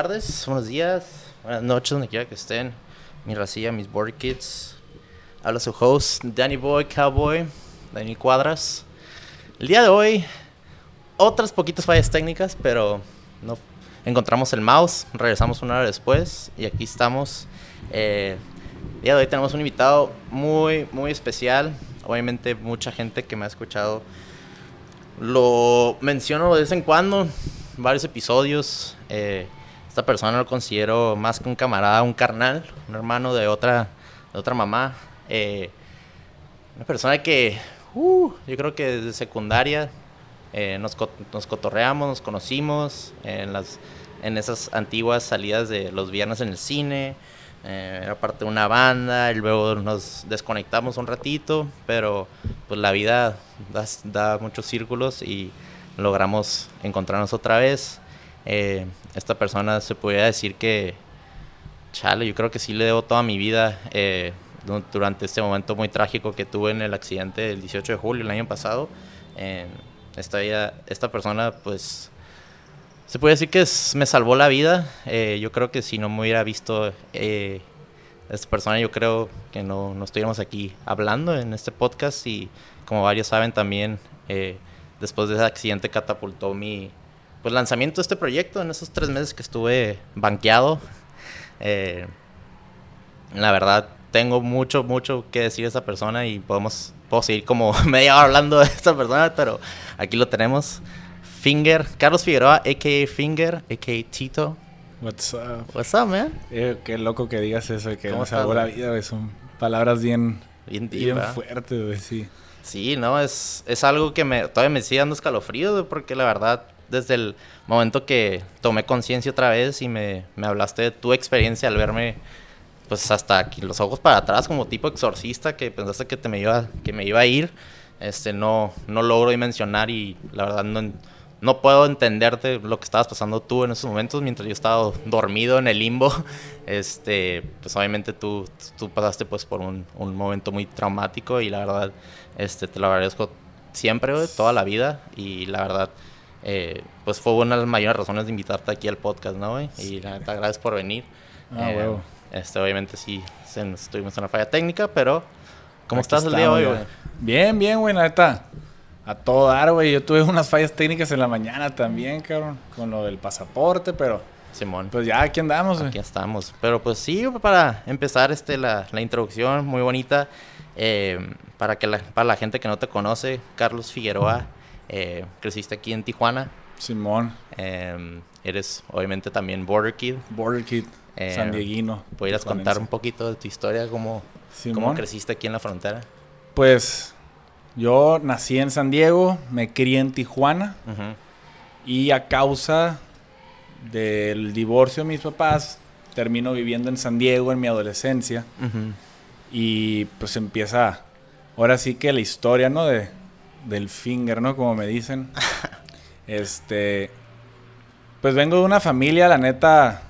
Tardes, buenos días, buenas noches, donde quiera que estén. Mi racilla, mis board kids. Habla su host, Danny Boy Cowboy, Daniel Cuadras. El día de hoy, otras poquitas fallas técnicas, pero no encontramos el mouse, regresamos una hora después y aquí estamos. Eh, el día de hoy tenemos un invitado muy, muy especial. Obviamente mucha gente que me ha escuchado lo menciono de vez en cuando, varios episodios. Eh, esta persona lo considero más que un camarada, un carnal, un hermano de otra, de otra mamá. Eh, una persona que uh, yo creo que desde secundaria eh, nos, nos, cotorreamos, nos conocimos en, las, en esas antiguas salidas de los viernes en el cine. Eh, era parte de una banda y luego nos desconectamos un ratito, pero pues la vida da, da muchos círculos y logramos encontrarnos otra vez. Eh, esta persona se podría decir que, chale, yo creo que sí le debo toda mi vida eh, durante este momento muy trágico que tuve en el accidente del 18 de julio el año pasado. esta, esta persona, pues, se puede decir que me salvó la vida. Eh, yo creo que si no me hubiera visto eh, esta persona, yo creo que no, no estuviéramos aquí hablando en este podcast. Y como varios saben también, eh, después de ese accidente catapultó mi pues, lanzamiento de este proyecto en esos tres meses que estuve banqueado. Eh, la verdad, tengo mucho, mucho que decir de esa persona y podemos, puedo seguir como media hora hablando de esta persona, pero aquí lo tenemos. Finger, Carlos Figueroa, a.k.a. Finger, a.k.a. Tito. What's up? What's up, man? Eh, qué loco que digas eso, que me salvó la vida, güey. Son palabras bien, bien, bien fuertes, güey, sí. Sí, no, es, es algo que me, todavía me sigue dando escalofríos, porque la verdad, desde el momento que tomé conciencia otra vez y me, me hablaste de tu experiencia al verme pues hasta aquí los ojos para atrás como tipo exorcista que pensaste que te me iba que me iba a ir este no no logro dimensionar y la verdad no no puedo entenderte lo que estabas pasando tú en esos momentos mientras yo estaba dormido en el limbo. Este, pues obviamente tú, tú pasaste pues por un, un momento muy traumático y la verdad, este, te lo agradezco siempre, toda la vida y la verdad, eh, pues fue una de las mayores razones de invitarte aquí al podcast, ¿no, güey? Y la neta, gracias por venir. Ah, eh, este, obviamente sí, estuvimos en una falla técnica, pero ¿cómo estás el día de hoy, güey? Bien, bien, güey, la neta a todo dar, güey. Yo tuve unas fallas técnicas en la mañana también, cabrón, con lo del pasaporte, pero... Simón. Pues ya aquí andamos, güey. Aquí estamos. Pero pues sí, para empezar este, la, la introducción muy bonita, eh, para, que la, para la gente que no te conoce, Carlos Figueroa, eh, creciste aquí en Tijuana. Simón. Eh, eres obviamente también Border Kid. Border Kid, San Dieguino. ¿Podrías contar un poquito de tu historia? ¿Cómo, ¿Cómo creciste aquí en la frontera? Pues yo nací en San Diego, me crié en Tijuana y a causa del divorcio de mis papás termino viviendo en San Diego en mi adolescencia y pues empieza ahora sí que la historia, ¿no? De, del finger, ¿no? Como me dicen. este, pues vengo de una familia, la neta,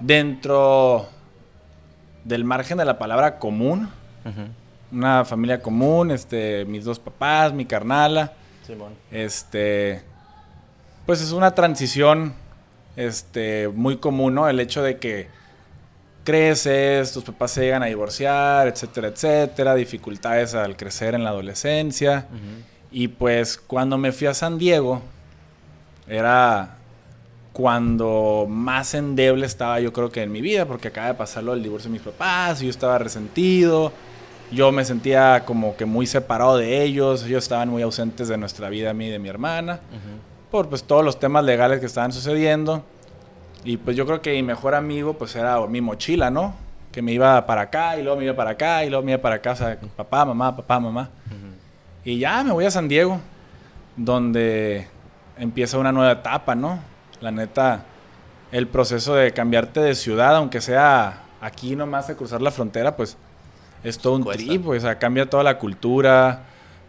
dentro del margen de la palabra común una familia común, este, mis dos papás, mi carnala. Este, pues es una transición, este, muy común, ¿no? El hecho de que creces, tus papás se llegan a divorciar, etcétera, etcétera, dificultades al crecer en la adolescencia. Y pues cuando me fui a San Diego, era cuando más endeble estaba yo creo que en mi vida, porque acaba de pasarlo el divorcio de mis papás, yo estaba resentido yo me sentía como que muy separado de ellos, ellos estaban muy ausentes de nuestra vida, a mí y de mi hermana, por pues todos los temas legales que estaban sucediendo. Y pues yo creo que mi mejor amigo pues era mi mochila, ¿no? Que me iba para acá y luego me iba para acá y luego me iba para casa, papá, mamá, papá, mamá. Y ya me voy a San Diego, donde empieza una nueva etapa, ¿no? La neta, el proceso de cambiarte de ciudad, aunque sea aquí nomás de cruzar la frontera, pues es todo un trip, o sea, cambia toda la cultura,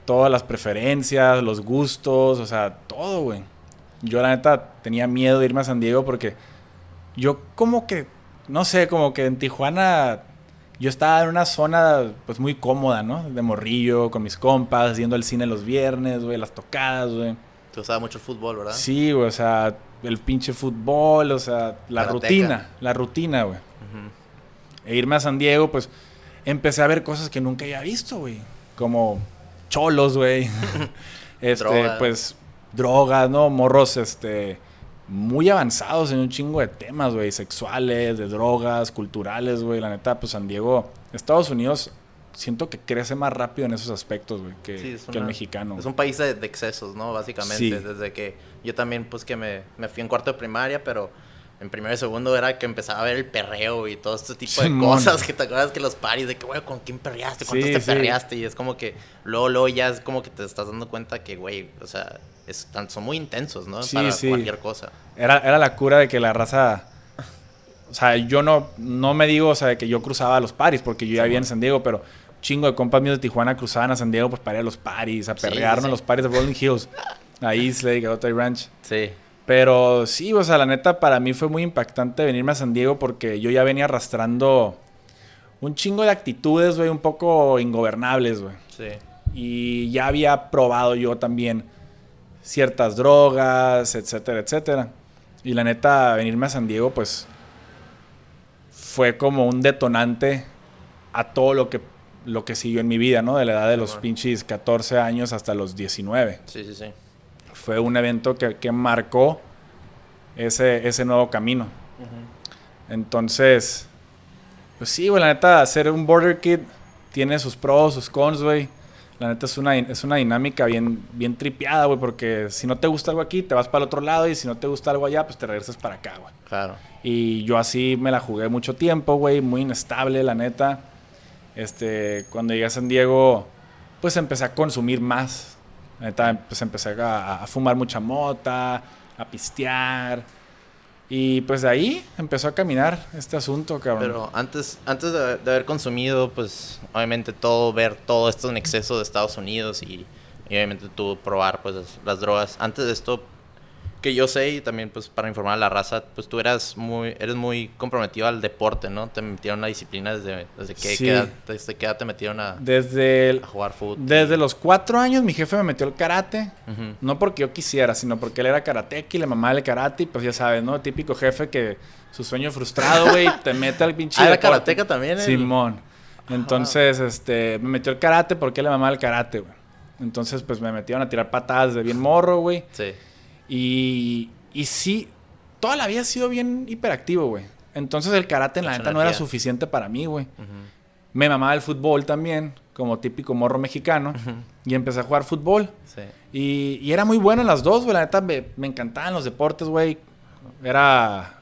todas las preferencias, los gustos, o sea, todo, güey. Yo la neta tenía miedo de irme a San Diego porque yo como que, no sé, como que en Tijuana yo estaba en una zona pues muy cómoda, ¿no? De morrillo, con mis compas, yendo al cine los viernes, güey, las tocadas, güey. Te gustaba mucho el fútbol, ¿verdad? Sí, güey, o sea, el pinche fútbol, o sea, la rutina, la rutina, güey. E irme a San Diego, pues empecé a ver cosas que nunca había visto, güey. Como cholos, güey. este, Drogas. pues drogas, ¿no? Morros, este, muy avanzados en un chingo de temas, güey. Sexuales, de drogas, culturales, güey. La neta, pues San Diego, Estados Unidos, siento que crece más rápido en esos aspectos, güey, que, Sí, es que el mexicano. Es un país de, de excesos, ¿no? Básicamente. Sí. Desde que yo también, pues que me, me fui en cuarto de primaria, pero en primero y segundo era que empezaba a ver el perreo y todo este tipo de cosas. Que te acuerdas que los paris, de que, güey, ¿con quién perreaste? ¿Cuántos Sí, te sí. perreaste? Y es como que luego, luego ya es como que te estás dando cuenta que, güey, o sea, es son muy intensos, ¿no? Sí, Para sí. cualquier cosa. Era, era la cura de que la raza. O sea, yo no, no me digo, o sea, de que yo cruzaba a los paris, porque yo ya vivía en San Diego, pero chingo de compas míos de Tijuana cruzaban a San Diego, pues para ir a los paris, a perrearnos a los paris de Rolling Hills, a Islay, a Ranch. Sí. Pero sí, o sea, la neta, para mí fue muy impactante venirme a San Diego porque yo ya venía arrastrando un chingo de actitudes, güey, un poco ingobernables, güey. Sí. Y ya había probado yo también ciertas drogas, etcétera, etcétera. Y la neta, venirme a San Diego, pues fue como un detonante a todo lo que, lo que siguió en mi vida, ¿no? De la edad de los pinches 14 años hasta los 19. Sí, sí, sí. Fue un evento que, que marcó ese, ese nuevo camino. Entonces, pues sí, güey, la neta, ser un border kid tiene sus pros, sus cons, güey. La neta es una, es una dinámica bien, bien tripeada, güey, porque si no te gusta algo aquí, te vas para el otro lado y si no te gusta algo allá, pues te regresas para acá, güey. Claro. Y yo así me la jugué mucho tiempo, güey, muy inestable, la neta. Este, cuando llegué a San Diego, pues empecé a consumir más. Neta, pues empecé a, fumar mucha mota, a pistear. Y pues de ahí empezó a caminar este asunto, cabrón. Pero antes, antes de, de haber consumido, pues obviamente todo, ver todo esto en exceso de Estados Unidos y, y obviamente tú probar pues las drogas. Antes de esto, que yo sé y también pues para informar a la raza, pues tú eras muy, eres muy comprometido al deporte, ¿no? Te metieron a la disciplina desde, desde qué, Sí. edad, desde qué edad te metieron a, desde, el- a jugar fútbol. desde los cuatro años mi jefe me metió al karate. No porque yo quisiera, sino porque él era karateca y le mamaba el karate. Y pues ya sabes, ¿no? Típico jefe que su sueño frustrado, güey, te mete al pinche. Ah, ¿era karateca también? el- Simón. Entonces, este, me metió el karate porque le mamaba el karate, güey. Entonces, pues me metieron a tirar patadas de bien morro, güey. Sí. Y, y sí, toda la vida he sido bien hiperactivo, güey. Entonces el karate en la neta no era suficiente para mí, güey. Me mamaba el fútbol también, como típico morro mexicano. Y empecé a jugar fútbol. Sí. Y, y era muy bueno en las dos, güey. La neta me, me encantaban los deportes, güey. Era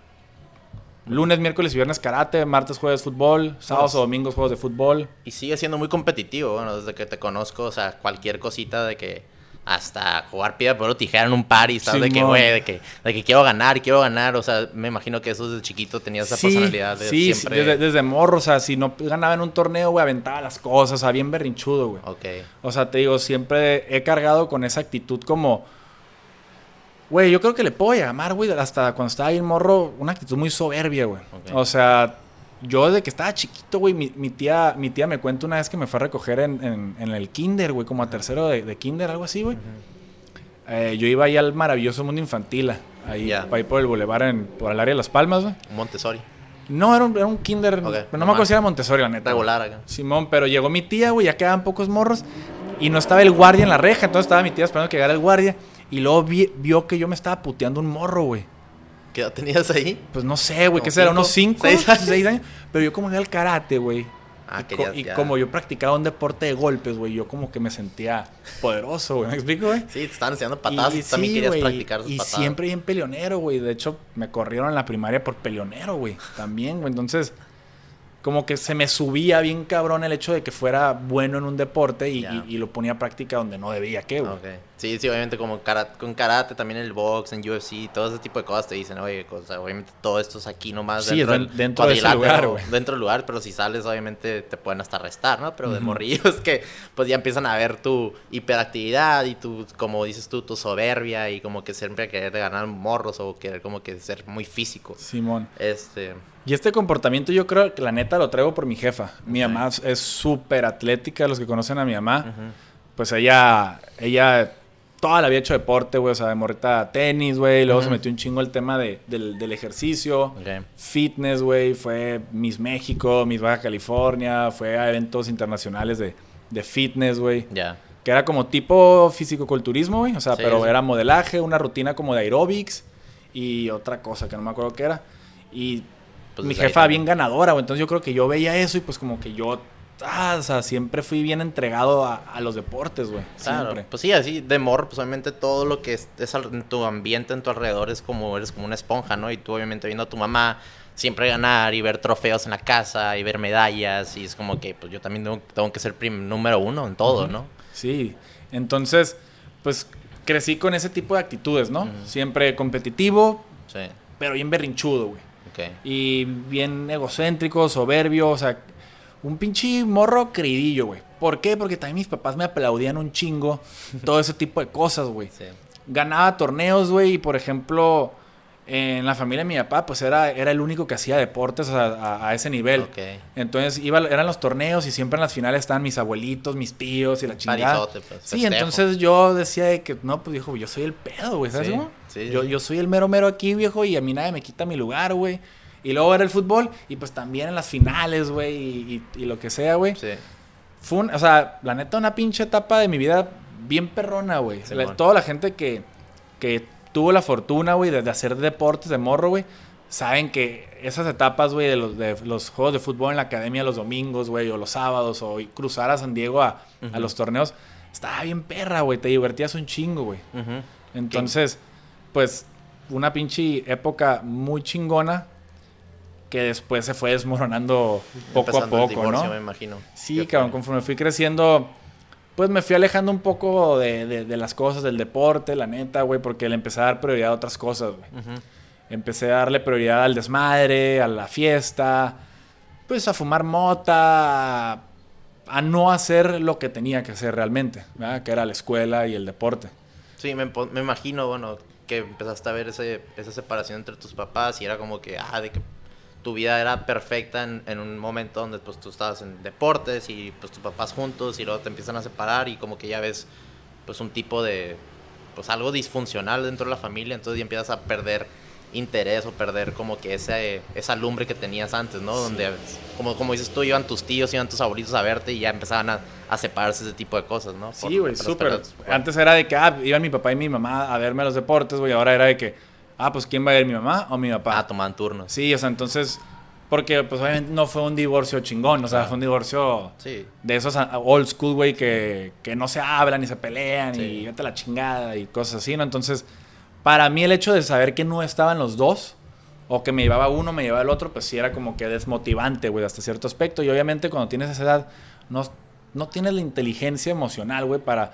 lunes, miércoles y viernes karate, martes, jueves fútbol, sábados o domingos juegos de fútbol. Y sigue siendo muy competitivo, bueno, desde que te conozco, o sea, cualquier cosita de que hasta jugar piedra, pero tijera en un party, ¿sabes? De que, güey, de que, de que quiero ganar, quiero ganar, o sea, me imagino que eso desde chiquito tenías esa personalidad de sí, siempre... sí, desde, desde morro, o sea, si no ganaba en un torneo, güey, aventaba las cosas, o sea, bien berrinchudo, güey. Ok, O sea, te digo, siempre he cargado con esa actitud como... Güey, yo creo que le puedo llamar, güey, hasta cuando estaba ahí en morro, una actitud muy soberbia, güey. O sea, yo desde que estaba chiquito, güey, mi, mi tía, mi tía me cuenta una vez que me fue a recoger en, en- en el kinder, güey, como a tercero de, de kinder, algo así, güey. Eh, yo iba ahí al maravilloso mundo infantil, ahí, Ya. ahí por el bulevar, en, por el área de Las Palmas, güey. un Montessori, No, era un, era un kinder, pero no me acuerdo si era Montessori, la neta. regular acá. Simón, pero llegó mi tía, güey, ya quedaban pocos morros. Y no estaba el guardia en la reja, entonces estaba mi tía esperando que llegara el guardia. Y luego vi- vio que yo me estaba puteando un morro, güey. ¿Qué edad tenías ahí? Pues no sé, güey, ¿Como ¿qué será? cinco? ¿Unos 5? ¿Seis 6 años? años? Pero yo como iba al karate, güey. Ah, y, querías y ya. como yo practicaba un deporte de golpes, güey, yo como que me sentía poderoso, güey. ¿Me explico, güey? Sí, te estaban enseñando patadas, Y también sí, querías practicar Y patadas. siempre bien peleonero, güey. De hecho, me corrieron en la primaria por peleonero, güey. También, güey. Entonces, como que se me subía bien cabrón el hecho de que fuera bueno en un deporte y, Ya. y- y lo ponía a práctica donde no debía que, güey. Sí, sí, obviamente como karate, con karate, también el box, en UFC, todo ese tipo de cosas te dicen, oye, o sea, obviamente todo esto es aquí nomás Sí, dentro, del dentro de ese lugar, güey. Dentro del lugar, pero si sales obviamente te pueden hasta arrestar, ¿no? Pero de morrillos que pues ya empiezan a ver tu hiperactividad y tu, como dices tú, tu soberbia y como que siempre querer ganar morros o querer como que ser muy físico. Simón. Este, Y este comportamiento yo creo que la neta lo traigo por mi jefa. Mi Ok. mamá es súper atlética, los que conocen a mi mamá. ujú, Pues ella, ella toda la había hecho deporte, güey. O sea, de morrita tenis, güey. Luego se metió un chingo el tema de, del, del, ejercicio. Ok. Fitness, güey. Fue Miss México, Miss Baja California. Fue a eventos internacionales de, de fitness, güey. Ya. Que era como tipo físico-culturismo, güey. O sea, Sí, pero sí. era modelaje, una rutina como de aerobics y otra cosa que no me acuerdo qué era. Y Pues mi jefa bien ganadora, güey. Entonces yo creo que yo veía eso y pues como que yo, ah, o sea, siempre fui bien entregado a, a los deportes, güey. Claro, Siempre. pues sí, así de morro, pues obviamente todo lo que es, en tu ambiente, en tu alrededor, es como, eres como una esponja, ¿no? Y tú obviamente viendo a tu mamá siempre ganar y ver trofeos en la casa y ver medallas y es como que pues yo también tengo, tengo que ser número uno en todo, ¿no? Sí, entonces, pues crecí con ese tipo de actitudes, ¿no? Siempre competitivo, Sí, pero bien berrinchudo, güey. Y bien egocéntrico, soberbio, o sea, un pinche morro creidillo, güey. ¿Por qué? Porque también mis papás me aplaudían un chingo, todo ese tipo de cosas, güey. Sí. Ganaba torneos, güey, y por ejemplo, en la familia de mi papá, pues era, era el único que hacía deportes a, a- a ese nivel. Ok. Entonces iba, eran los torneos y siempre en las finales estaban mis abuelitos, mis tíos y la chingada. Parizote, pues, sí, festejo. entonces yo decía de que, no, pues viejo, yo soy el pedo, güey, ¿sabes? Sí, cómo? sí, yo, sí. yo soy el mero mero aquí, viejo, y a mí nadie me quita mi lugar, güey. Y luego era el fútbol y pues también en las finales, güey, y, y- y lo que sea, güey. Sí. Fue un, o sea, la neta, una pinche etapa de mi vida bien perrona, güey. Toda la gente que, que tuvo la fortuna, güey, de, de hacer deportes de morro, güey, saben que esas etapas, güey, de los, de los juegos de fútbol en la academia los domingos, güey, o los sábados, o cruzar a San Diego a, los torneos, estaba bien perra, güey. Te divertías un chingo, güey. Entonces, pues, una pinche época muy chingona que después se fue desmoronando poco Empezando a el poco, divorcio, ¿no? me imagino. Sí, cabrón, conforme fui creciendo, pues me fui alejando un poco de, de- de las cosas, del deporte, la neta, güey, porque le empecé a dar prioridad a otras cosas, güey. Empecé a darle prioridad al desmadre, a la fiesta, pues a fumar mota, a, a no hacer lo que tenía que hacer realmente, ¿verdad? Que era la escuela y el deporte. Sí, me, me imagino, bueno, que empezaste a ver ese, esa separación entre tus papás y era como que, ah, de que tu vida era perfecta en, en un momento donde pues tú estabas en deportes y pues tus papás juntos y luego te empiezan a separar y como que ya ves pues un tipo de, pues algo disfuncional dentro de la familia, entonces ya empiezas a perder interés o perder como que ese, esa lumbre que tenías antes, ¿no? Donde, como, como dices tú, iban tus tíos, iban tus abuelitos a verte y ya empezaban a, a separarse ese tipo de cosas, ¿no? Por- Sí, güey, súper. Antes era de que, ah, iban mi papá y mi mamá a verme los deportes, güey, ahora era de que, ah, pues ¿quién va a ir, mi mamá o mi papá? Ah, tomaban turnos. Sí, o sea, entonces, porque pues obviamente no fue un divorcio chingón, o sea, fue un divorcio Sí. de esos a- old school, güey, que, que no se hablan y se pelean Sí. y vete a la chingada y cosas así, ¿no? Entonces, para mí el hecho de saber que no estaban los dos, o que me llevaba uno, me llevaba el otro, pues sí era como que desmotivante, güey, hasta cierto aspecto. Y obviamente cuando tienes esa edad, no, no tienes la inteligencia emocional, güey, para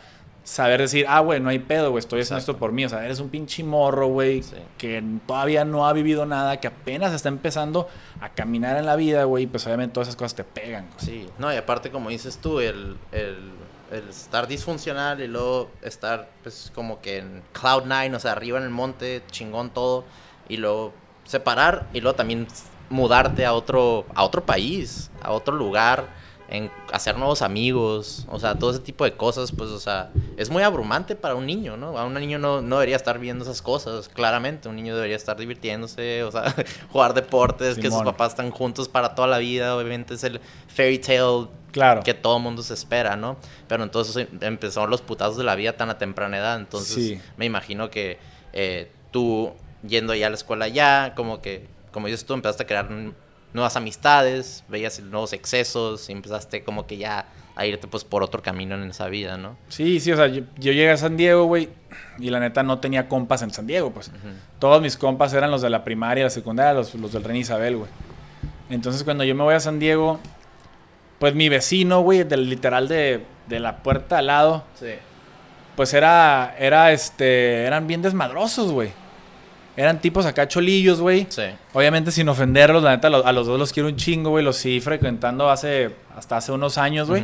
saber decir, ah, güey, no hay pedo, güey, estoy haciendo Exacto. esto por mí. O sea, eres un pinche morro, güey, Sí. que todavía no ha vivido nada, que apenas está empezando a caminar en la vida, güey, y pues obviamente todas esas cosas te pegan. Sí, no, y aparte como dices tú, el, el, el estar disfuncional y luego estar pues como que en Cloud Nine, o sea, arriba en el monte, chingón todo, y luego separar y luego también mudarte a otro, a otro país, a otro lugar, en hacer nuevos amigos, o sea, todo ese tipo de cosas, pues, o sea, es muy abrumante para un niño, ¿no? A un niño no, no debería estar viendo esas cosas, claramente, un niño debería estar divirtiéndose, o sea, jugar deportes, que sus papás están juntos para toda la vida, obviamente es el fairy tale Claro. que todo mundo se espera, ¿no? Pero entonces em- empezaron los putazos de la vida tan a temprana edad, entonces Sí. me imagino que eh, tú yendo ya a la escuela ya, como que, como dices tú, empezaste a crear nuevas amistades, veías nuevos excesos y empezaste como que ya a irte pues por otro camino en esa vida, ¿no? Sí, sí, o sea, yo, yo llegué a San Diego, güey, y la neta no tenía compas en San Diego, pues. Todos mis compas eran los de la primaria, la secundaria, los, los del Reina Isabel, güey. Entonces, cuando yo me voy a San Diego, pues mi vecino, güey, del literal de, de la puerta al lado, Sí. pues era, era, este, eran bien desmadrosos, güey. Eran tipos acá cholillos, güey. Sí. Obviamente sin ofenderlos, la neta, a los dos los quiero un chingo, güey. Los sí frecuentando hace, hasta hace unos años, güey.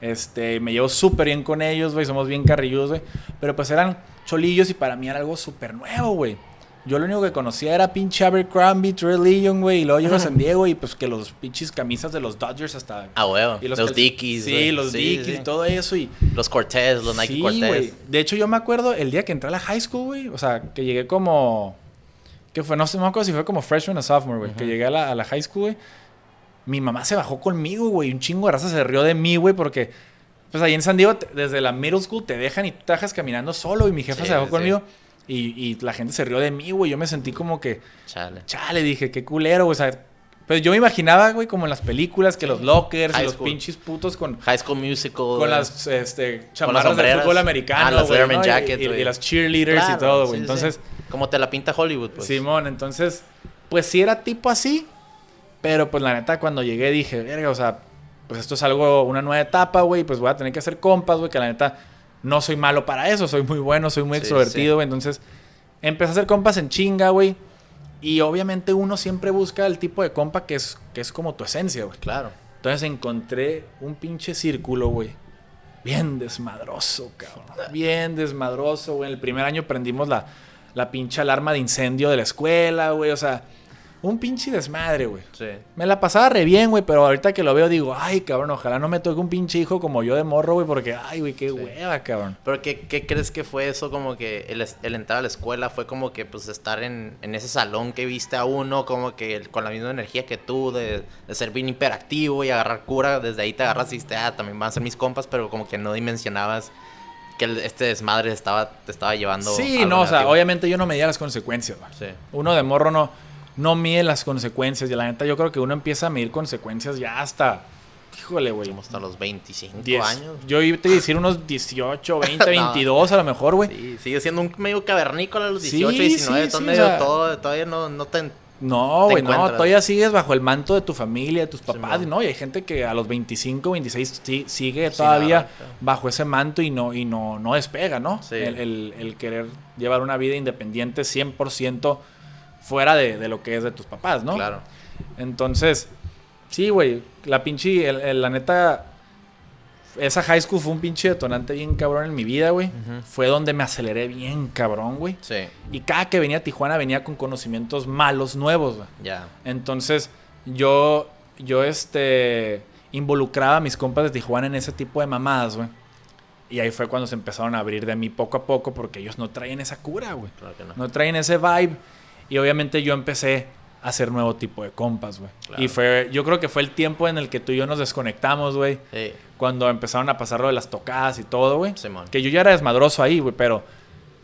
Este, me llevo súper bien con ellos, güey. Somos bien carrilludos, güey. Pero pues eran cholillos y para mí era algo súper nuevo, güey. yo lo único que conocía era pinche Abercrombie, Trey Legion, güey. Y luego llego a San Diego y pues que los pinches camisas de los Dodgers hasta. Ah, huevo. y los, cal- Dickies. Sí, los Sí, Dickies sí. y todo eso. Y Los Cortez, los Nike sí, Cortez. güey. De hecho, yo me acuerdo el día que entré a la high school, güey. O sea, que llegué como. ¿Qué fue? No sé, no me acuerdo si fue como freshman o sophomore, güey. Que llegué a la, a la high school, güey. Mi mamá se bajó conmigo, güey. Un chingo de raza se rió de mí, güey, porque. Pues ahí en San Diego, desde la middle school te dejan y tú te dejas caminando solo. Y mi jefa Sí, se bajó sí. conmigo. Y, y la gente se rió de mí, güey. Yo me sentí como que. Chale. Chale, dije, qué culero, güey. O sea, pues yo me imaginaba, güey, como en las películas, que los lockers y los pinches putos con, High School Musical. con güey. las este, chamarras de sombreras. fútbol americano, Ah, las güey, ¿no? Y- jacket, y, güey. y las cheerleaders y todo, güey. sí, Entonces, sí. Como te la pinta Hollywood, pues. Simón, entonces, pues sí era tipo así, pero pues la neta cuando llegué dije, verga, o sea, pues esto es algo, una nueva etapa, güey, pues voy a tener que hacer compas, güey, que la neta no soy malo para eso, soy muy bueno, soy muy Sí, extrovertido, güey, entonces empecé a hacer compas en chinga, güey, y obviamente uno siempre busca el tipo de compa que es, que es como tu esencia, güey. Claro. Entonces encontré un pinche círculo, güey. Bien desmadroso, cabrón. Bien desmadroso, güey. El primer año prendimos la, la pinche alarma de incendio de la escuela, güey. O sea, un pinche desmadre, güey. Sí. Me la pasaba re bien, güey, pero ahorita que lo veo digo, ay, cabrón, ojalá no me toque un pinche hijo como yo de morro, güey, porque, ay, güey, qué hueva, cabrón. Pero ¿qué, qué crees que fue eso? Como que el, entrar a la escuela fue como que pues estar en, en ese salón que viste a uno, como que el- con la misma energía que tú, de, de ser bien hiperactivo y agarrar cura. Desde ahí te agarras y dijiste, ah, también van a ser mis compas, pero como que no dimensionabas que este desmadre estaba, te estaba llevando. Sí, no, o sea, obviamente yo no medía las consecuencias, güey. Sí. Uno de morro no, no mide las consecuencias. Y la neta, yo creo que uno empieza a medir consecuencias ya hasta, híjole, güey. Como hasta los 25 10. años. Yo iba a decir unos 18, 20, 22 a lo mejor, güey. Sí, sigue siendo un medio cavernícola a los Sí, 18, 19, sí, sí, medio o sea- todo, todavía no, no te... No, güey, no, todavía sigues bajo el manto de tu familia, de tus papás, no, y hay gente que a los 25, 26 sí- sigue Sí, todavía bajo ese manto y no, y no, no despega, ¿no? Sí. El, el- el querer llevar una vida independiente 100% fuera de, de lo que es de tus papás, ¿no? Claro. Entonces, sí, güey, la pinche, el- el- la neta, esa high school fue un pinche detonante bien cabrón en mi vida, güey. Fue donde me aceleré bien cabrón, güey. Sí, Y cada que venía a Tijuana venía con conocimientos malos, nuevos, güey. ya. Entonces, yo, yo, este, involucraba a mis compas de Tijuana en ese tipo de mamadas, güey. Y ahí fue cuando se empezaron a abrir de mí poco a poco porque ellos no traen esa cura, güey. Claro que no. No traen ese vibe. Y obviamente yo empecé a hacer nuevo tipo de compas, güey. Claro. Y fue, yo creo que fue el tiempo en el que tú y yo nos desconectamos, güey. Sí, Cuando empezaron a pasar lo de las tocadas y todo, güey. Que yo ya era desmadroso ahí, güey, pero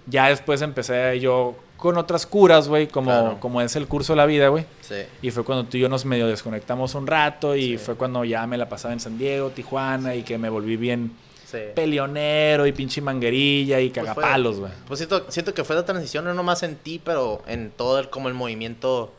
ya después empecé yo con otras curas, güey, como, Claro. como es el curso de la vida, güey. sí. Y fue cuando tú y yo nos medio desconectamos un rato y Sí. fue cuando ya me la pasaba en San Diego, Tijuana y que me volví bien sí. peleonero y pinche manguerilla y Pues cagapalos, güey. Pues siento, siento que fue la transición no nomás en ti, pero en todo el, como el movimiento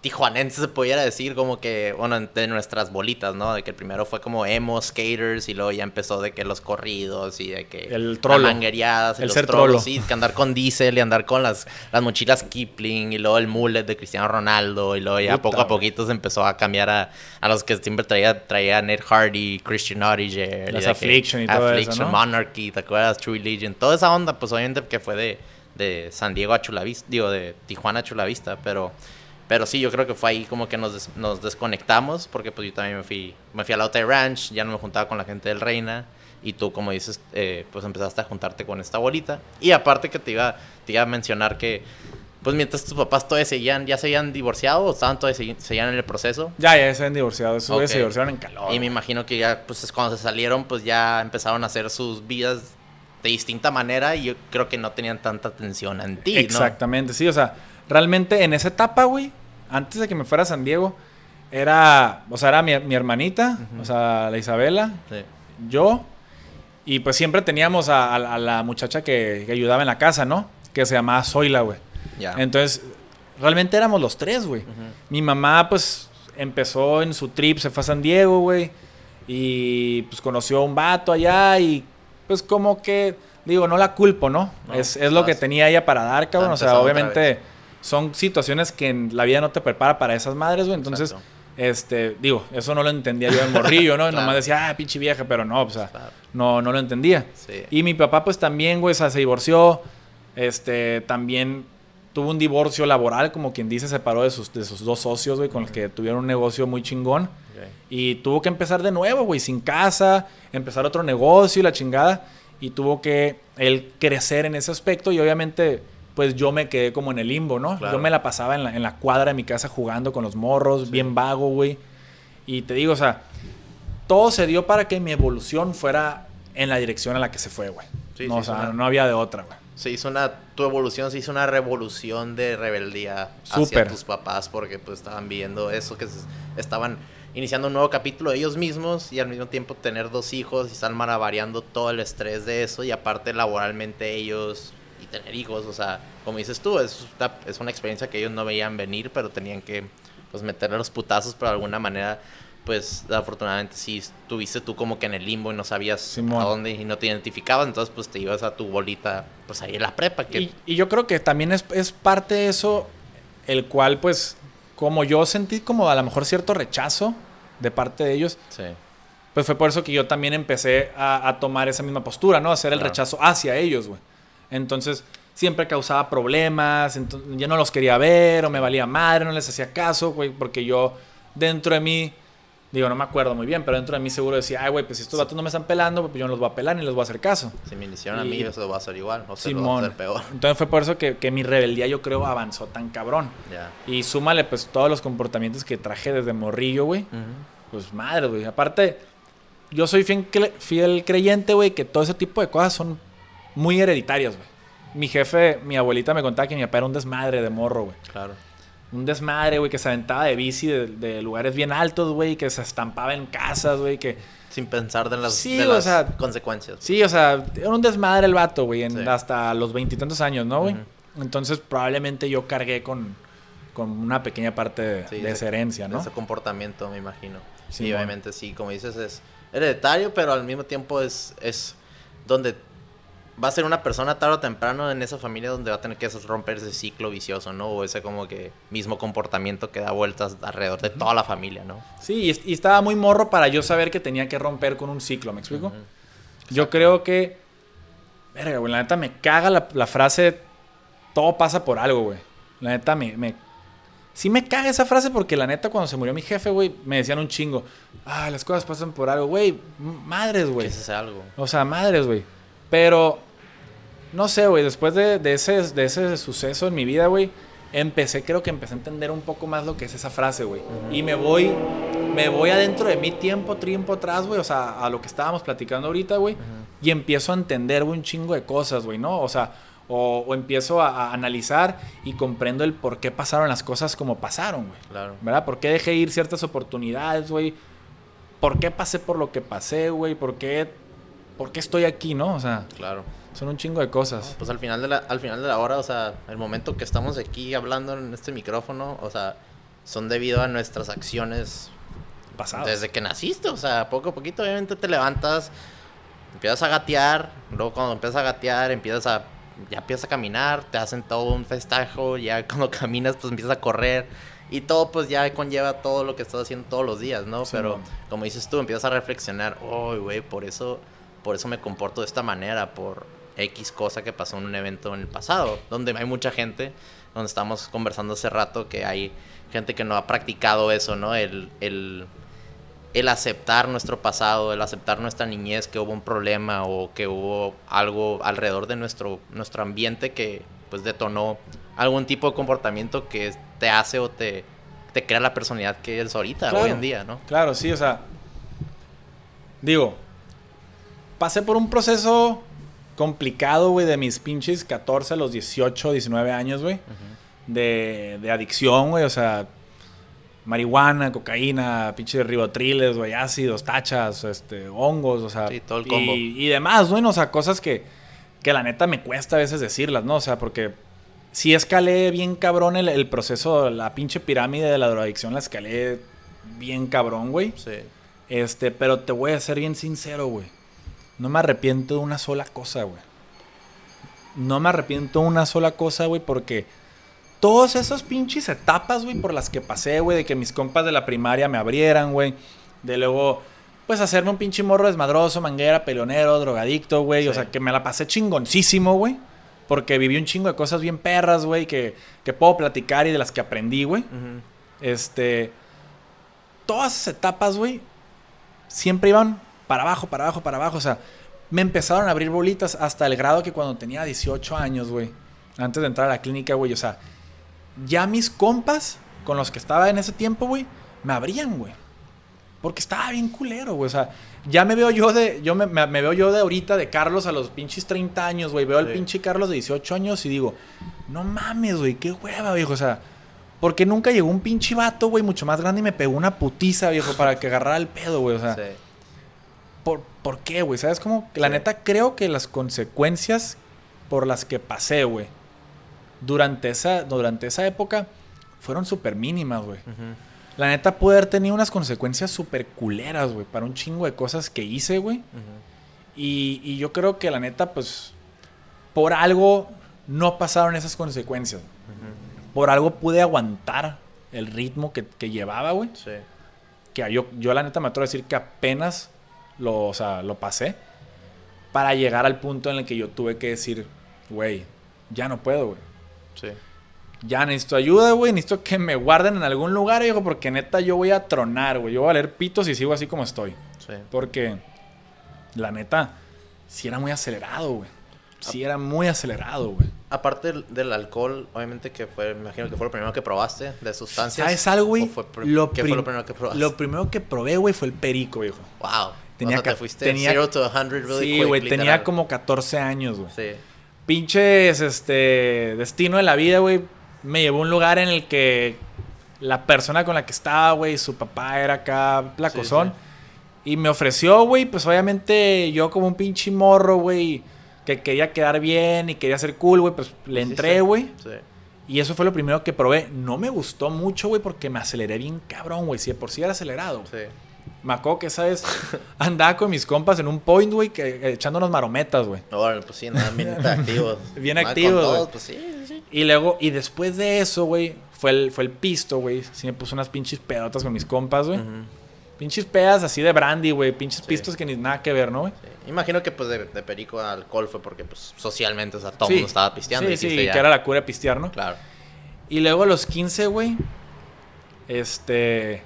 tijuanense se pudiera decir, como que, bueno, en- de nuestras bolitas, ¿no? De que el primero fue como emo, skaters, y luego ya empezó de que los corridos y de que... El trolo. Las y El los ser trolos, trolo. sí, que andar con Diesel y andar con las, las mochilas Kipling, y luego el mullet de Cristiano Ronaldo, y luego ya Puta, poco a poquito se empezó a cambiar a, a los que siempre traía, traía Ned Hardy, Christian Oedinger. y Las que- Affliction y todo eso, Affliction, ¿no? Monarchy, ¿te acuerdas? True Religion. Toda esa onda, pues obviamente que fue de, de San Diego a Chulavista, digo, de Tijuana a Chulavista, pero, pero sí, yo creo que fue ahí como que nos, des- nos desconectamos, porque pues yo también me fui, me fui a la Otay Ranch, ya no me juntaba con la gente del Reina, y tú, como dices, eh, pues empezaste a juntarte con esta bolita. Y aparte que te iba, te iba a mencionar que, pues mientras tus papás todavía seguían, ya se habían divorciado o estaban todavía segui- seguían en el proceso. Ya, ya se han divorciado, esos güeyes Ok. se divorciaron en calor. Y me imagino que ya, pues es cuando se salieron, pues ya empezaron a hacer sus vidas de distinta manera y yo creo que no tenían tanta atención en ti, ¿no? Exactamente, sí, o sea, realmente en esa etapa, güey, antes de que me fuera a San Diego, era, o sea, era mi, mi hermanita, o sea, la Isabela, Sí. yo, y pues siempre teníamos a, a- a la muchacha que, que ayudaba en la casa, ¿no? Que se llamaba Zoila, güey. Ya. Entonces, realmente éramos los tres, güey. Mi mamá, pues, empezó en su trip, se fue a San Diego, güey. Y pues conoció a un vato allá y pues como que, digo, no la culpo, ¿no? No, es, es lo que tenía ella para dar, cabrón. O sea, obviamente son situaciones que en la vida no te prepara para esas madres, güey. Entonces, Exacto. este, digo, eso no lo entendía yo de morrillo, ¿no? Claro. Nomás decía, ah, pinche vieja, pero no, o sea, Claro. no, no lo entendía. Sí. Y mi papá, pues también, güey, o sea, se divorció. Este, también tuvo un divorcio laboral, como quien dice, separó de sus, de sus dos socios, güey, con los que tuvieron un negocio muy chingón. Y tuvo que empezar de nuevo, güey, sin casa, empezar otro negocio y la chingada. Y tuvo que él crecer en ese aspecto y obviamente pues yo me quedé como en el limbo, ¿no? Yo me la pasaba en la, en la, cuadra de mi casa jugando con los morros, bien vago, güey. Y te digo, o sea, todo se dio para que mi evolución fuera en la dirección a la que se fue, güey. no, o sea, no había de otra, güey. Se hizo una, tu evolución se hizo una revolución de rebeldía hacia tus papás porque pues estaban viendo eso, que estaban iniciando un nuevo capítulo de ellos mismos y al mismo tiempo tener dos hijos y están maravariando todo el estrés de eso y aparte laboralmente ellos y tener hijos, o sea, como dices tú, es una, es una experiencia que ellos no veían venir, pero tenían que pues meterle los putazos, pero de alguna manera pues afortunadamente sí estuviste tú como que en el limbo y no sabías a dónde y no te identificabas, entonces pues te ibas a tu bolita pues ahí en la prepa. Que... Y, yo creo que también es, es, parte de eso el cual pues como yo sentí como a lo mejor cierto rechazo de parte de ellos, sí. pues fue por eso que yo también empecé a, tomar esa misma postura, ¿no? Hacer el rechazo hacia ellos, güey. Entonces siempre causaba problemas, entonces, yo no los quería ver o me valía madre, no les hacía caso, güey, porque yo dentro de mí Digo, no me acuerdo muy bien, pero dentro de mí seguro decía, ay, güey, pues si estos vatos no me están pelando, pues yo no los voy a pelar ni les voy a hacer caso. Si me iniciaron a mí, eso lo va a hacer igual, o se lo va a hacer peor. Entonces fue por eso que, que mi rebeldía, yo creo, avanzó tan cabrón. Y súmale, pues, todos los comportamientos que traje desde morrillo, güey. Pues madre, güey. Aparte, yo soy fiel, fiel creyente, güey, que todo ese tipo de cosas son muy hereditarias, güey. Mi jefe, mi abuelita me contaba que mi papá era un desmadre de morro, güey. Claro un desmadre, güey, que se aventaba de bici de, lugares bien altos, güey, que se estampaba en casas, güey, que... Sin pensar de las, sí, consecuencias. Sí, o sea, era un desmadre el vato, güey, hasta los veintitantos años, ¿no, güey? Entonces probablemente yo cargué con, con una pequeña parte de, esa herencia, ¿no? ese comportamiento, me imagino. Sí, obviamente sí, como dices, es hereditario, pero al mismo tiempo es, es donde va a ser una persona tarde o temprano en esa familia donde va a tener que romper ese ciclo vicioso, ¿no? O ese como que mismo comportamiento que da vueltas alrededor de toda la familia, ¿no? Sí, y, estaba muy morro para yo saber que tenía que romper con un ciclo, ¿me explico? Yo creo que... Verga, güey, la neta me caga la, frase todo pasa por algo, güey. La neta me, me... Sí me caga esa frase porque la neta cuando se murió mi jefe, güey, me decían un chingo. Ah, las cosas pasan por algo, güey. Madres, güey. ¿Qué es algo? O sea, madres, güey. Pero no sé, güey, después de, ese, de ese suceso en mi vida, güey, empecé, creo que empecé a entender un poco más lo que es esa frase, güey. Y me voy, me voy adentro de mi tiempo, tiempo atrás, güey, o sea, a lo que estábamos platicando ahorita, güey, y empiezo a entender, güey, un chingo de cosas, güey, ¿no? O sea, o, empiezo a, analizar y comprendo el por qué pasaron las cosas como pasaron, güey. Claro. ¿Verdad? ¿Por qué dejé ir ciertas oportunidades, güey? ¿Por qué pasé por lo que pasé, güey? ¿Por qué, ¿Por qué estoy aquí, no? O sea... Claro. Son un chingo de cosas. Pues al final de la, al final de la hora, o sea, el momento que estamos aquí hablando en este micrófono, o sea, son debido a nuestras acciones pasadas. Desde que naciste, o sea, poco a poquito obviamente te levantas, empiezas a gatear, luego cuando empiezas a gatear, empiezas a ya empiezas a caminar, te hacen todo un festajo, ya cuando caminas pues empiezas a correr y todo pues ya conlleva todo lo que estás haciendo todos los días, ¿no? Pero como dices tú, empiezas a reflexionar, "Oh, güey, por eso por eso me comporto de esta manera, por X cosa que pasó en un evento en el pasado, donde hay mucha gente, donde estamos conversando hace rato, que hay gente que no ha practicado eso, ¿no? El, el, el aceptar nuestro pasado, el aceptar nuestra niñez, que hubo un problema o que hubo algo alrededor de nuestro, nuestro ambiente que pues detonó algún tipo de comportamiento que te hace o te, te crea la personalidad que eres ahorita, hoy en día, ¿no? Claro, sí, o sea, digo, pasé por un proceso complicado, güey, de mis pinches 14 a los 18, 19 años, güey. de, de adicción, güey, o sea, marihuana, cocaína, pinches ribotriles, güey, ácidos, tachas, este, hongos, o sea. Sí, todo el combo. Y, demás, güey, o sea, cosas que, que la neta me cuesta a veces decirlas, ¿no? O sea, porque sí escalé bien cabrón el, el proceso, la pinche pirámide de la drogadicción la escalé bien cabrón, güey. Sí. Este, pero te voy a ser bien sincero, güey. No me arrepiento de una sola cosa, güey. No me arrepiento de una sola cosa, güey, porque todas esas pinches etapas, güey, por las que pasé, güey, de que mis compas de la primaria me abrieran, güey. De luego, pues hacerme un pinche morro desmadroso, manguera, peleonero, drogadicto, güey. O sea, que me la pasé chingoncísimo, güey. Porque viví un chingo de cosas bien perras, güey, que, que puedo platicar y de las que aprendí, güey. Este. Todas esas etapas, güey, siempre iban para abajo, para abajo, para abajo. O sea, me empezaron a abrir bolitas hasta el grado que cuando tenía 18 años, güey, antes de entrar a la clínica, güey, o sea, ya mis compas con los que estaba en ese tiempo, güey, me abrían, güey. Porque estaba bien culero, güey. O sea, ya me veo yo de. Yo me, me- me veo yo de ahorita de Carlos a los pinches 30 años, güey. Veo al Sí. pinche Carlos de 18 años y digo, no mames, güey, qué hueva, viejo. O sea, porque nunca llegó un pinche vato, güey, mucho más grande y me pegó una putiza, viejo, para que agarrara el pedo, güey. O sea, Sí. ¿Por, ¿por qué, güey? ¿Sabes cómo? La neta, creo que las consecuencias por las que pasé, güey, durante esa, durante esa época fueron súper mínimas, güey. La neta pude haber tenido unas consecuencias súper culeras, güey, para un chingo de cosas que hice, güey. Y, y yo creo que la neta, pues, por algo no pasaron esas consecuencias. Por algo pude aguantar el ritmo que, que llevaba, güey. Sí. Que yo, yo la neta me atrevo a decir que apenas lo, o sea, lo pasé. Para llegar al punto en el que yo tuve que decir, güey, ya no puedo, güey. Sí. Ya necesito ayuda, güey. Necesito que me guarden en algún lugar, viejo, porque neta yo voy a tronar, güey. Yo voy a valer pitos y sigo así como estoy. Sí. Porque, la neta, sí era muy acelerado, güey. Sí era muy acelerado, güey. Aparte del, alcohol, obviamente que fue, me imagino que fue lo primero que probaste de sustancias. ¿Sabes algo, güey? ¿O fue pr- Lo ¿Qué fue lo primero que probaste? Lo primero que probé, güey, fue el perico, viejo. Wow. Tenía o sea, te fuiste tenía- zero to 100 really sí, güey, tenía literal. como 14 años, güey. Sí. Pinches, este, destino de la vida, güey. Me llevó a un lugar en el que la persona con la que estaba, güey, su papá era acá placozón. Y me ofreció, güey, pues obviamente yo como un pinche morro, güey, que quería quedar bien y quería ser cool, güey, pues le entré, güey. Sí. Y eso fue lo primero que probé. No me gustó mucho, güey, porque me aceleré bien cabrón, güey. Si de por sí era acelerado. Sí. Me acuerdo que, ¿sabes? Andaba con mis compas en un point, güey, echándonos marometas, güey. Ahora, pues sí, nada, bien activos. Bien con activos, todos, pues sí, sí. Y luego, y después de eso, güey, fue el, fue el pisto, güey. Sí me puse unas pinches pedotas con mis compas, güey. Pinches pedas así de brandy, güey. Pinches Sí. pistos que ni nada que ver, ¿no, güey? Sí. Imagino que pues de, de perico a alcohol fue porque pues socialmente, o sea, todo el Sí. mundo estaba pisteando. Sí, y sí, que era la cura de pistear, ¿no? Claro. Y luego a los 15, güey, este.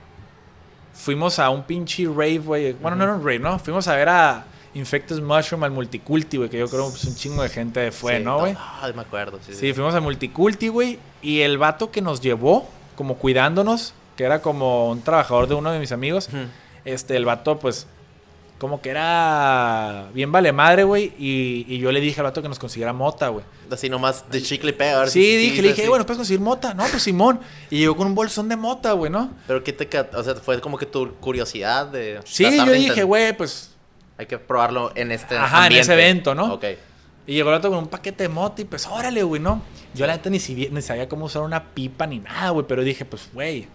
Fuimos a un pinche rave, güey. Bueno, no era un rave, ¿no? Fuimos a ver a Infected Mushroom, al Multiculti, güey, que yo creo que pues, un chingo de gente fue, Sí, ¿no, güey? Ah, me acuerdo, sí, Sí, fuimos a Multiculti, güey. Y el vato que nos llevó, como cuidándonos, que era como un trabajador de uno de mis amigos, este, el vato, pues, como que era bien vale madre, güey. Y, y yo le dije al vato que nos consiguiera mota, güey. Así nomás de chicle y pega. Sí, si- dije, le dije, bueno, ¿puedes conseguir mota? No, pues Simón. Y llegó con un bolsón de mota, güey, ¿no? Pero qué te... O sea, fue como que tu curiosidad de... Sí, yo de dije, güey, pues. Hay que probarlo en este Ajá, en ese ambiente. evento, ¿no? Ok. Y llegó el vato con un paquete de mota y pues, órale, güey, ¿no? Yo la neta ni, si- ni sabía cómo usar una pipa ni nada, güey. Pero dije, pues, güey,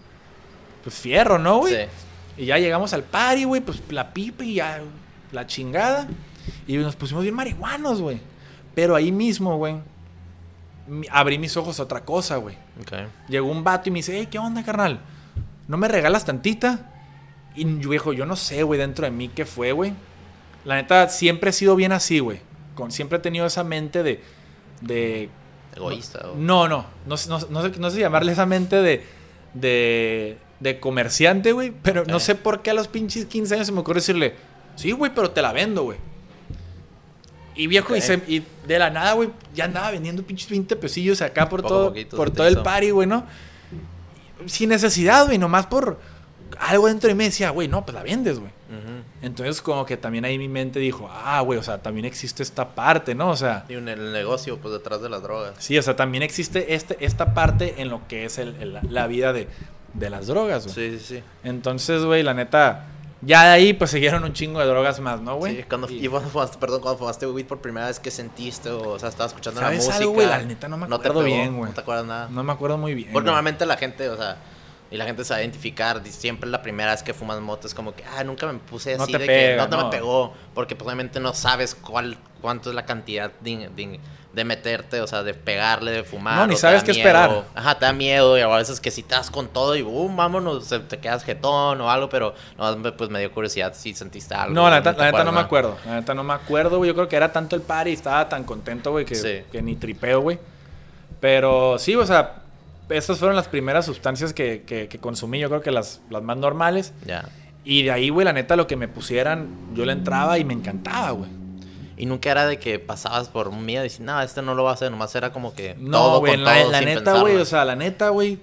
pues fierro, ¿no, güey? Sí. Y ya llegamos al party, güey, pues la pipa y ya la chingada. Y nos pusimos bien marihuanos, güey. Pero ahí mismo, güey, abrí mis ojos a otra cosa, güey. Ok. Llegó un vato y me dice, hey, ¿qué onda, carnal? ¿No me regalas tantita? Y yo, viejo, yo no sé, güey, dentro de mí qué fue, güey. La neta, siempre he sido bien así, güey. Con, siempre he tenido esa mente de... de Egoísta. no, no, no, no, no sé, no sé llamarle esa mente de, de, de comerciante, güey. Pero no Ok. sé por qué a los pinches 15 años se me ocurre decirle, sí, güey, pero te la vendo, güey. Y viejo, y, se- y de la nada, güey, ya andaba vendiendo pinches 20 pesillos acá por Poco todo, por todo el party, güey, ¿no? Sin necesidad, güey, nomás por algo dentro de mí decía, güey, no, pues la vendes, güey. Entonces, como que también ahí mi mente dijo, ah, güey, o sea, también existe esta parte, ¿no? O sea, Y un- el negocio, pues, detrás de las drogas. Sí, o sea, también existe este, esta parte en lo que es el- el- la vida de, de las drogas, güey. Sí, sí, sí. Entonces, güey, la neta, ya de ahí pues siguieron un chingo de drogas más, ¿no, güey? Sí, cuando, Y- fumaste, perdón, cuando fumaste weed por primera vez, ¿qué sentiste? O, o sea, estabas escuchando la ¿Sabes música. algo, güey? La neta no me te acuerdo pegó, bien, güey. No te acuerdas nada. No me acuerdo muy bien. Porque normalmente la gente, o sea, y la gente se va a identificar, siempre la primera vez que fumas moto es como que, ah, nunca me puse No así te de pega, que no, te no. me pegó, porque pues obviamente no sabes cuál, cuánto es la cantidad de, de de meterte, o sea, de pegarle, de fumar. No, ni sabes qué miedo. esperar. Ajá, te da miedo y a veces que si te das con todo y boom, vámonos, te quedas jetón o algo, pero no, pues me dio curiosidad si sentiste algo. No, la neta, te la neta no me acuerdo. La neta no me acuerdo, güey. Yo creo que era tanto el party y estaba tan contento, güey, que, Sí. que ni tripeo, güey. Pero sí, o sea, estas fueron las primeras sustancias que, que- que consumí. Yo creo que las, las más normales. Ya. Y de ahí, güey, la neta, lo que me pusieran, yo le entraba y me encantaba, güey. Y nunca era de que pasabas por un miedo y dices, no, este no lo va a hacer, nomás era como que No, todo güey, con la, todo la sin neta, güey, o sea, la neta, güey.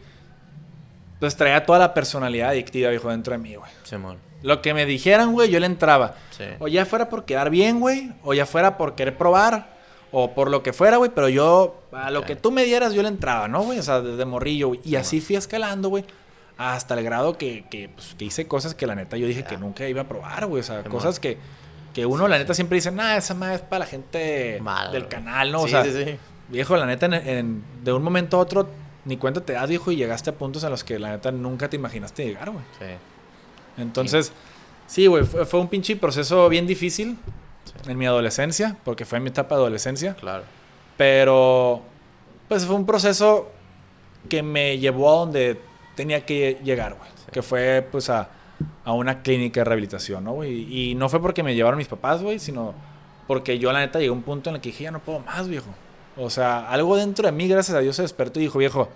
Pues traía toda la personalidad adictiva, viejo, dentro de mí, güey. Simón, Lo que me dijeran, güey, yo le entraba. sí. O ya fuera por quedar bien, güey. O ya fuera por querer probar. O por lo que fuera, güey. Pero yo, a lo que tú me dieras, yo le entraba, ¿no, güey? O sea, desde morrillo, güey. Y así fui escalando, güey. Hasta el grado que, que, pues, que hice cosas que la neta yo dije que nunca iba a probar, güey. O sea, Simón. cosas que, que uno, la neta, siempre dice, nah, esa madre es para la gente Mal, del canal, ¿no? O Sí, sea, sí, sí. viejo, la neta, en, en- de un momento a otro, ni cuenta te das, viejo, y llegaste a puntos en los que la neta nunca te imaginaste llegar, güey. Sí. Entonces, sí, güey, fue, fue un pinche proceso bien difícil en mi adolescencia, porque fue en mi etapa de adolescencia, Claro. pero pues fue un proceso que me llevó a donde tenía que llegar, güey, que fue pues a, a una clínica de rehabilitación, ¿no, güey? Y no fue porque me llevaron mis papás, güey, sino porque yo la neta llegué a un punto en el que dije, ya no puedo más, viejo. O sea, algo dentro de mí, gracias a Dios, se despertó y dijo, viejo,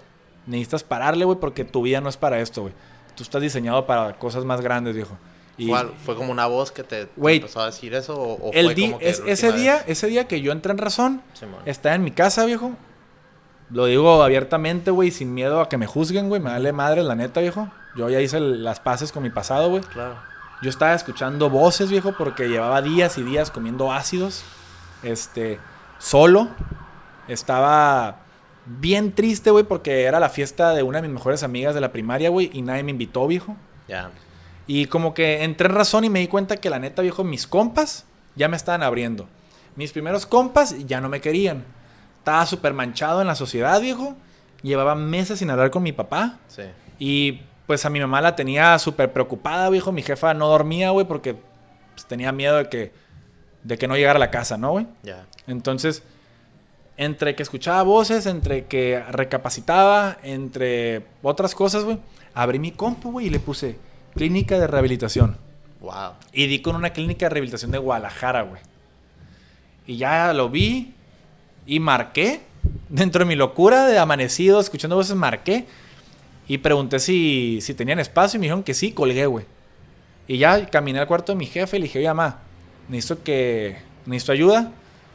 necesitas pararle, güey, porque tu vida no es para esto, güey. Tú estás diseñado para cosas más grandes, viejo. Y ¿Cuál? ¿Fue como una voz que te empezó a decir eso? ¿O, o el fue di- como que es- la ese día, vez? ese día que yo entré en razón, Simón. estaba en mi casa, viejo. Lo digo abiertamente, güey, sin miedo a que me juzguen, güey. Me vale madre, la neta, viejo. Yo ya hice las paces con mi pasado, güey. Claro. Yo estaba escuchando voces, viejo, porque llevaba días y días comiendo ácidos. Este, solo. Estaba bien triste, güey, porque era la fiesta de una de mis mejores amigas de la primaria, güey, y nadie me invitó, viejo. Ya. Y como que entré en razón y me di cuenta que la neta, viejo, mis compas ya me estaban abriendo. Mis primeros compas ya no me querían. Estaba súper manchado en la sociedad, viejo. Llevaba meses sin hablar con mi papá. Sí. Y pues a mi mamá la tenía súper preocupada, viejo. Mi jefa no dormía, güey, porque pues, tenía miedo de que, de que no llegara a la casa, ¿no, güey? Ya. Entonces, entre que escuchaba voces, entre que recapacitaba, entre otras cosas, güey, abrí mi compu, güey, y le puse clínica de rehabilitación. Wow. Y di con una clínica de rehabilitación de Guadalajara, güey. Y ya lo vi y marqué. Dentro de mi locura de amanecido, escuchando voces, marqué. Y pregunté si, si tenían espacio y me dijeron que sí, colgué, güey. Y ya caminé al cuarto de mi jefe y le dije, oye, mamá, necesito que... Necesito ayuda.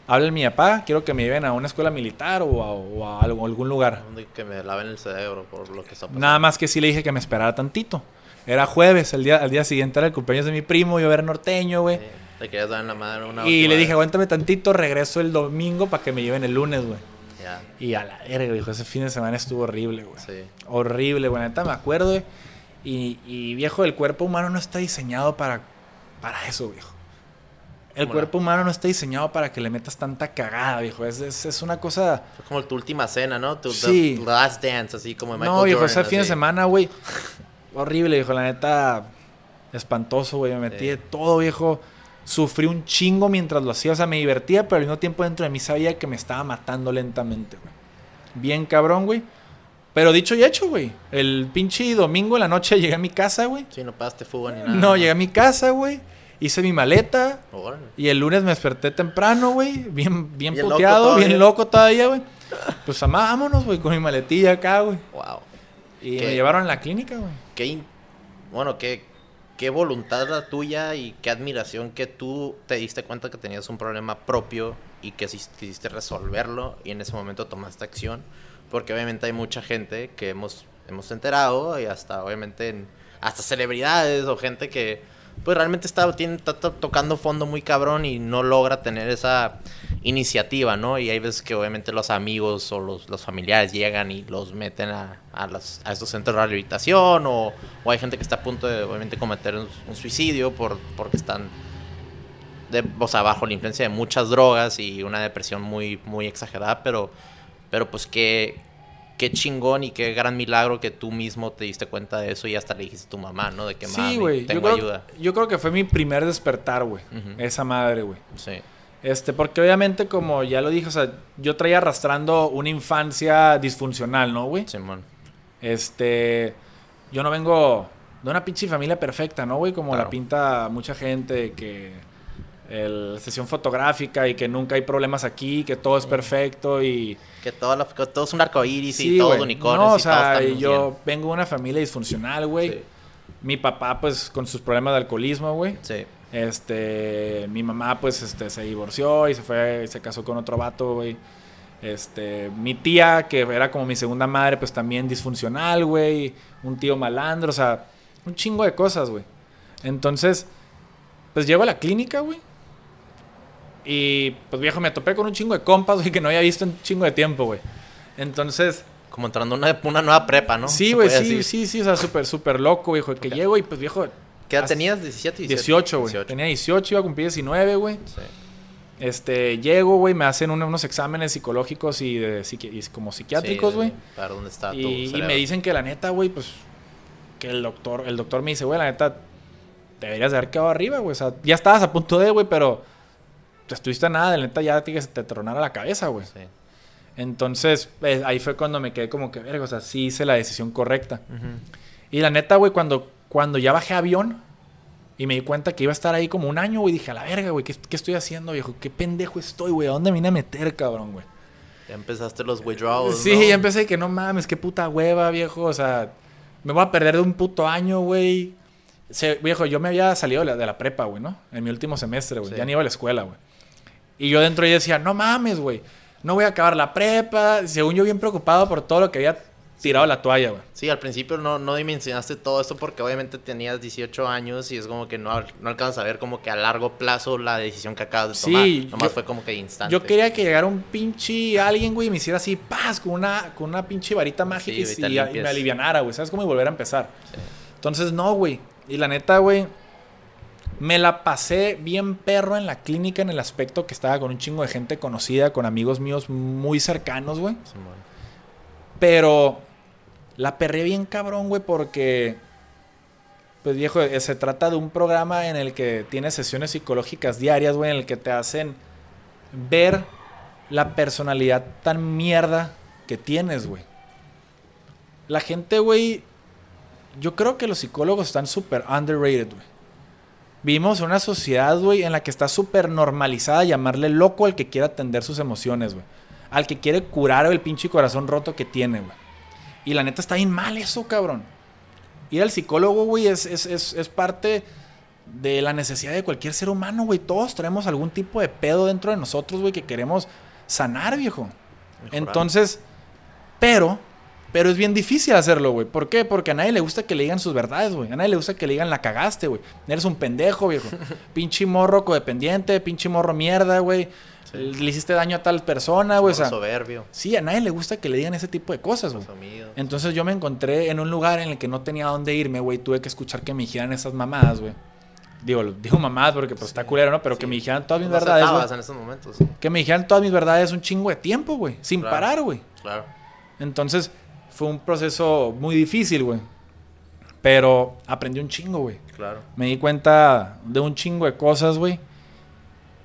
Habla mi papá, quiero que me lleven a una escuela militar o a, o a algún lugar. Que me laven el cerebro por lo que está pasando. Nada más que sí le dije que me esperara tantito. Era jueves, el día, al día siguiente era el cumpleaños de mi primo, yo era norteño, güey. Sí. Querías dar en la madre una Y le dije, aguántame tantito, regreso el domingo para que me lleven el lunes, güey. Ya. Y a la verga, viejo, ese fin de semana estuvo horrible, güey. Sí. Horrible, güey, neta, me acuerdo, güey. Y, y, viejo, el cuerpo humano no está diseñado para, para eso, viejo. El ¿Cómo cuerpo humano no está diseñado para que le metas tanta cagada, viejo. Es, es, es una cosa... Fue como tu última cena, ¿no? Tu Sí. the last dance, así como de Michael no, viejo, Jordan, ese fin de semana, güey. Horrible, viejo, la neta. Espantoso, güey. Me metí Sí. de todo, viejo. Sufrí un chingo mientras lo hacía. O sea, me divertía, pero al mismo tiempo dentro de mí sabía que me estaba matando lentamente, güey. Bien cabrón, güey. Pero dicho y hecho, güey. El pinche domingo en la noche llegué a mi casa, güey. Sí, no pagaste fuga ni nada. No, llegué a mi casa, güey. Hice mi maleta. Órale. Y el lunes me desperté temprano, güey. Bien, bien, puteado, bien loco todavía, güey. Pues vámonos, güey, con mi maletilla acá, güey. Wow. Y ¿Qué? me llevaron a la clínica, güey. Qué, in- bueno, qué, qué voluntad la tuya y qué admiración que tú te diste cuenta que tenías un problema propio y que quisiste resolverlo y en ese momento tomaste acción. Porque obviamente hay mucha gente que hemos, hemos enterado y hasta obviamente en- hasta celebridades o gente que pues realmente está, tiene, está to- tocando fondo muy cabrón y no logra tener esa iniciativa, ¿no? Y hay veces que obviamente los amigos o los, familiares llegan y los meten a, a, estos centros de rehabilitación o, o hay gente que está a punto de obviamente cometer un, suicidio por, porque están de, o sea, bajo la influencia de muchas drogas y una depresión muy, muy exagerada, pero, pero pues qué, qué chingón y qué gran milagro que tú mismo te diste cuenta de eso y hasta le dijiste a tu mamá, ¿no? De que Sí, güey. Yo tengo creo, ayuda. yo creo que fue mi primer despertar, güey. Esa madre, güey. Sí, Este, porque obviamente, como ya lo dije, o sea, yo traía arrastrando una infancia disfuncional, ¿no, güey? Simón. Este, yo no vengo de una pinche familia perfecta, ¿no, güey? Como Claro. la pinta mucha gente, que el sesión fotográfica y que nunca hay problemas aquí, que todo es perfecto y... Que todo, la- que todo es un arco iris y Sí, todos unicornios. No, o y sea, estamos yo bien. vengo de una familia disfuncional, güey. Sí. Mi papá, pues, con sus problemas de alcoholismo, güey. Sí. Este, mi mamá, pues, este, se divorció y se fue, se casó con otro vato, güey. Este, mi tía, que era como mi segunda madre, pues también disfuncional, güey. Un tío malandro, o sea, un chingo de cosas, güey. Entonces, pues llego a la clínica, güey. Y, pues, viejo, me topé con un chingo de compas, güey, que no había visto en un chingo de tiempo, güey. Entonces, Como entrando una, una nueva prepa, ¿no? sí, güey, sí, decir. sí, sí, o sea, súper, súper loco, viejo. Que llego y, pues, viejo, ¿Qué edad tenías? ¿17? 18, güey. Tenía 18, iba a cumplir 19, güey. Sí. Este, llego, güey, me hacen un- unos exámenes psicológicos y, de, psiqui- y como psiquiátricos, güey. Para dónde está tu y, y me dicen que la neta, güey, pues, que el doctor, el doctor me dice, güey, la neta, deberías de haber quedado arriba, güey. O sea, ya estabas a punto de, güey, pero estuviste a nada, la neta ya te, que se te tronara la cabeza, güey. Sí. Entonces, eh, ahí fue cuando me quedé como que, verga, o sea, sí hice la decisión correcta. Y la neta, güey, cuando, cuando ya bajé avión y me di cuenta que iba a estar ahí como un año, güey, dije, a la verga, güey, ¿qué, qué estoy haciendo, viejo? ¿Qué pendejo estoy, güey? ¿A dónde me vine a meter, cabrón, güey? Ya empezaste los withdrawals, Sí, ¿no? ya empecé de que no mames, qué puta hueva, viejo. O sea, me voy a perder de un puto año, güey. Viejo, yo me había salido de la, de la prepa, güey, ¿no? En mi último semestre, güey. Sí. Ya ni iba a la escuela, güey. Y yo dentro yo decía, no mames, güey. No voy a acabar la prepa. Según yo, bien preocupado por todo lo que había tirado la toalla, güey. Sí, al principio no, no dimensionaste todo esto porque obviamente tenías 18 años y es como que no, no alcanzas a ver como que a largo plazo la decisión que acabas de Sí, tomar. Nomás yo- fue como que instante. Yo quería que llegara un pinche alguien, güey, y me hiciera así, paz, con una, con una pinche varita mágica y, sí, me alivianara, güey. ¿Sabes cómo? Y volver a empezar. Sí. Entonces, no, güey. Y la neta, güey, me la pasé bien perro en la clínica en el aspecto que estaba con un chingo de gente conocida, con amigos míos muy cercanos, güey. Pero la perré bien cabrón, güey, porque, pues viejo, eh, se trata de un programa en el que tienes sesiones psicológicas diarias, güey, en el que te hacen ver la personalidad tan mierda que tienes, güey. La gente, güey, yo creo que los psicólogos están súper underrated, güey. Vivimos en una sociedad, güey, en la que está súper normalizada llamarle loco al que quiere atender sus emociones, güey. Al que quiere curar el pinche corazón roto que tiene, güey. Y la neta está bien mal eso, cabrón. Ir al psicólogo, güey, es, es, es, es parte de la necesidad de cualquier ser humano, güey. Todos traemos algún tipo de pedo dentro de nosotros, güey, que queremos sanar, viejo. Mejorar. Entonces, pero, pero es bien difícil hacerlo, güey. ¿Por qué? Porque a nadie le gusta que le digan sus verdades, güey. A nadie le gusta que le digan la cagaste, güey. Eres un pendejo, viejo. pinche morro codependiente, pinche morro mierda, güey. Sí. Le hiciste daño a tal persona, güey. O sea, soberbio. sí, a nadie le gusta que le digan ese tipo de cosas, güey. Entonces yo me encontré en un lugar en el que no tenía dónde irme, güey. Tuve que escuchar que me dijeran esas mamadas, güey. Digo, digo mamadas porque pues está culero, ¿no? Pero que me dijeran todas mis No verdades, en esos momentos. Que me dijeran todas mis verdades un chingo de tiempo, güey. Sin Claro. parar, güey. Claro. Entonces fue un proceso muy difícil, güey. Pero aprendí un chingo, güey. Claro. Me di cuenta de un chingo de cosas, güey.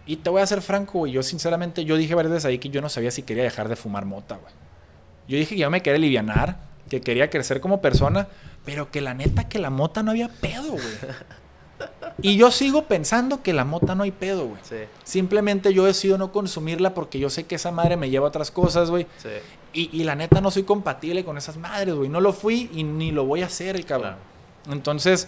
Y te voy a ser franco, güey. Yo sinceramente, yo dije varias veces ahí que yo no sabía si quería dejar de fumar mota, güey. Yo dije que yo me quería alivianar, que quería crecer como persona, pero que la neta que la mota no había pedo, güey. Y yo sigo pensando que la mota no hay pedo, güey. Sí. Simplemente yo decido no consumirla porque yo sé que esa madre me lleva a otras cosas, güey. Sí. Y, y la neta no soy compatible con esas madres, güey. No lo fui y ni lo voy a hacer, el cabrón. Entonces,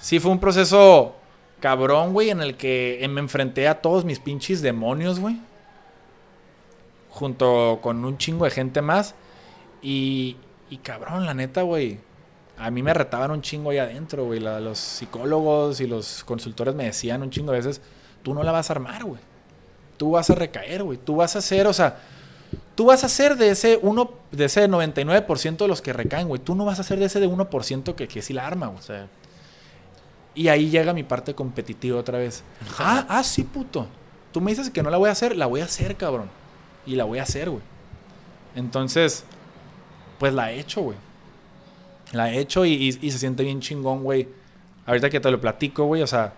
sí fue un proceso cabrón, güey, en el que me enfrenté a todos mis pinches demonios, güey. Junto con un chingo de gente más. Y, y cabrón, la neta, güey. A mí me retaban un chingo ahí adentro, güey. La- los psicólogos y los consultores me decían un chingo de veces, tú no la vas a armar, güey. Tú vas a recaer, güey. Tú vas a ser, o sea, tú vas a ser de ese uno, de ese 99% de los que recaen, güey. Tú no vas a ser de ese de 1% que, que sí la arma, güey. Sí. Y ahí llega mi parte competitiva otra vez. ah, ah, sí, puto. Tú me dices que no la voy a hacer, la voy a hacer, cabrón. Y la voy a hacer, güey. Entonces, pues la he hecho, güey. La he hecho y, y- y se siente bien chingón, güey. Ahorita que te lo platico, güey, o sea,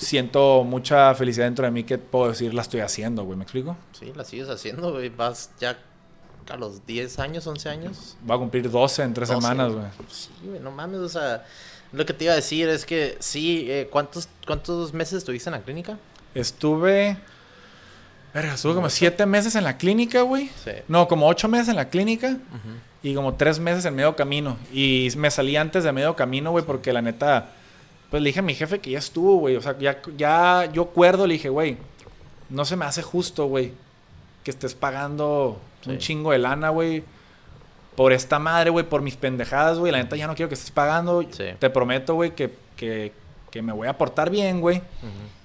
siento mucha felicidad dentro de mí que puedo decir la estoy haciendo, güey. ¿Me explico? Sí, la sigues haciendo, güey. Vas ya a los 10 años, 11 años. Va a cumplir 12 en tres 12, semanas, güey. Sí, güey, no mames, o sea, lo que te iba a decir es que sí, eh, ¿cuántos, ¿cuántos meses estuviste en la clínica? Estuve. Verga, estuve como siete meses en la clínica, güey. Sí. No, como ocho meses en la clínica. Y como tres meses en medio camino. Y me salí antes de medio camino, güey, porque la neta. Pues le dije a mi jefe que ya estuvo, güey. O sea, ya, ya yo acuerdo, le dije, güey, no se me hace justo, güey, que estés pagando un chingo de lana, güey. Por esta madre, güey, por mis pendejadas, güey. La neta ya no quiero que estés pagando. Sí. Te prometo, güey, que, que, que me voy a portar bien, güey.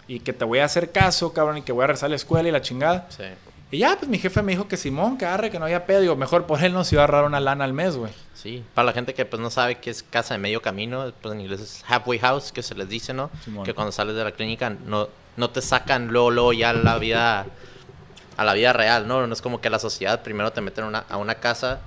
Y que te voy a hacer caso, cabrón, y que voy a regresar a la escuela y la chingada. Sí. Y ya, pues mi jefe me dijo que Simón, que arre, que no había pedo. Digo, mejor por él nos iba a ahorrar una lana al mes, güey. Sí, para la gente que pues no sabe qué es casa de medio camino, pues en inglés es halfway house, que se les dice, ¿no? Simón. Que cuando sales de la clínica no, no te sacan luego, luego ya a la vida a la vida real, ¿no? No es como que la sociedad primero te meten a una, a una casa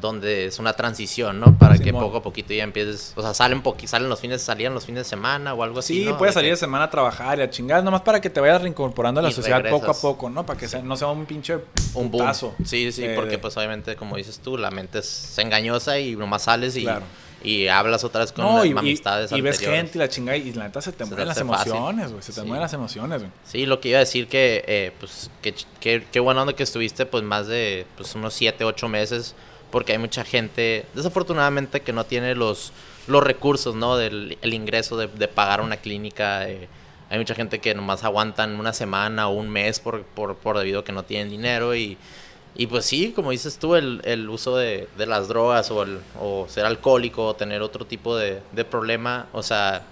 donde es una transición, ¿no? Para que poco a poquito ya empieces, o sea, salen salen los fines, salían los fines de semana o algo así, Sí, ¿no? puedes De salir que- de semana a trabajar y a chingar, nomás para que te vayas reincorporando a la Y sociedad poco a poco, ¿no? Para que sea- no sea un pinche un boom. putazo. Sí, sí, Eh, porque de- pues obviamente, como dices tú, la mente es engañosa y nomás sales y, Claro. y hablas otra vez con No, y, amistades y ves gente y la chingada y la neta se te Se mueren las emociones, güey. Se te Sí. mueren las emociones, güey. Sí, lo que iba a decir que, eh, pues, que, que, buena onda que estuviste, pues, más de, pues, unos 7, 8 meses, porque hay mucha gente, desafortunadamente, que no tiene los, los recursos, ¿no? Del el ingreso de, de pagar una clínica. eh, hay mucha gente que nomás aguantan una semana o un mes por, por, por debido a que no tienen dinero y... Y pues sí, como dices tú, el, el uso de, de las drogas o, el, o ser alcohólico o tener otro tipo de, de problema, o sea,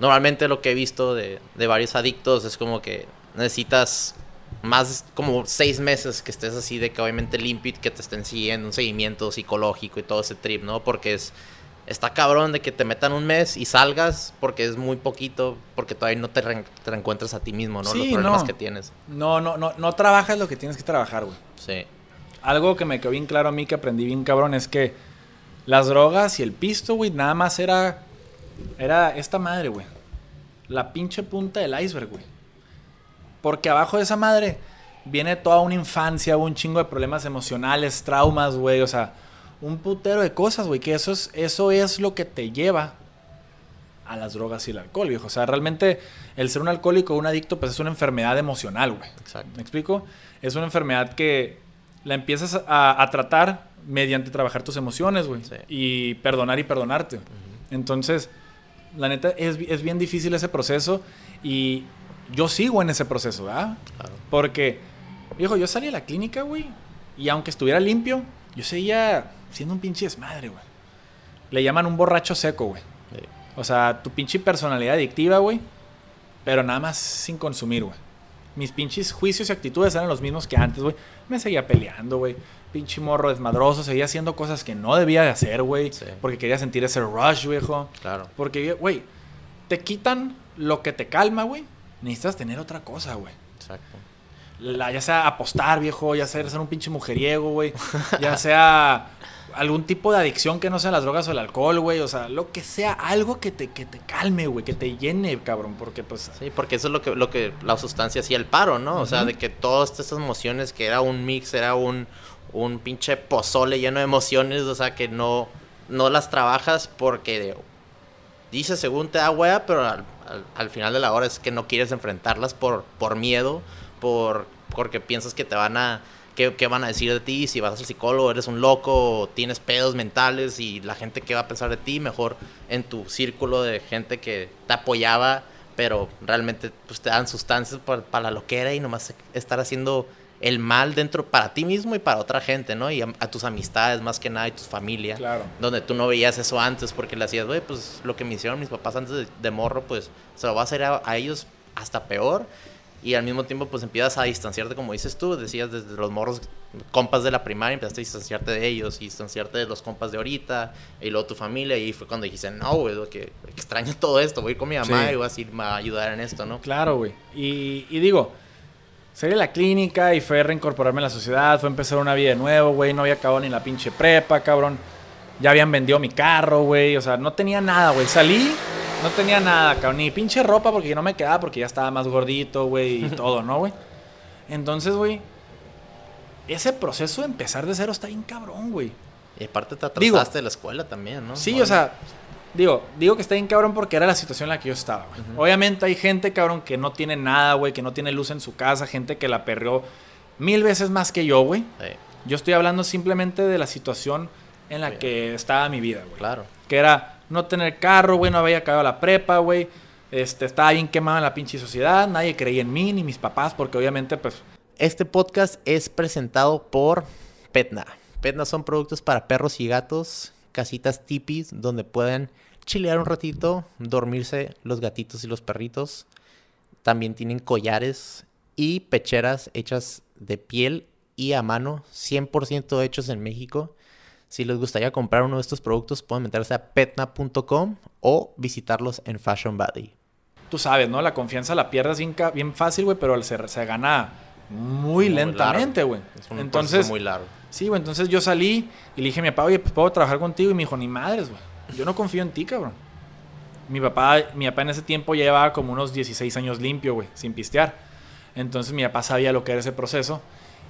normalmente lo que he visto de, de varios adictos es como que necesitas más como seis meses que estés así de que obviamente limpio y que te estén siguiendo un seguimiento psicológico y todo ese trip, ¿no? Porque es está cabrón de que te metan un mes y salgas porque es muy poquito, porque todavía no te, re- te reencuentras a ti mismo, ¿no? Los problemas no. que tienes. No, no, no, no trabajas lo que tienes que trabajar, güey. Sí. Algo que me quedó bien claro a mí, que aprendí bien cabrón, es que las drogas y el pisto, güey, nada más era. Era esta madre, güey. La pinche punta del iceberg, güey. Porque abajo de esa madre viene toda una infancia, un chingo de problemas emocionales, traumas, güey. O sea, un putero de cosas, güey. Que eso es, eso es lo que te lleva a las drogas y el alcohol, viejo. O sea, realmente el ser un alcohólico o un adicto, pues es una enfermedad emocional, güey. Exacto. ¿Me explico? Es una enfermedad que la empiezas a, a tratar mediante trabajar tus emociones, güey. Sí. Y perdonar y perdonarte. Entonces, la neta, es, es bien difícil ese proceso y yo sigo en ese proceso, ¿verdad? Claro. Porque, viejo, yo salí a la clínica, güey, y aunque estuviera limpio, yo seguía siendo un pinche desmadre, güey. Le llaman un borracho seco, güey. Sí. O sea, tu pinche personalidad adictiva, güey. Pero nada más sin consumir, güey. Mis pinches juicios y actitudes eran los mismos que antes, güey. Me seguía peleando, güey. Pinche morro desmadroso. Seguía haciendo cosas que no debía de hacer, güey. Sí. Porque quería sentir ese rush, viejo. Claro. Porque, güey, te quitan lo que te calma, güey. Necesitas tener otra cosa, güey. Exacto. La- ya sea apostar, viejo, ya sea ser un pinche mujeriego, güey. Ya sea algún tipo de adicción que no sea las drogas o el alcohol, güey. O sea, lo que sea, algo que te, que te calme, güey, que te llene, cabrón. Porque, pues, Sí, porque eso es lo que, lo que la sustancia hacía el paro, ¿no? O sea, de que todas estas emociones, que era un mix, era un, un pinche pozole lleno de emociones, o sea, que no, no las trabajas porque dices según te da wea, pero al, al- al final de la hora es que no quieres enfrentarlas por, por miedo, por, porque piensas que te van a... ¿Qué, qué van a decir de ti? Si vas al psicólogo, eres un loco, tienes pedos mentales y la gente que va a pensar de ti, mejor en tu círculo de gente que te apoyaba, pero realmente pues te dan sustancias para, para la loquera y nomás estar haciendo el mal dentro para ti mismo y para otra gente, ¿no? Y a, a tus amistades más que nada y tu familia. Claro. Donde tú no veías eso antes porque le hacías, güey, pues lo que me hicieron mis papás antes de, de morro, pues se lo va a hacer a, a ellos hasta peor. Y al mismo tiempo, pues empiezas a distanciarte, como dices tú, decías desde los morros, compas de la primaria, empezaste a distanciarte de ellos y distanciarte de los compas de ahorita y luego tu familia. Y fue cuando dijiste, no, güey, que extraño todo esto, voy a ir con mi mamá Sí. y voy a, ir a ayudar en esto, ¿no? Claro, güey. Y, y digo, salí de la clínica y fue reincorporarme a la sociedad, fue empezar una vida de nuevo, güey. No había acabado ni la pinche prepa, cabrón. Ya habían vendido mi carro, güey. O sea, no tenía nada, güey. Salí No tenía nada, cabrón. Ni pinche ropa porque no me quedaba porque ya estaba más gordito, güey, y todo, ¿no, güey? Entonces, güey, ese proceso de empezar de cero está bien cabrón, güey. Y aparte te Digo- atrasaste de la escuela también, ¿no? Sí, o sea, digo, digo que está bien cabrón porque era la situación en la que yo estaba, güey. Obviamente hay gente, cabrón, que no tiene nada, güey, que no tiene luz en su casa, gente que la perreó mil veces más que yo, güey. sí, Yo estoy hablando simplemente de la situación en la que estaba mi vida, güey. claro. Que era no tener carro, güey, no había acabado la prepa, güey. Este, estaba bien quemado en la pinche sociedad, nadie creía en mí, ni mis papás, porque obviamente, pues, Este podcast es presentado por Petna. Petna son productos para perros y gatos, casitas tipis donde pueden chilear un ratito, dormirse los gatitos y los perritos. También tienen collares y pecheras hechas de piel y a mano, 100% hechos en México. Si les gustaría comprar uno de estos productos, pueden meterse a petna.com o visitarlos en Fashion Body. tú sabes, ¿no? La confianza la pierdes bien, fácil, güey, pero se, se gana muy, Muy lentamente, güey. Es un Entonces, proceso muy largo. Sí, güey, entonces yo salí y le dije a mi papá, oye, pues puedo trabajar contigo. Y me dijo, ni madres, güey. Yo no confío en ti, cabrón. Mi papá, mi papá en ese tiempo ya llevaba como unos 16 años limpio, güey, sin pistear. Entonces mi papá sabía lo que era ese proceso.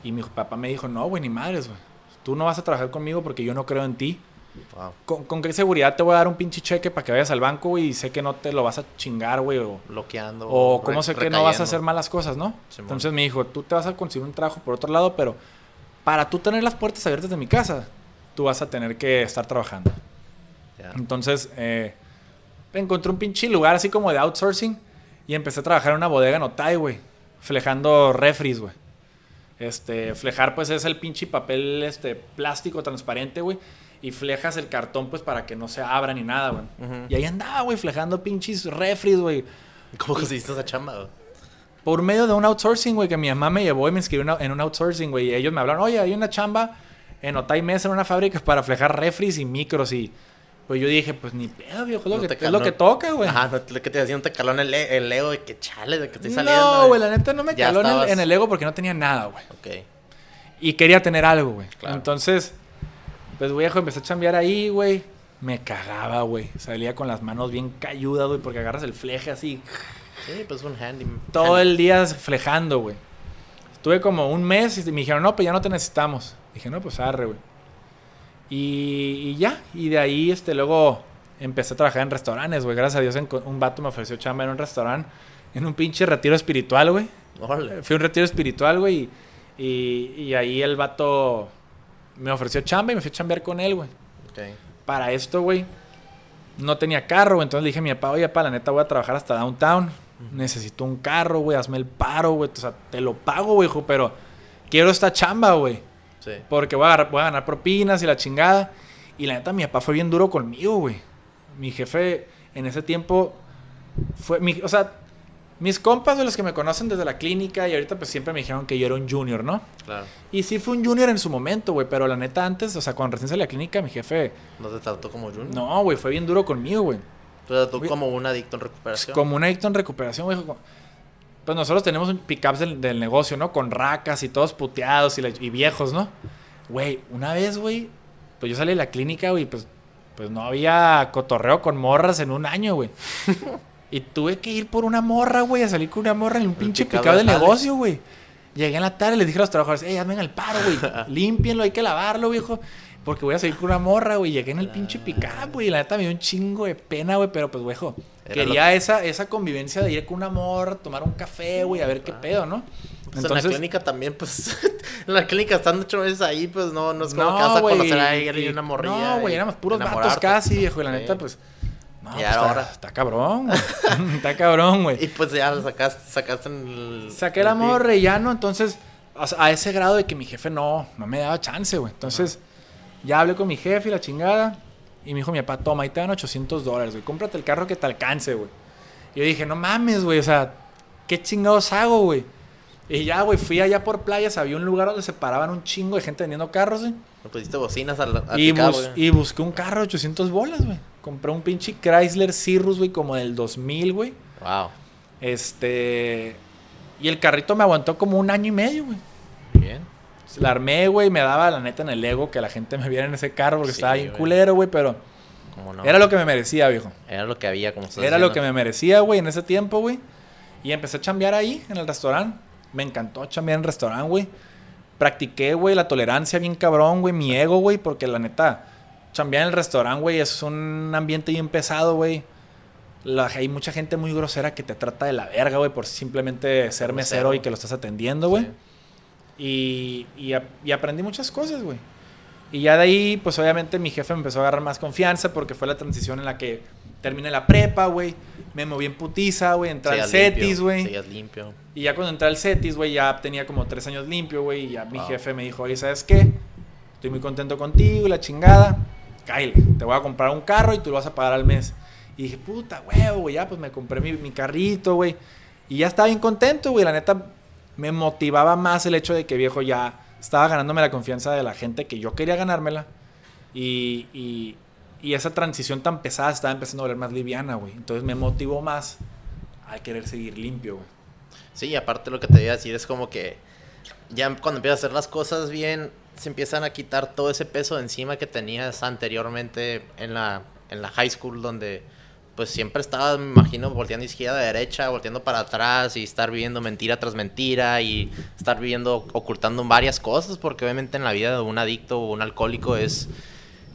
Y mi papá me dijo, no, güey, ni madres, güey. Tú no vas a trabajar conmigo porque yo no creo en ti. Wow. ¿Con, con qué seguridad te voy a dar un pinche cheque para que vayas al banco, güey? Y sé que no te lo vas a chingar, güey. O, Bloqueando. o cómo sé que no vas a hacer malas cosas, ¿no? Simón. Entonces me dijo, tú te vas a conseguir un trabajo por otro lado, pero para tú tener las puertas abiertas de mi casa, tú vas a tener que estar trabajando. Entonces, eh, encontré un pinche lugar así como de outsourcing y empecé a trabajar en una bodega en Otay, güey, flejando refris, güey. Este, flejar pues es el pinche papel este plástico transparente, güey, y flejas el cartón pues para que no se abra ni nada, güey. Y ahí andaba, güey, flejando pinches refris, güey. ¿Cómo conseguiste esa chamba? güey? Por medio de un outsourcing, güey, que mi mamá me llevó y me inscribió en un outsourcing, güey. Y ellos me hablaron, oye, hay una chamba en Otay Mesa, en una fábrica para flejar refris y micros. Y pues yo dije, pues ni pedo, viejo, es lo, No que, es lo que toca, güey. Ajá, no, lo que te decía, no te caló en el, e- el ego de que chale, de que estoy saliendo. No, güey, la neta no me Ya caló en el, estabas- en el ego porque no tenía nada, güey. Ok. Y quería tener algo, güey. Claro. Entonces, pues, viejo, empecé a chambear ahí, güey. Me cagaba, güey. Salía con las manos bien cayudas, güey, porque agarras el fleje así. Sí, pues un handy. Todo handy- el día flejando, güey. Estuve como un mes y me dijeron, no, pues ya no te necesitamos. Dije, no, pues arre, güey. Y, y ya, y de ahí, este, luego empecé a trabajar en restaurantes, güey. Gracias a Dios, enco- un vato me ofreció chamba en un restaurante, en un pinche retiro espiritual, güey. Fui a un retiro espiritual, güey, y, y, y ahí el vato me ofreció chamba y me fui a chambear con él, güey. Para esto, güey, no tenía carro, güey. Entonces le dije a mi papá, oye, papá, la neta voy a trabajar hasta downtown. Necesito un carro, güey, hazme el paro, güey. O sea, te lo pago, güey, hijo, pero quiero esta chamba, güey. Sí. Porque voy a, agarrar- voy a ganar propinas y la chingada. Y la neta, mi papá fue bien duro conmigo, güey. Mi jefe en ese tiempo fue. Mi, o sea, mis compas de los que me conocen desde la clínica y ahorita, pues siempre me dijeron que yo era un junior, ¿no? Claro. Y sí fue un junior en su momento, güey. Pero la neta, antes, o sea, cuando recién salí a la clínica, mi jefe. ¿No te trató como Junior? No, güey, fue bien duro conmigo, güey. Te trató como un adicto en recuperación. Como un adicto en recuperación, güey. Pues nosotros tenemos un pickups del, del negocio, ¿no? Con racas y todos puteados y, la- y viejos, ¿no? Güey, una vez, güey, pues yo salí de la clínica, güey, pues, pues no había cotorreo con morras en un año, güey. y tuve que ir por una morra, güey, a salir con una morra en un pinche de del negocio, güey. Llegué en la tarde y les dije a los trabajadores, ey, hazme el paro, güey. Límpienlo, hay que lavarlo, viejo. Porque voy a salir con una morra, güey. Llegué en el pinche pickup, güey. La neta me dio un chingo de pena, güey. Pero pues, güey, Era quería esa, esa convivencia de ir con una morra, tomar un café, güey, a ver qué pedo, ¿no? Pues en la clínica también, pues. en la clínica estando ocho meses ahí, pues no, no es como que vas a conocer a alguien y una morrilla. No, güey, éramos puros vatos casi, viejo. Y la neta, pues. No, Y pues, ahora- está, está cabrón, güey. está cabrón, güey. Y pues ya lo sacaste, sacaste el. Saqué el la morra y ya no, entonces, a ese grado de que mi jefe no, no me daba chance, güey. Entonces, ya hablé con mi jefe y la chingada. Y me dijo mi papá, toma, ahí te dan 800 dólares, güey. Cómprate el carro que te alcance, güey. Y yo dije, no mames, güey, o sea, ¿qué chingados hago, güey? Y ya, güey, fui allá por playas, había un lugar donde se paraban un chingo de gente vendiendo carros, güey. Le pusiste bocinas al, al Y, bus- y busqué un carro de 800 bolas, güey. Compré un pinche Chrysler Cirrus, güey, como del 2000, güey. Wow. Este. Y el carrito me aguantó como un año y medio, güey. Bien. La armé, güey, me daba la neta en el ego que la gente me viera en ese carro porque Sí, estaba bien culero, güey, pero ¿Cómo no? Era lo que me merecía, viejo. Era lo que había, como estás Era lo que me merecía, güey, en ese tiempo, güey. Y empecé a chambear ahí, en el restaurante. Me encantó chambear en el restaurante, güey. Practiqué, güey, la tolerancia bien cabrón, güey. Mi ego, güey, porque la neta, chambear en el restaurante, güey, es un ambiente bien pesado, güey. La- hay mucha gente muy grosera que te trata de la verga, güey, por simplemente ser mesero y que lo estás atendiendo, güey. Sí. Y, y, ap- y aprendí muchas cosas, güey. Y ya de ahí, pues obviamente mi jefe me empezó a agarrar más confianza porque fue la transición en la que terminé la prepa, güey. Me moví en putiza, güey. Entré al CETIS, güey. Limpio. Y ya cuando entré al CETIS, güey, ya tenía como tres años limpio, güey. Y ya mi Wow. jefe me dijo, oye, ¿sabes qué? Estoy muy contento contigo y la chingada. Cáile, te voy a comprar un carro y tú lo vas a pagar al mes. Y dije, puta, huevo, güey, ya pues me compré mi, mi carrito, güey. Y ya estaba bien contento, güey. La neta, me motivaba más el hecho de que viejo ya estaba ganándome la confianza de la gente que yo quería ganármela. Y, y, y esa transición tan pesada estaba empezando a volver más liviana, güey. Entonces me motivó más a querer seguir limpio, güey. Sí, y aparte lo que te voy a decir es como que ya cuando empiezas a hacer las cosas bien, se empiezan a quitar todo ese peso de encima que tenías anteriormente en la, en la high school, donde pues siempre estabas, me imagino, volteando izquierda a derecha, volteando para atrás y estar viviendo mentira tras mentira y estar viviendo, ocultando varias cosas, porque obviamente en la vida de un adicto o un alcohólico es,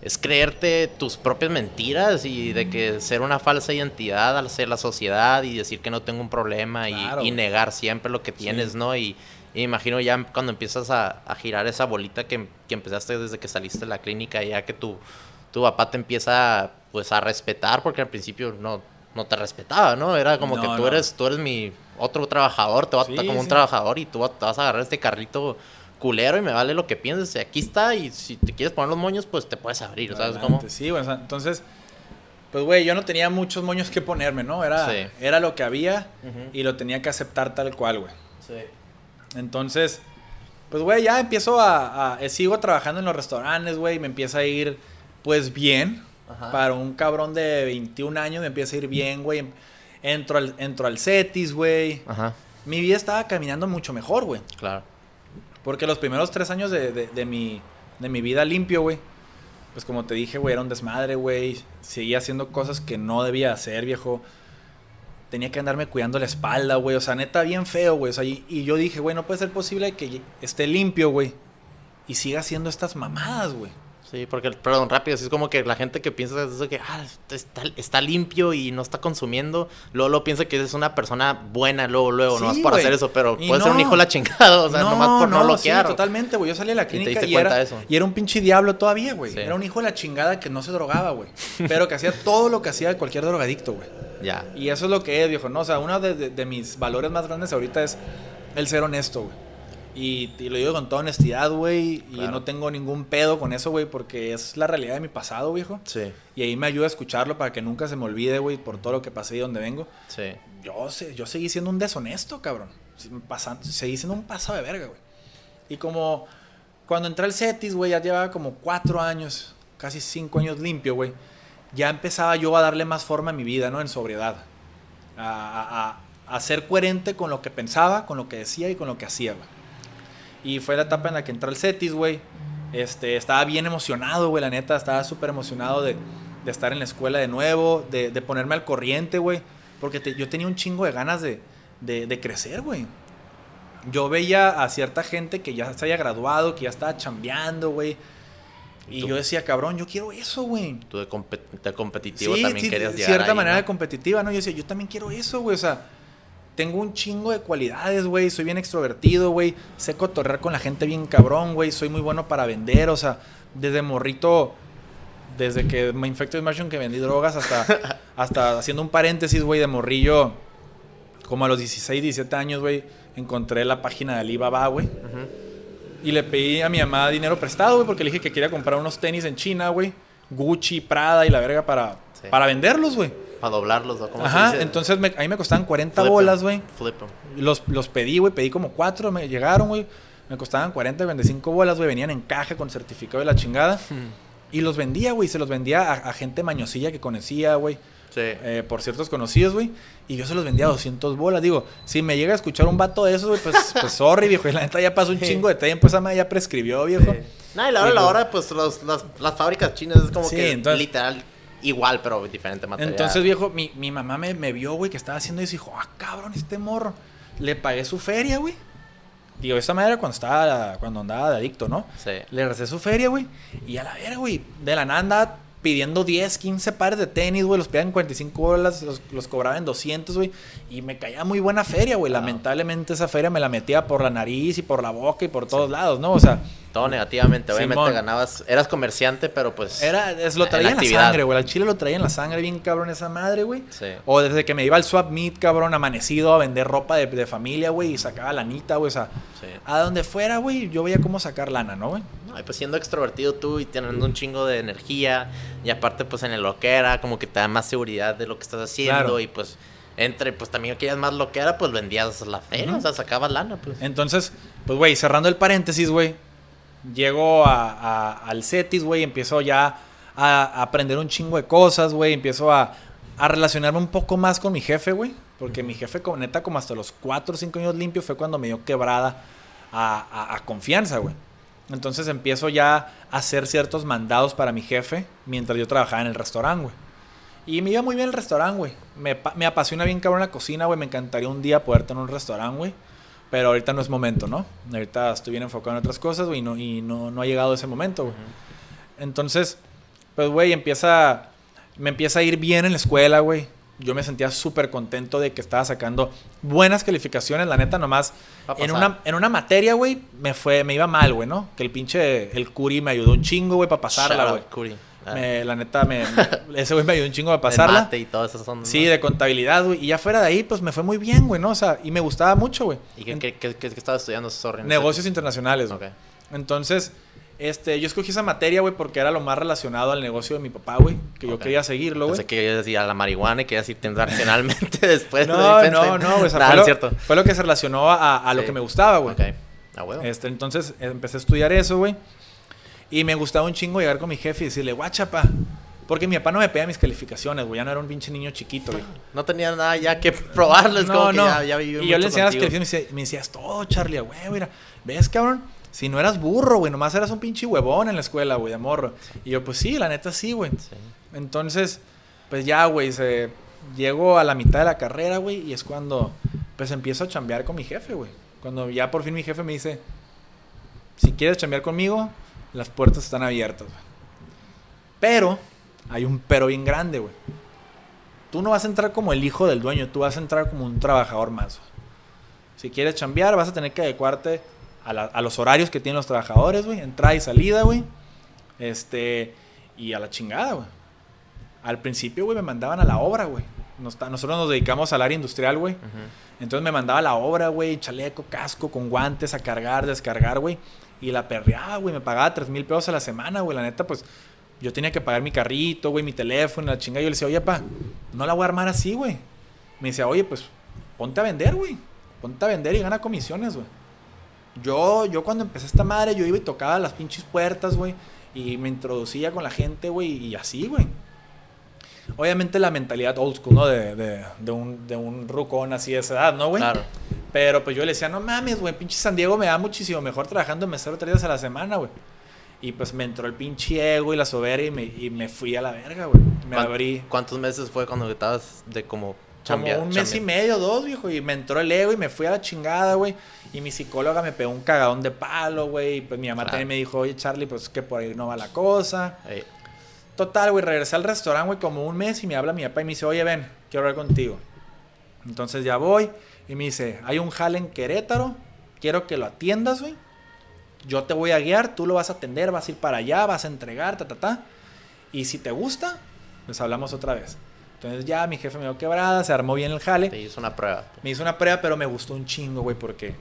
es creerte tus propias mentiras y de que ser una falsa identidad al ser la sociedad y decir que no tengo un problema y- Claro, y, güey. negar siempre lo que tienes, Sí. ¿no? Y, y me imagino ya cuando empiezas a, a girar esa bolita que, que empezaste desde que saliste de la clínica, ya que tu, tu papá te empieza pues a respetar, porque al principio no, no te respetaba, ¿no? Era como No, que tú no. eres, tú eres mi otro trabajador, te a Sí, tratar como un trabajador y tú vas a agarrar este carrito culero y me vale lo que pienses. Y aquí está, y si te quieres poner los moños, pues te puedes abrir, ¿sabes Adelante, cómo? Sí, güey. o sea, entonces, pues, güey, yo no tenía muchos moños que ponerme, ¿no? Era, Sí. era lo que había y lo tenía que aceptar tal cual, güey. Sí. Entonces, pues, güey, ya empiezo a, a- eh, Sigo trabajando en los restaurantes, güey. Me empieza a ir, pues, bien. Ajá. Para un cabrón de 21 años me empieza a ir bien, güey. Entro al, entro al CETIS, güey. Ajá, Mi vida estaba caminando mucho mejor, güey. claro. Porque los primeros tres años de, de- mi, de mi vida limpio, güey. Pues como te dije, güey, era un desmadre, güey. Seguía haciendo cosas que no debía hacer, viejo. Tenía que andarme cuidando la espalda, güey. O sea, neta, bien feo, güey. O sea, y, y yo dije, güey, no puede ser posible que esté limpio, güey. Y siga haciendo estas mamadas, güey. Sí, porque, perdón, rápido, es como que la gente que piensa eso que ah, está, está limpio y no está consumiendo, luego, luego piensa que es una persona buena, luego, luego, Sí, nomás por hacer eso, pero Y puede ser un no. hijo de la chingada, o sea, nomás por no, sí, bloquear. totalmente, güey. Yo salí de la te clínica diste y, cuenta era, de eso. y era un pinche diablo todavía, güey. Sí. Era un hijo de la chingada que no se drogaba, güey. Pero que hacía todo lo que hacía cualquier drogadicto, güey. Ya, Y eso es lo que es, viejo, ¿no? O sea, uno de, de- de mis valores más grandes ahorita es el ser honesto, güey. Y, y lo digo con toda honestidad, güey. Y no tengo ningún pedo con eso, güey, porque es la realidad de mi pasado, viejo. sí, Y ahí me ayuda a escucharlo para que nunca se me olvide, güey, por todo lo que pasé y donde vengo. sí, Yo, sé, yo seguí siendo un deshonesto, cabrón. Pasando, seguí siendo un pasado de verga, güey. Y como cuando entré al CETIS, güey, ya llevaba como cuatro años, casi cinco años limpio, güey. Ya empezaba yo a darle más forma a mi vida, ¿no? En sobriedad. A, a- a- a ser coherente con lo que pensaba, con lo que decía y con lo que hacía, güey. Y fue la etapa en la que entré al CETIS, güey. Este, estaba bien emocionado, güey, la neta. Estaba súper emocionado de, de estar en la escuela de nuevo, de, de ponerme al corriente, güey. Porque te- yo tenía un chingo de ganas de, de, de crecer, güey. Yo veía a cierta gente que ya se había graduado, que ya estaba chambeando, güey. Y Tú- yo decía, cabrón, yo quiero eso, güey. tú de, compe- de competitivo Sí, también sí, querías de llegar cierta ahí, manera ¿no? de competitiva, ¿no? Yo decía, yo también quiero eso, güey. O sea, tengo un chingo de cualidades, güey. Soy bien extrovertido, güey. Sé cotorrear con la gente bien cabrón, güey. Soy muy bueno para vender. O sea, desde morrito, desde que me infecté de Imagine que vendí drogas hasta, hasta haciendo un paréntesis, güey, de morrillo. Como a los 16, 17 años, güey, encontré la página de Alibaba, güey. Y le pedí a mi mamá dinero prestado, güey, porque le dije que quería comprar unos tenis en China, güey. Gucci, Prada y la verga para, Sí. para venderlos, güey. Para doblarlos, ¿o cómo se Ajá, dice? entonces me, a mí me costaban 40 Flip 'em. bolas, güey. Los, los pedí, güey, pedí como cuatro, me llegaron, güey. Me costaban 40, 25 bolas, güey. Venían en caja con certificado de la chingada. Y los vendía, güey. Se los vendía a, a gente mañosilla que conocía, güey. Sí. eh, por ciertos conocidos, güey. Y yo se los vendía a 200 bolas. Digo, si me llega a escuchar un vato de esos, güey, pues, pues sorry, viejo. Y la neta ya pasó un Sí. chingo de tiempo. Esa madre ya prescribió, viejo. No, y la hora, la hora, pues los- las, las fábricas chinas es como Sí, que entonces- literal igual, pero diferente material. Entonces, viejo, mi, mi mamá me, me vio, güey, que estaba haciendo eso y dijo, ah, cabrón, este morro. Le pagué su feria, güey. Digo, esta manera cuando estaba, cuando andaba de adicto, ¿no? Sí. Le recé su feria, güey. Y a la verga, güey. De la nada andaba pidiendo 10, 15 pares de tenis, güey. Los pedían en 45 dólares, los, los cobraba en 200, güey. Y me caía muy buena feria, güey. Lamentablemente esa feria me la metía por la nariz y por la boca y por todos lados, ¿no? O sea, Todo negativamente. Obviamente Simón. ganabas. Eras comerciante, pero pues. era, es, lo traía en la sangre, güey. Al chile lo traía en la sangre bien cabrón esa madre, güey. Sí. O desde que me iba al swap meet, cabrón, amanecido a vender ropa de, de familia, güey, y sacaba lanita, güey. O sea, Sí. a donde fuera, güey, yo veía cómo sacar lana, ¿no, güey? Ay, pues siendo extrovertido tú y teniendo un chingo de energía. Y aparte, pues en el loquera, como que te da más seguridad de lo que estás haciendo. Claro. Y pues. Entre, pues también querías más loquera, pues vendías la feria, Ujú. o sea, sacabas lana, pues. Entonces, pues, güey, cerrando el paréntesis, güey, llego a, al CETIS, güey, empiezo ya a, aprender un chingo de cosas, güey, empiezo a, relacionarme un poco más con mi jefe, güey, porque mi jefe, neta, como hasta los 4 o 5 años limpio, fue cuando me dio quebrada a, confianza, güey. Entonces empiezo ya a hacer ciertos mandados para mi jefe mientras yo trabajaba en el restaurante, güey. Y me iba muy bien el restaurante, güey. Me, me apasiona bien cabrón la cocina, güey. Me encantaría un día poder tener un restaurante, güey. Pero ahorita no es momento, ¿no? Ahorita estoy bien enfocado en otras cosas, güey, y no, y no, no ha llegado ese momento, güey. Entonces, pues, güey, empieza... Me empieza a ir bien en la escuela, güey. Yo me sentía súper contento de que estaba sacando buenas calificaciones, la neta, nomás. En una, en una materia, güey, me fue, me iba mal, güey, ¿no? Que el pinche, el Curi me ayudó un chingo, güey, para pasarla, güey. Curi. Ah, Me- la neta, me, me- ese güey me ayudó un chingo a de pasarla. mate y todas esas son. Sí, de contabilidad, güey. Y ya fuera de ahí, pues me fue muy bien, güey, ¿no? O sea, y me gustaba mucho, güey. ¿Y qué, En- qué, qué, qué- estabas estudiando? Sorry. Negocios internacionales, güey. Ok. Entonces, este, yo escogí esa materia, güey, porque era lo más relacionado al negocio de mi papá, güey. Que yo quería seguirlo, güey. Pensé que ibas a decir a la marihuana y que ibas a ir internacionalmente después. No, de no, no, güey. Nah, fue, no lo, es cierto. fue lo que se relacionó a, a lo que me gustaba, güey. Ok. Ah, huevo. Este, entonces empecé a estudiar eso, güey. Y me gustaba un chingo llegar con mi jefe y decirle, guachapa. Porque mi papá no me pedía mis calificaciones, güey. Ya no era un pinche niño chiquito, güey. No tenía nada ya que probarles. como que ya, ya y yo le enseñaba las calificaciones y me, decía- me decías todo, Charlie, güey, mira. ¿Ves, cabrón? Si no eras burro, güey, nomás eras un pinche huevón en la escuela, güey, de morro. Y yo, pues sí, la neta sí, güey. Sí. Entonces, pues ya, güey, se... llego a la mitad de la carrera, güey, y es cuando, pues empiezo a chambear con mi jefe, güey. Cuando ya por fin mi jefe me dice, si quieres chambear conmigo, las puertas están abiertas, güey. Pero, hay un pero bien grande, güey. Tú no vas a entrar como el hijo del dueño, tú vas a entrar como un trabajador más. güey. Si quieres chambear, vas a tener que adecuarte a, la- a los horarios que tienen los trabajadores, güey. Entrada y salida, güey. Este, y a la chingada, güey. Al principio, güey, me mandaban a la obra, güey. Nos nosotros nos dedicamos al área industrial, güey. Entonces me mandaba a la obra, güey, chaleco, casco, con guantes, a cargar, descargar, güey. Y la perreaba, güey. Me pagaba 3 mil pesos a la semana, güey. La neta, pues yo tenía que pagar mi carrito, güey, mi teléfono, la chingada. Yo le decía, oye, pa, no la voy a armar así, güey. Me decía, oye, pues ponte a vender, güey. Ponte a vender y gana comisiones, güey. Yo, yo cuando empecé esta madre, yo iba y tocaba las pinches puertas, güey. Y me introducía con la gente, güey. Y así, güey. Obviamente la mentalidad old school, ¿no? De, de, de un, de un rucón así de esa edad, ¿no, güey? Claro. Pero pues yo le decía, no mames, güey, pinche San Diego me da muchísimo mejor trabajando en mesero tres días a la semana, güey. Y pues me entró el pinche ego y la soberbia y me, y me fui a la verga, güey. Me ¿Cuán- abrí ¿Cuántos meses fue cuando estabas de como como un mes y medio, dos, viejo. Y me entró el ego y me fui a la chingada, güey. Y mi psicóloga me pegó un cagadón de palo, güey. Y pues mi mamá Claro. también me dijo, oye, Charlie, pues que por ahí no va la cosa. Ey, Total, güey, regresé al restaurante, güey, como un mes y me habla mi papá y me dice, oye, ven, quiero hablar contigo. Entonces ya voy y me dice, hay un jale en Querétaro, quiero que lo atiendas, güey. Yo te voy a guiar, tú lo vas a atender, vas a ir para allá, vas a entregar, ta, ta, ta. Y si te gusta, pues hablamos otra vez. Entonces ya mi jefe me dio quebrada, se armó bien el jale. te hizo una prueba. Me hizo una prueba, pero me gustó un chingo, güey, porque,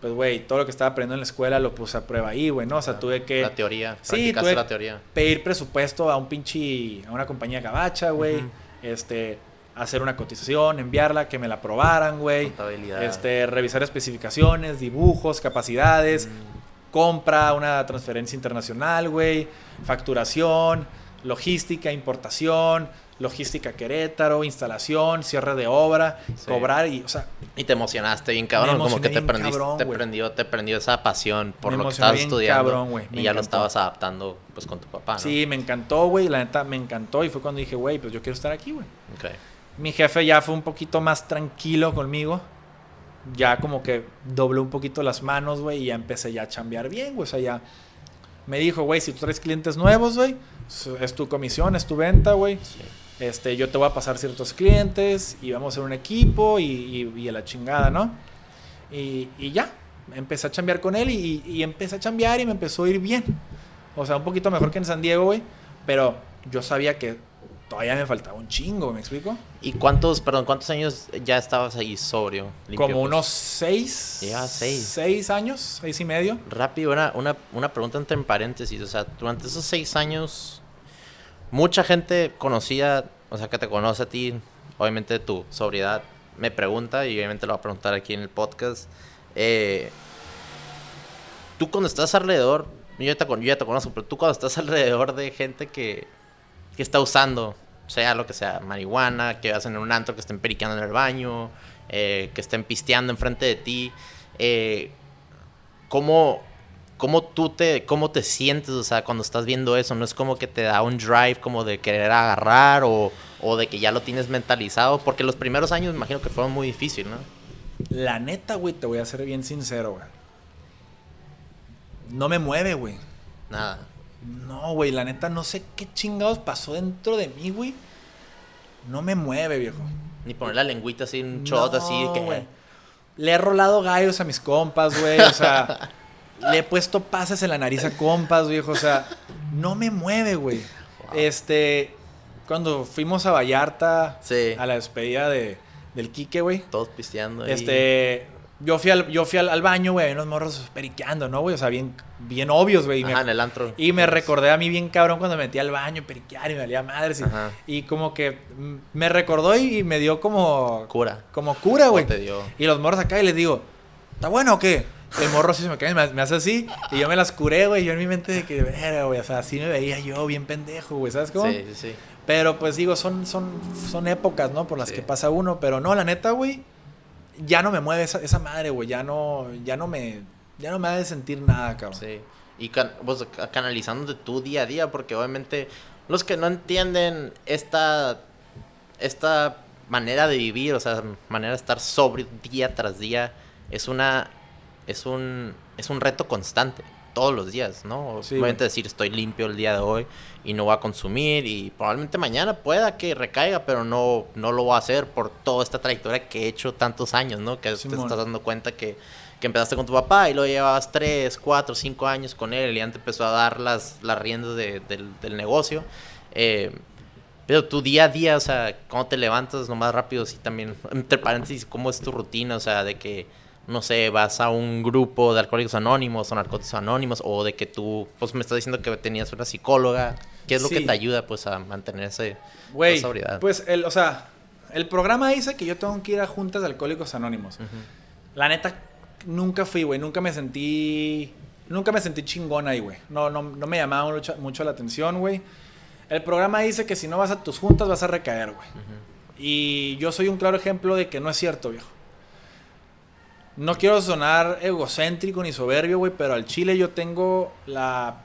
pues, güey, todo lo que estaba aprendiendo en la escuela lo puse a prueba ahí, güey, ¿no? O sea, Ah, tuve que La teoría. Sí, tuve- la teoría. pedir presupuesto a un pinche, a una compañía gabacha, güey. Este, hacer una cotización, enviarla, que me la aprobaran, güey. Contabilidad. Este, revisar especificaciones, dibujos, capacidades, Mm, compra, una transferencia internacional, güey, facturación, logística, importación, logística Querétaro, instalación, cierre de obra, cobrar y, o sea... Y te emocionaste bien cabrón, como que te, prendiste, te, prendió, te prendió esa pasión por lo que estabas estudiando cabrón, y ya lo estabas adaptando pues con tu papá, ¿no? Sí, me encantó, güey, la neta me encantó y fue cuando dije, güey, pues yo quiero estar aquí, güey. Okay. Mi jefe ya fue un poquito más tranquilo conmigo. Ya como que dobló un poquito las manos, güey, y ya empecé ya a chambear bien, güey. O sea, ya me dijo, güey, si tú traes clientes nuevos, güey, es tu comisión, es tu venta, güey. Este, yo te voy a pasar ciertos clientes y vamos a ser un equipo y, y, a la chingada, ¿no? Y, y, ya, empecé a chambear con él y, y, empecé a chambear y me empezó a ir bien. O sea, un poquito mejor que en San Diego, güey. Pero yo sabía que todavía me faltaba un chingo, ¿me explico? ¿Y cuántos, perdón, cuántos años ya estabas ahí sobrio? Como pues? unos seis. Ya, seis. Seis años, seis y medio. Rápido, una, una, una pregunta entre paréntesis. O sea, durante esos seis años, mucha gente conocida, o sea, que te conoce a ti, obviamente tu sobriedad, me pregunta, y obviamente lo voy a preguntar aquí en el podcast. Eh, tú cuando estás alrededor, yo ya, te, yo conozco, pero tú cuando estás alrededor de gente que que está usando, sea lo que sea, marihuana, que hacen en un antro, que estén periqueando en el baño, eh, que estén pisteando enfrente de ti. Eh, ¿cómo, cómo, tú te, ¿Cómo te sientes, o sea, cuando estás viendo eso? ¿No es como que te da un drive como de querer agarrar o, o de que ya lo tienes mentalizado? Porque los primeros años me imagino que fueron muy difíciles, ¿no? La neta, güey, te voy a ser bien sincero, güey. No me mueve, güey. Nada. No, güey, la neta no sé qué chingados pasó dentro de mí, güey. No me mueve, viejo. Ni poner la lengüita así, un shot así que. Le he rolado gallos a mis compas, güey. O sea, le he puesto pases en la nariz a compas, viejo. O sea, no me mueve, güey. Este. Cuando fuimos a Vallarta a la despedida de, del Quique, güey. Todos pisteando ahí. Este yo fui al, yo fui al, baño, güey, unos morros periqueando, ¿no, güey? O sea, bien, bien obvios, güey. Ajá, en el antro. Y me recordé a mí bien cabrón cuando me metí al baño, periquear y me valía madres. Y, y, como que me recordó y, me dio como... Cura. Como cura, güey. Y los morros acá y les digo, ¿está bueno o qué? El morro sí se me cae, me, me, hace así. Y yo me las curé, güey. Yo en mi mente de que, verga, güey. O sea, así me veía yo, bien pendejo, güey. ¿Sabes cómo? Sí, sí, sí. Pero pues digo, son, son, son épocas, ¿no? Por las que pasa uno. Pero no, la neta, güey ya no me mueve esa, esa madre, güey. Ya no, ya no me, ya no me ha de sentir nada, cabrón. Sí. Y pues, canalizando de tu día a día, porque obviamente los que no entienden esta, esta manera de vivir, o sea, manera de estar sobrio día tras día, es una, es un, es un reto constante todos los días, ¿no? Sí, Obviamente decir estoy limpio el día de hoy y no voy a consumir y probablemente mañana pueda que recaiga, pero no, no lo voy a hacer por toda esta trayectoria que he hecho tantos años, ¿no? Que te estás dando cuenta que, que, empezaste con tu papá y lo llevabas 3, 4, 5 años con él y ya te empezó a dar las, las riendas del, del, negocio. Eh, pero tu día a día, o sea, cómo te levantas lo más rápido, sí también, entre paréntesis, cómo es tu rutina, o sea, de que no sé, vas a un grupo de alcohólicos anónimos o narcóticos anónimos, o de que tú, pues me estás diciendo que tenías una psicóloga. ¿Qué es lo que te ayuda, pues, a mantener ese, Güey, Pues, el, o sea, el programa dice que yo tengo que ir a juntas de alcohólicos anónimos. La neta, nunca fui, güey. Nunca me sentí. Nunca me sentí chingón ahí, güey. No, no, no me llamaba mucho, la atención, güey. El programa dice que si no vas a tus juntas vas a recaer, güey. Y yo soy un claro ejemplo de que no es cierto, viejo. No quiero sonar egocéntrico ni soberbio, güey, pero al chile yo tengo la...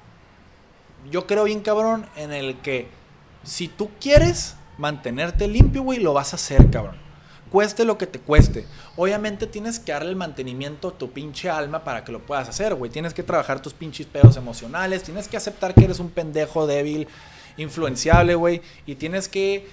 Yo creo bien cabrón en el que si tú quieres mantenerte limpio, güey, lo vas a hacer, cabrón. Cueste lo que te cueste. Obviamente tienes que darle el mantenimiento a tu pinche alma para que lo puedas hacer, güey. Tienes que trabajar tus pinches pedos emocionales. Tienes que aceptar que eres un pendejo débil, influenciable, güey. Y tienes que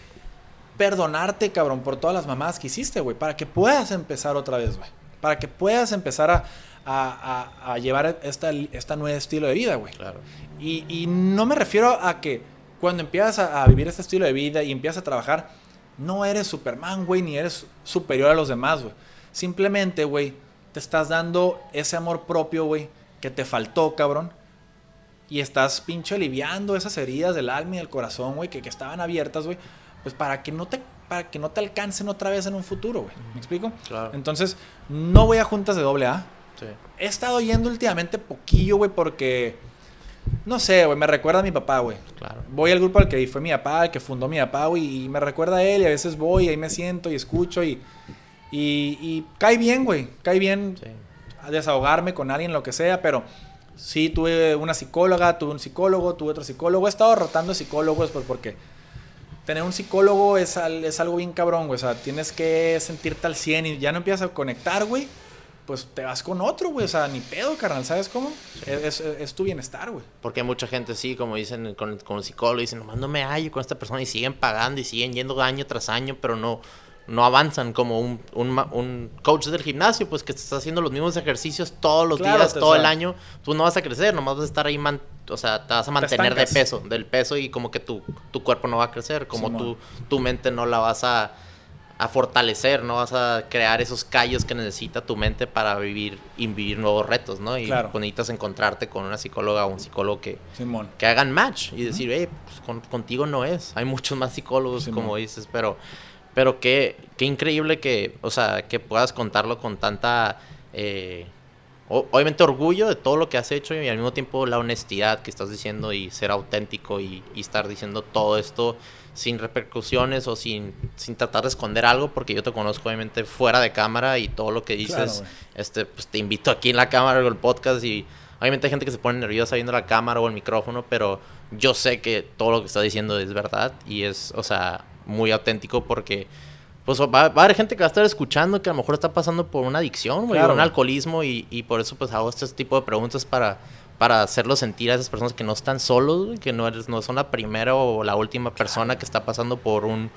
perdonarte, cabrón, por todas las mamás que hiciste, güey. Para que puedas empezar otra vez, güey para que puedas empezar a, a, a, llevar esta, esta nuevo estilo de vida, güey. Claro. Y, y, no me refiero a que cuando empiezas a, vivir este estilo de vida y empiezas a trabajar, no eres Superman, güey, ni eres superior a los demás, güey. Simplemente, güey, te estás dando ese amor propio, güey, que te faltó, cabrón. Y estás pinche aliviando esas heridas del alma y del corazón, güey, que, que estaban abiertas, güey. Pues para que no te para que no te alcancen otra vez en un futuro, güey. ¿Me explico? Claro. Entonces, no voy a juntas de doble A. Sí. He estado yendo últimamente poquillo, güey, porque No sé, güey, me recuerda a mi papá, güey. Claro. Voy al grupo al que fue mi papá, al que fundó mi papá, güey, y me recuerda a él y a veces voy y ahí me siento y escucho y... Y, y cae bien, güey, cae bien Sí. a desahogarme con alguien, lo que sea, pero sí tuve una psicóloga, tuve un psicólogo, tuve otro psicólogo. He estado rotando psicólogos pues porque tener un psicólogo es, al- es algo bien cabrón, güey. O sea, tienes que sentirte al 100 y ya no empiezas a conectar, güey. Pues te vas con otro, güey. O sea, ni pedo, carnal, ¿sabes cómo? Es, es- es tu bienestar, güey. Porque mucha gente sí, como dicen con, con el psicólogo, dicen, nomás no me hallo con esta persona y siguen pagando y siguen yendo año tras año, pero no, no avanzan como un, un, un coach del gimnasio, pues que te está haciendo los mismos ejercicios todos los Claro, días, todo el año. Tú no vas a crecer, nomás vas a estar ahí, man- o sea, te vas a mantener de peso, del peso y como que tu, tu cuerpo no va a crecer, como tu, tu mente no la vas a, a fortalecer, no vas a crear esos callos que necesita tu mente para vivir y vivir nuevos retos, ¿no? Y Claro. pues, necesitas encontrarte con una psicóloga o un psicólogo que, Simón. que hagan match y decir, hey, pues, con- contigo no es. Hay muchos más psicólogos, como dices, pero, pero qué, qué increíble que, o sea, que puedas contarlo con tanta, eh, obviamente orgullo de todo lo que has hecho y al mismo tiempo la honestidad que estás diciendo y ser auténtico y, y estar diciendo todo esto sin repercusiones o sin, sin tratar de esconder algo, porque yo te conozco obviamente fuera de cámara y todo lo que dices, Claro, este, pues te invito aquí en la cámara o el podcast y obviamente hay gente que se pone nerviosa viendo la cámara o el micrófono, pero yo sé que todo lo que está diciendo es verdad y es, o sea, muy auténtico porque pues va, va a haber gente que va a estar escuchando que a lo mejor está pasando por una adicción, güey, Claro, o un alcoholismo y, y por eso pues hago este tipo de preguntas para para hacerlos sentir a esas personas que no están solos, güey, que no eres no son la primera o la última persona que está pasando por un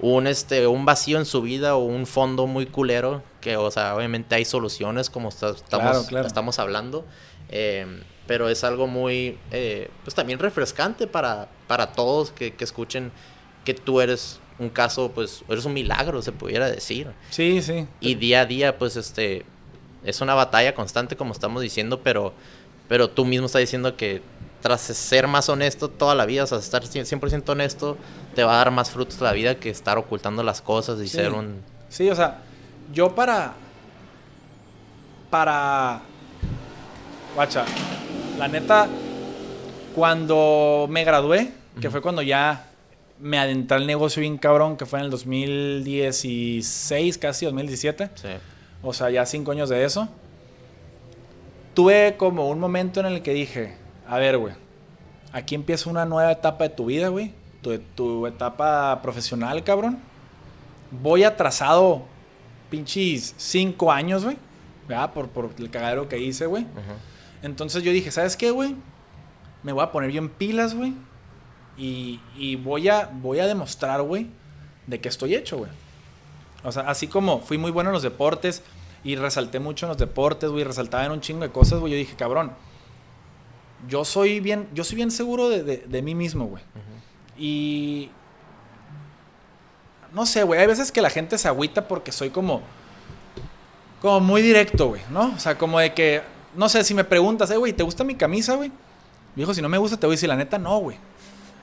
un este un vacío en su vida o un fondo muy culero que o sea obviamente hay soluciones como está- estamos Claro, claro. estamos hablando eh, pero es algo muy eh, pues también refrescante para para todos que, que escuchen que tú eres un caso pues eres un milagro se pudiera decir Sí, sí. y día a día pues este es una batalla constante como estamos diciendo pero pero tú mismo estás diciendo que tras ser más honesto toda la vida o sea estar 100% honesto te va a dar más frutos la vida que estar ocultando las cosas y Sí. ser un Sí, o sea, yo para. Para. Guacha, la neta, cuando me gradué, que fue cuando ya me adentré al negocio bien cabrón, que fue en el 2016, casi 2017. sí, O sea, ya cinco años de eso. Tuve como un momento en el que dije, a ver, güey, aquí empieza una nueva etapa de tu vida, güey. Tu, tu etapa profesional, cabrón. Voy atrasado pinches cinco años, güey. ¿Verdad? Por, por el cagadero que hice, güey. Entonces yo dije, ¿sabes qué, güey? Me voy a poner bien pilas, güey. Y, y voy, a, voy a demostrar, güey, de que estoy hecho, güey. O sea, así como fui muy bueno en los deportes y resalté mucho en los deportes, güey, resaltaba en un chingo de cosas, güey. Yo dije, cabrón, yo soy bien, yo soy bien seguro de, de- de mí mismo, güey. Y no sé, güey, hay veces que la gente se agüita porque soy como como muy directo, güey, ¿no? O sea, como de que no sé, si me preguntas, "Eh, güey, ¿te gusta mi camisa, güey?" Viejo, si no me gusta te voy a decir la neta, no, güey.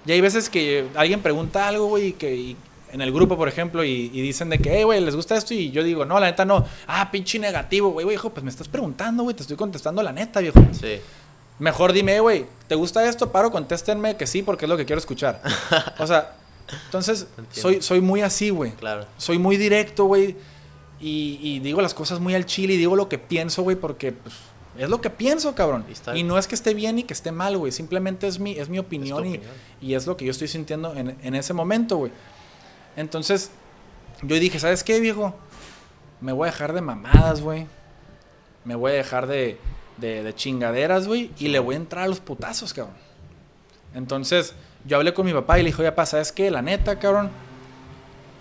Y hay veces que alguien pregunta algo, güey, y que y en el grupo, por ejemplo, y, y dicen de que, eh, güey, ¿les gusta esto? Y yo digo, no, la neta no. Ah, pinche negativo, güey, güey, hijo, pues me estás preguntando, güey, te estoy contestando la neta, viejo. sí Mejor dime, "Eh, güey, ¿te gusta esto? Paro, contéstenme que sí, porque es lo que quiero escuchar. o sea, entonces, soy, soy muy así, güey. claro Soy muy directo, güey. Y, y digo las cosas muy al chile y digo lo que pienso, güey, porque pues, es lo que pienso, cabrón. Y Y no es que esté bien ni que esté mal, güey. Simplemente es mi, es mi opinión, y, opinión. y es lo que yo estoy sintiendo en, en ese momento, güey. Entonces, yo dije, ¿sabes qué, viejo? Me voy a dejar de mamadas, güey. Me voy a dejar de, de, de chingaderas, güey. Y le voy a entrar a los putazos, cabrón. Entonces, yo hablé con mi papá y le dije, oye, papá, ¿sabes qué? La neta, cabrón.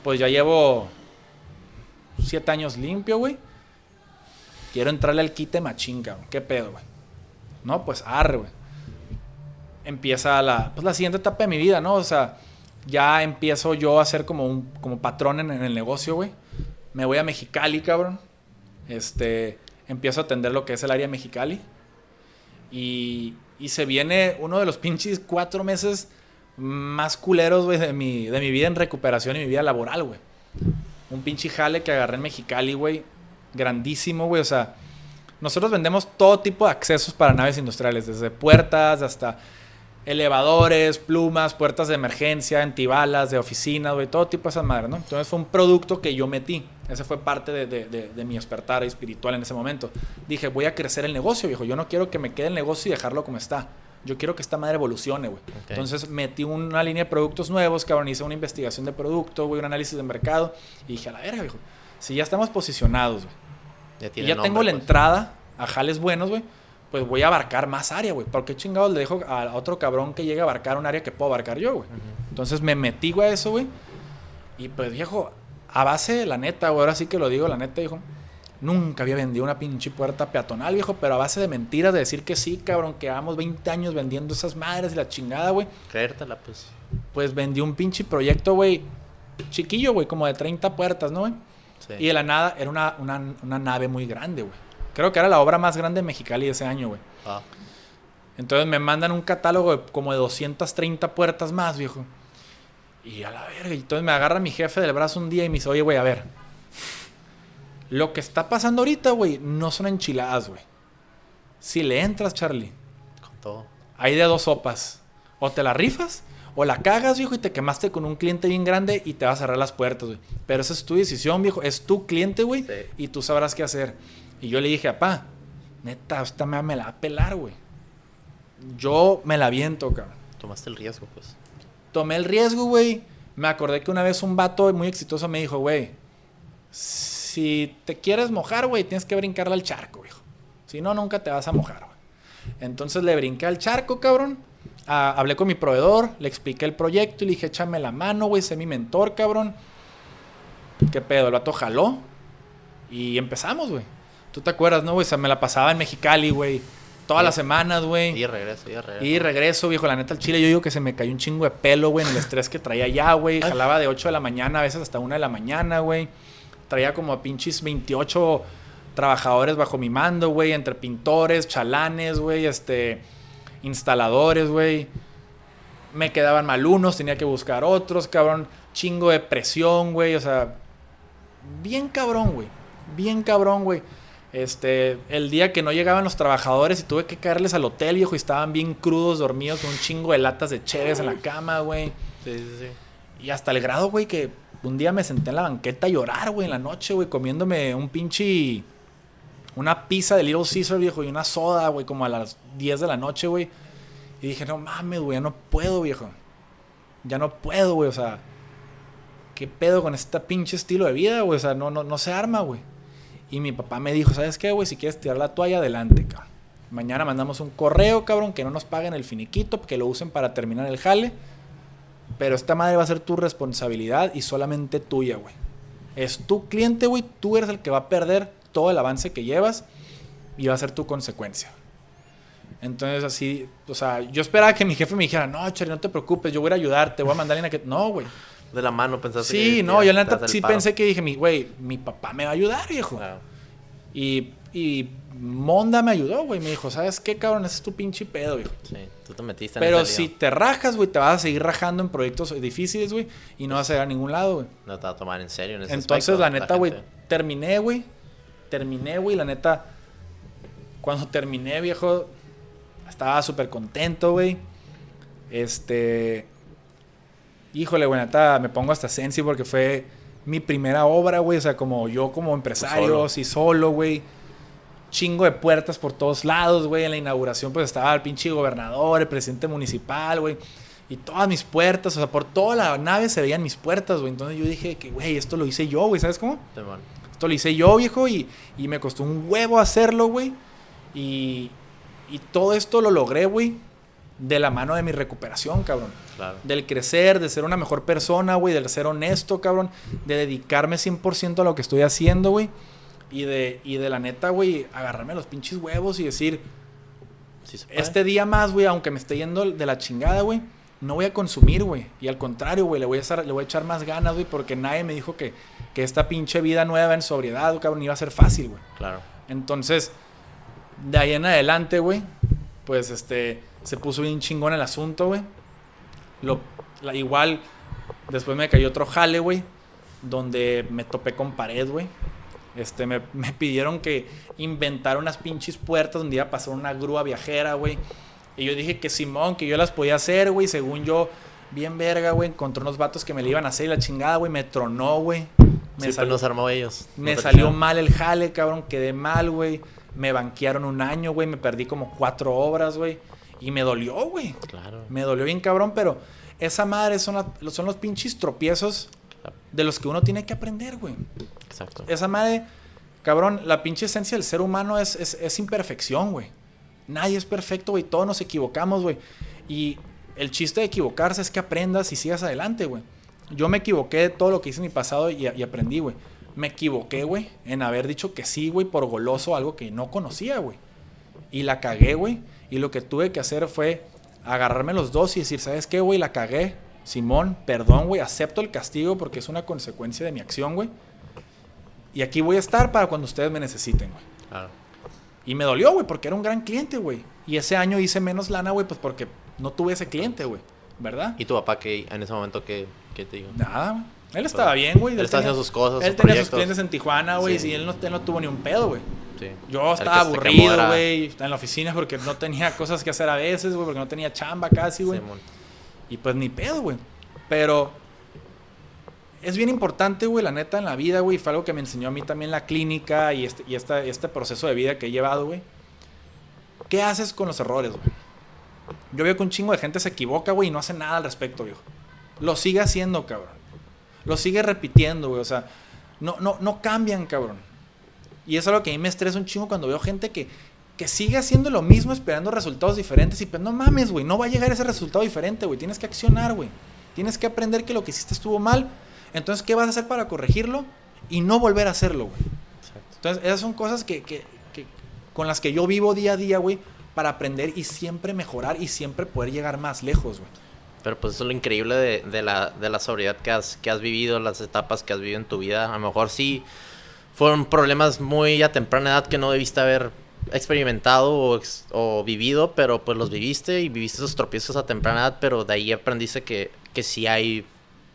Pues ya llevo siete años limpio, güey. Quiero entrarle al quite machín, cabrón. ¿Qué pedo, güey? No, pues arre, güey. Empieza la, pues, la siguiente etapa de mi vida, ¿no? O sea, ya empiezo yo a ser como un como patrón en, en el negocio, güey. Me voy a Mexicali, cabrón. Este, empiezo a atender lo que es el área Mexicali. Y, y se viene uno de los pinches cuatro meses más culeros, güey, de mi, de mi vida en recuperación y mi vida laboral, güey. Un pinche jale que agarré en Mexicali, güey. Grandísimo, güey. O sea, Nosotros vendemos todo tipo de accesos para naves industriales, desde puertas hasta elevadores, plumas, puertas de emergencia, antibalas, de oficina, güey, todo tipo de esas madres, ¿no? Entonces fue un producto que yo metí. Ese fue parte de, de, de, de, mi despertar espiritual en ese momento. Dije, voy a crecer el negocio, viejo. Yo no quiero que me quede el negocio y dejarlo como está. Yo quiero que esta madre evolucione, güey. Okay. Entonces metí una línea de productos nuevos, cabrón. Hice una investigación de producto, güey, un análisis de mercado. Y dije, a la verga, viejo. Si ya estamos posicionados, güey. Ya, y ya nombre, tengo la pues. entrada a jales buenos, güey. Pues voy a abarcar más área, güey. ¿Por qué chingados le dejo a otro cabrón que llegue a abarcar un área que puedo abarcar yo, güey? Uh -huh. Entonces me metí, güey, a eso, güey. Y pues, viejo, a base, la neta, güey, ahora sí que lo digo, la neta, hijo. Nunca había vendido una pinche puerta peatonal, viejo, pero a base de mentiras, de decir que sí, cabrón, que llevamos 20 años vendiendo esas madres y la chingada, güey. Creértela, pues. Pues vendí un pinche proyecto, güey, chiquillo, güey, como de 30 puertas, ¿no, güey? Sí. Y de la nada era una, una, una nave muy grande, güey. Creo que era la obra más grande de Mexicali ese año, güey. Ah. Entonces me mandan un catálogo de como de 230 puertas más, viejo. Y a la verga. Y entonces me agarra mi jefe del brazo un día y me dice, oye, güey, a ver. Lo que está pasando ahorita, güey, no son enchiladas, güey. Si le entras, Charlie. Con todo. Hay de dos sopas. O te la rifas, o la cagas, viejo, y te quemaste con un cliente bien grande y te vas a cerrar las puertas, güey. Pero esa es tu decisión, viejo. Es tu cliente, güey. Sí. Y tú sabrás qué hacer. Y yo le dije, papá, neta, esta me, me la va a pelar, güey. Yo me la viento, cabrón. Tomaste el riesgo, pues tomé el riesgo, güey. Me acordé que una vez un vato muy exitoso me dijo, güey, si te quieres mojar, güey, tienes que brincarle al charco, hijo. Si no, nunca te vas a mojar, güey. Entonces le brinqué al charco, cabrón. Ah, hablé con mi proveedor, le expliqué el proyecto y le dije, échame la mano, güey, sé mi mentor, cabrón. ¿Qué pedo? El vato jaló y empezamos, güey. ¿Tú te acuerdas, no, güey? O sea, me la pasaba en Mexicali, güey todas las semanas, güey. Y regreso, y regreso. Y regreso, viejo. La neta, al chile, yo digo que se me cayó un chingo de pelo, güey, en el estrés que traía ya, güey. Jalaba de 8 de la mañana, a veces hasta 1 de la mañana, güey. Traía como a pinches 28 trabajadores bajo mi mando, güey. Entre pintores, chalanes, güey, este. Instaladores, güey. Me quedaban mal unos, tenía que buscar otros, cabrón. Chingo de presión, güey. O sea, bien cabrón, güey. Bien cabrón, güey. Este, el día que no llegaban los trabajadores y tuve que caerles al hotel, viejo, y estaban bien crudos, dormidos, con un chingo de latas de cheves en la cama, güey. Sí, sí, sí. Y hasta el grado, güey, que un día me senté en la banqueta a llorar, güey, en la noche, güey, comiéndome un pinche. Una pizza de Little Caesar, viejo, y una soda, güey, como a las 10 de la noche, güey. Y dije, no mames, güey, ya no puedo, viejo. Ya no puedo, güey, o sea. ¿Qué pedo con este pinche estilo de vida, güey? O sea, no, no, no se arma, güey. Y mi papá me dijo, ¿sabes qué, güey? Si quieres tirar la toalla, adelante, cabrón. Mañana mandamos un correo, cabrón, que no nos paguen el finiquito, que lo usen para terminar el jale. Pero esta madre va a ser tu responsabilidad y solamente tuya, güey. Es tu cliente, güey. Tú eres el que va a perder todo el avance que llevas y va a ser tu consecuencia. Entonces, así, o sea, yo esperaba que mi jefe me dijera, no, Charlie, no te preocupes, yo voy a ayudarte, voy a mandar a que. No, güey de la mano pensaste sí, que no, yo la neta sí pensé que dije, güey, mi papá me va a ayudar, viejo. Claro. Y, y Monda me ayudó, güey. Me dijo, ¿sabes qué, cabrón? Ese es tu pinche pedo, viejo. Sí, tú te metiste en Pero si te rajas, güey, te vas a seguir rajando en proyectos difíciles, güey. Y no vas a ir a ningún lado, güey. No te vas a tomar en serio en ese Entonces, aspecto, la neta, güey, terminé, güey. Terminé, güey. La neta, cuando terminé, viejo, estaba súper contento, güey. Este híjole, güey, neta, me pongo hasta sensi porque fue mi primera obra, güey. O sea, como yo como empresario, solo. sí, solo, güey. Chingo de puertas por todos lados, güey. En la inauguración, pues estaba el pinche gobernador, el presidente municipal, güey. Y todas mis puertas, o sea, por toda la nave se veían mis puertas, güey. Entonces yo dije que, güey, esto lo hice yo, güey, ¿sabes cómo? Bueno. Esto lo hice yo, viejo, y, y me costó un huevo hacerlo, güey. Y, y todo esto lo logré, güey, de la mano de mi recuperación, cabrón. Claro. Del crecer, de ser una mejor persona, güey, del ser honesto, cabrón, de dedicarme 100% a lo que estoy haciendo, güey. Y de, y de la neta, güey, agarrarme los pinches huevos y decir, Sí este día más, güey, aunque me esté yendo de la chingada, güey, no voy a consumir, güey. Y al contrario, güey, le, voy a estar- le voy a echar más ganas, güey, porque nadie me dijo que, que esta pinche vida nueva en sobriedad, cabrón, iba a ser fácil, güey. Claro. Entonces, de ahí en adelante, güey, pues este, se puso bien chingón el asunto, güey. Lo, la- igual, después me cayó otro jale, güey, donde me topé con pared, güey. Este, me, me pidieron que inventara unas pinches puertas donde iba a pasar una grúa viajera, güey. Y yo dije que Simón, que yo las podía hacer, güey. Según yo, bien verga, güey. Encontré unos vatos que me le iban a hacer y la chingada, güey. Me tronó, güey. Me, Sí, sal- pero nos armó ellos. me salió mal el jale, cabrón. Quedé mal, güey. Me banquearon un año, güey. Me perdí como cuatro obras, güey. Y me dolió, güey. Claro. Me dolió bien cabrón, pero esa madre son, la- son los pinches tropiezos de los que uno tiene que aprender, güey. Exacto. Esa madre, cabrón, la pinche esencia del ser humano es, es, es imperfección, güey. Nadie es perfecto, güey. Todos nos equivocamos, güey. Y el chiste de equivocarse es que aprendas y sigas adelante, güey. Yo me equivoqué de todo lo que hice en mi pasado y, aprendí, güey. Me equivoqué, güey, en haber dicho que sí, güey, por goloso, algo que no conocía, güey. Y la cagué, güey. Y lo que tuve que hacer fue agarrarme los dos y decir, ¿sabes qué, güey? La cagué. Simón, perdón, güey. Acepto el castigo porque es una consecuencia de mi acción, güey. Y aquí voy a estar para cuando ustedes me necesiten, güey. Y me dolió, güey, porque era un gran cliente, güey. Y ese año hice menos lana, güey, pues porque no tuve ese cliente, güey. ¿Verdad? ¿Y tu papá qué en ese momento qué, qué te dijo? Nada, güey. Él estaba bien, güey. Él estaba haciendo sus cosas, Él sus tenía sus clientes en Tijuana, güey. Sí. Y él no, él no tuvo ni un pedo, güey. Sí. Yo estaba aburrido, güey. En la oficina porque no tenía cosas que hacer a veces, güey. Porque no tenía chamba casi, güey. Y pues ni pedo, güey. Pero es bien importante, güey, la neta, en la vida, güey. Fue algo que me enseñó a mí también la clínica y este, y esta- este proceso de vida que he llevado, güey. ¿Qué haces con los errores, güey? Yo veo que un chingo de gente se equivoca, güey, y no hace nada al respecto, viejo. Lo sigue haciendo, cabrón. Lo sigue repitiendo, güey. O sea, no, no, no cambian, cabrón. Y es lo que a mí me estresa un chingo cuando veo gente que, que sigue haciendo lo mismo esperando resultados diferentes. Y pues no mames, güey, no va a llegar ese resultado diferente, güey. Tienes que accionar, güey. Tienes que aprender que lo que hiciste estuvo mal. Entonces, ¿qué vas a hacer para corregirlo? Y no volver a hacerlo, güey. Exacto. Entonces, esas son cosas que, que- que- con las que yo vivo día a día, güey, para aprender y siempre mejorar y siempre poder llegar más lejos, güey. Pero pues eso es lo increíble de, de la, de la sobriedad que has, que has vivido, las etapas que has vivido en tu vida. A lo mejor sí fueron problemas muy a temprana edad que no debiste haber experimentado o, o vivido, pero pues los viviste y viviste esos tropiezos a temprana edad, pero de ahí aprendiste que, que sí hay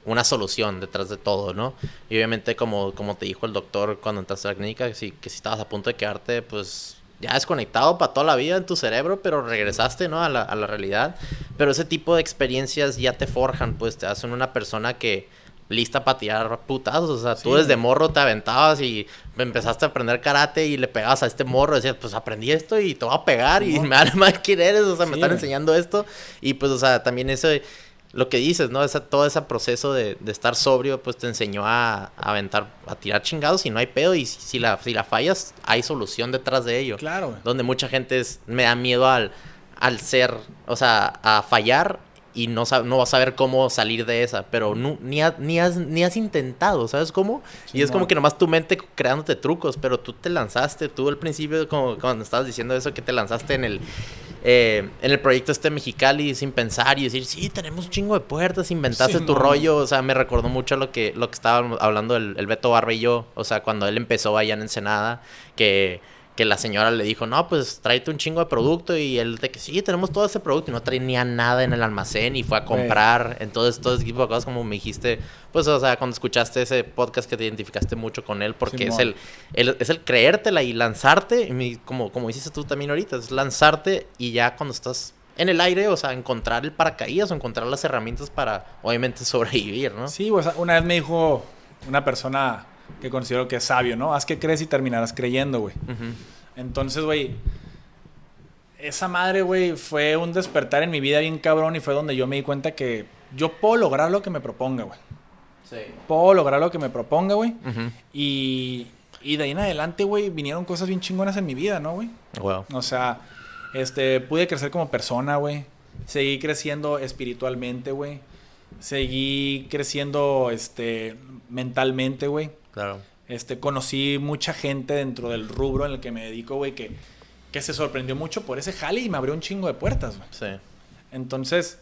una solución detrás de todo, ¿no? Y obviamente como, como te dijo el doctor cuando entraste a la clínica, que si, que si estabas a punto de quedarte, pues ya desconectado para toda la vida en tu cerebro, pero regresaste, ¿no? A la, a la realidad. Pero ese tipo de experiencias ya te forjan, pues te hacen una persona que lista para tirar putazos. O sea, Sí, tú desde morro te aventabas y empezaste a aprender karate y le pegabas a este morro. Decías, pues aprendí esto y te voy a pegar y Simón. me vale más quién eres. O sea, me Sí, están güey. enseñando esto. Y pues, o sea, también eso, lo que dices, ¿no? Esa, todo ese proceso de, de estar sobrio, pues te enseñó a, a aventar, a tirar chingados y no hay pedo. Y si, si la, si la fallas, hay solución detrás de ello. Claro, güey. Donde mucha gente es- me da miedo al, al ser, o sea, a fallar y no, no vas a saber cómo salir de esa, pero nu- ni, ha- ni, has, ni has intentado, ¿sabes cómo? y es como que nomás tu mente creándote trucos, pero tú te lanzaste, tú al principio, como cuando estabas diciendo eso, que te lanzaste en el, eh, en el proyecto este Mexicali sin pensar y decir, sí, tenemos un chingo de puertas, inventaste tu rollo, o sea, me recordó mucho lo que, lo que estaba hablando el, el Beto Barba y yo, o sea, cuando él empezó allá en Ensenada, que, que la señora le dijo, no, pues tráete un chingo de producto y él de que sí, tenemos todo ese producto y no tenía nada en el almacén y fue a comprar, entonces todo ese tipo de cosas como me dijiste, pues, o sea, cuando escuchaste ese podcast que te identificaste mucho con él, porque es el, el- es el creértela y lanzarte, y como, como hiciste tú también ahorita, es lanzarte y ya cuando estás en el aire, o sea, encontrar el paracaídas o encontrar las herramientas para, obviamente, sobrevivir, ¿no? Sí, o sea, una vez me dijo una persona que considero que es sabio, ¿no? Haz que crees y terminarás creyendo, güey. Entonces, güey, esa madre, güey, fue un despertar en mi vida bien cabrón y fue donde yo me di cuenta que yo puedo lograr lo que me proponga, güey. Sí. Puedo lograr lo que me proponga, güey. Y, y de ahí en adelante, güey, vinieron cosas bien chingonas en mi vida, ¿no, güey? Wow. O sea, este, pude crecer como persona, güey. Seguí creciendo espiritualmente, güey. Seguí creciendo, este, mentalmente, güey. Claro. Este, conocí mucha gente dentro del rubro en el que me dedico, güey, que, que se sorprendió mucho por ese jale y me abrió un chingo de puertas, güey. Sí. Entonces,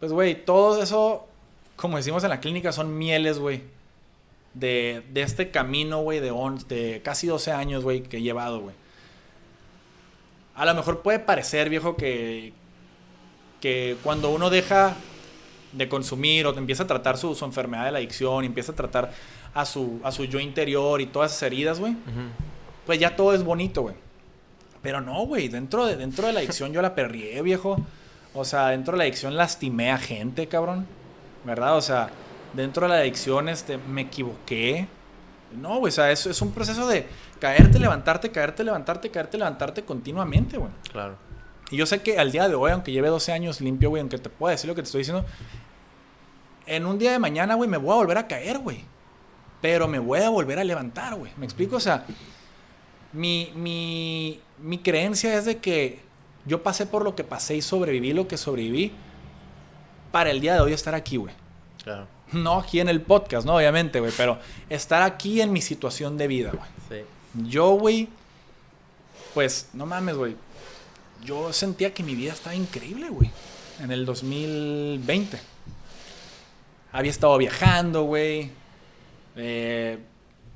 pues, güey, todo eso, como decimos en la clínica, son mieles, güey. De, de este camino, güey, de, on- de casi 12 años, güey, que he llevado, güey. A lo mejor puede parecer, viejo, que, que cuando uno deja de consumir o empieza a tratar su, su enfermedad de la adicción, y empieza a tratar a su, a su yo interior y todas esas heridas, güey, pues ya todo es bonito, güey. Pero no, güey, dentro de, dentro de la adicción yo la perrié, viejo. O sea, dentro de la adicción lastimé a gente, cabrón. ¿Verdad? O sea, dentro de la adicción este, me equivoqué. No, güey, o sea, es, es un proceso de caerte, levantarte, caerte, levantarte, caerte, levantarte continuamente, güey. Claro. Y yo sé que al día de hoy, aunque lleve 12 años limpio, güey, aunque te pueda decir lo que te estoy diciendo, en un día de mañana, güey, me voy a volver a caer, güey. Pero me voy a volver a levantar, güey. ¿Me explico? O sea, mi, mi, mi creencia es de que yo pasé por lo que pasé y sobreviví lo que sobreviví para el día de hoy estar aquí, güey. Claro. No aquí en el podcast, ¿no? Obviamente, güey, pero estar aquí en mi situación de vida, güey. Sí. Yo, güey, pues, no mames, güey. Yo sentía que mi vida estaba increíble, güey. En el 2020. Había estado viajando, güey. Eh,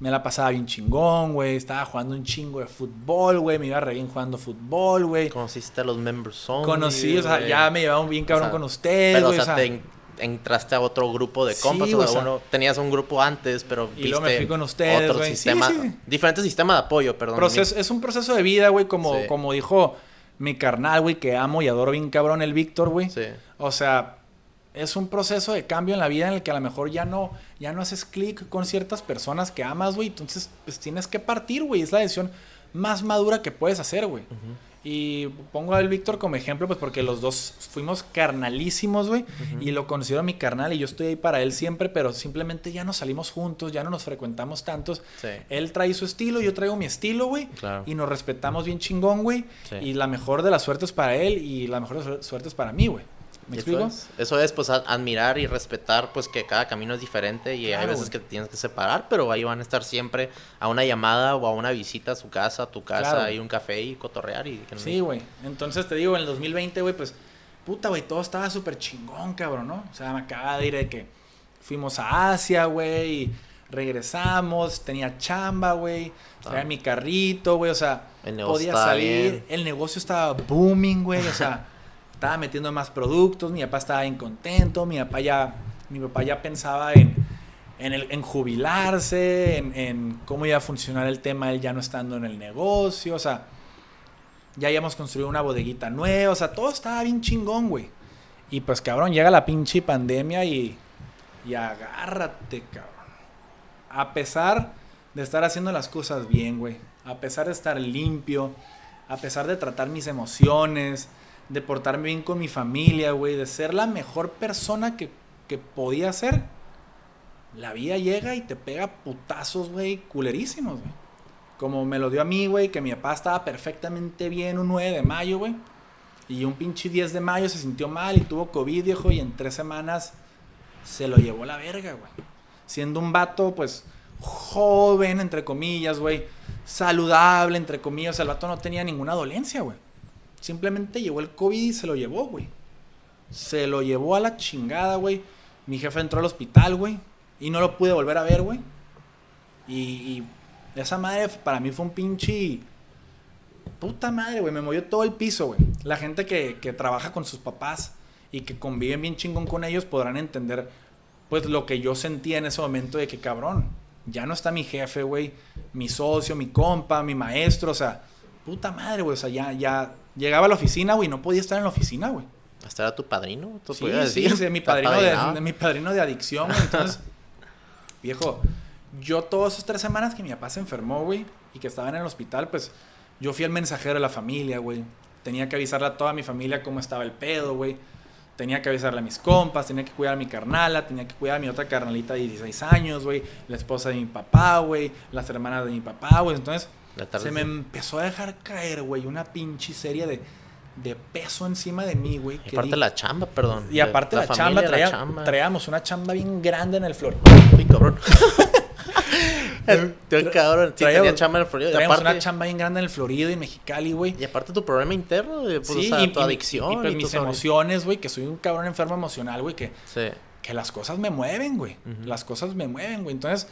me la pasaba bien chingón, güey. Estaba jugando un chingo de fútbol, güey. Me iba re bien jugando fútbol, güey. Conociste a los members only, Conocí, o sea, ya me llevaba bien cabrón O sea, con ustedes, Pero, güey. o sea, te en- entraste a otro grupo de Sí, compas. o o sea, uno- tenías un grupo antes, pero y luego me fui con ustedes, otro sistema, sí. diferente sistema de apoyo, perdón. Proceso- es un proceso de vida, güey, como, como dijo mi carnal, güey, que amo y adoro bien cabrón el Víctor, güey. Sí. O sea, es un proceso de cambio en la vida en el que a lo mejor ya no, ya no haces clic con ciertas personas que amas, güey. Entonces, pues tienes que partir, güey. Es la decisión más madura que puedes hacer, güey. Y pongo al Víctor como ejemplo, pues porque los dos fuimos carnalísimos, güey. Y lo considero mi carnal y yo estoy ahí para él siempre, pero simplemente ya no salimos juntos, ya no nos frecuentamos tantos. Sí. Él trae su estilo, yo traigo mi estilo, güey. Claro. Y nos respetamos bien chingón, güey. Sí. Y la mejor de las suertes para él y la mejor de las suertes para mí, güey. ¿Me explico? Eso es, eso es, pues, admirar y respetar, pues, que cada camino es diferente y hay veces güey. que te tienes que separar, pero ahí van a estar siempre a una llamada o a una visita a su casa, a tu casa, Claro. un café y cotorrear y... que no- Sí, güey. Entonces te digo, en el 2020, güey, pues, puta, güey, todo estaba súper chingón, cabrón, ¿no? O sea, me acaba de ir de que fuimos a Asia, güey, y regresamos, tenía chamba, güey, traía Ah. mi carrito, güey, o sea, El negocio podía salir, bien. el negocio estaba booming, güey, o sea, estaba metiendo más productos, mi papá estaba bien contento, mi papá ya, mi papá ya pensaba en, en, jubilarse, en, en cómo iba a funcionar el tema, él ya no estando en el negocio, o sea, ya habíamos construido una bodeguita nueva, o sea, todo estaba bien chingón, güey. Y pues, cabrón, llega la pinche pandemia y, y agárrate, cabrón. A pesar de estar haciendo las cosas bien, güey. A pesar de estar limpio, a pesar de tratar mis emociones, de portarme bien con mi familia, güey, de ser la mejor persona que, que podía ser. La vida llega y te pega putazos, güey, culerísimos, güey. Como me lo dio a mí, güey, que mi papá estaba perfectamente bien un 9 de mayo, güey. Y un pinche 10 de mayo se sintió mal y tuvo COVID, viejo, y en tres semanas se lo llevó la verga, güey. Siendo un vato, pues, joven, entre comillas, güey. Saludable, entre comillas. El vato no tenía ninguna dolencia, güey. Simplemente llevó el COVID y se lo llevó, güey. Se lo llevó a la chingada, güey. Mi jefe entró al hospital, güey. Y no lo pude volver a ver, güey. Y, y esa madre para mí fue un pinche... Puta madre, güey. Me movió todo el piso, güey. La gente que, que trabaja con sus papás y que conviven bien chingón con ellos podrán entender, pues, lo que yo sentía en ese momento de que, cabrón, ya no está mi jefe, güey. Mi socio, mi compa, mi maestro. O sea, puta madre, güey. O sea, ya, ya llegaba a la oficina, güey. No podía estar en la oficina, güey. ¿Hasta era tu padrino? ¿Tú Sí, sí, decir? sí, mi ¿Te padrino de, de- mi padrino de adicción, güey. Entonces, viejo, yo todas esas tres semanas que mi papá se enfermó, güey, y que estaba en el hospital, pues yo fui el mensajero de la familia, güey. Tenía que avisarle a toda mi familia cómo estaba el pedo, güey. Tenía que avisarle a mis compas, tenía que cuidar a mi carnala, tenía que cuidar a mi otra carnalita de 16 años, güey. La esposa de mi papá, güey. Las hermanas de mi papá, güey. Entonces, La tarde se me empezó a dejar caer, güey, una pinche serie de, de peso encima de mí, güey. Y aparte dije- la chamba, perdón. y aparte la, familia, chamba, la traía- chamba. traíamos una chamba bien grande en el flor. Uy, cabrón. Te cabrón. Sí, Traíamos- tenía chamba en el Florida. Y Traíamos aparte, una chamba bien grande en el Florido y Mexicali, güey. y aparte tu problema interno, de, pues, Sí, o sea, y, tu adicción. y, pues, y mis tus ahorita- emociones, güey, que soy un cabrón enfermo emocional, güey, que, Sí. que las cosas me mueven, güey. Las cosas me mueven, güey. Entonces,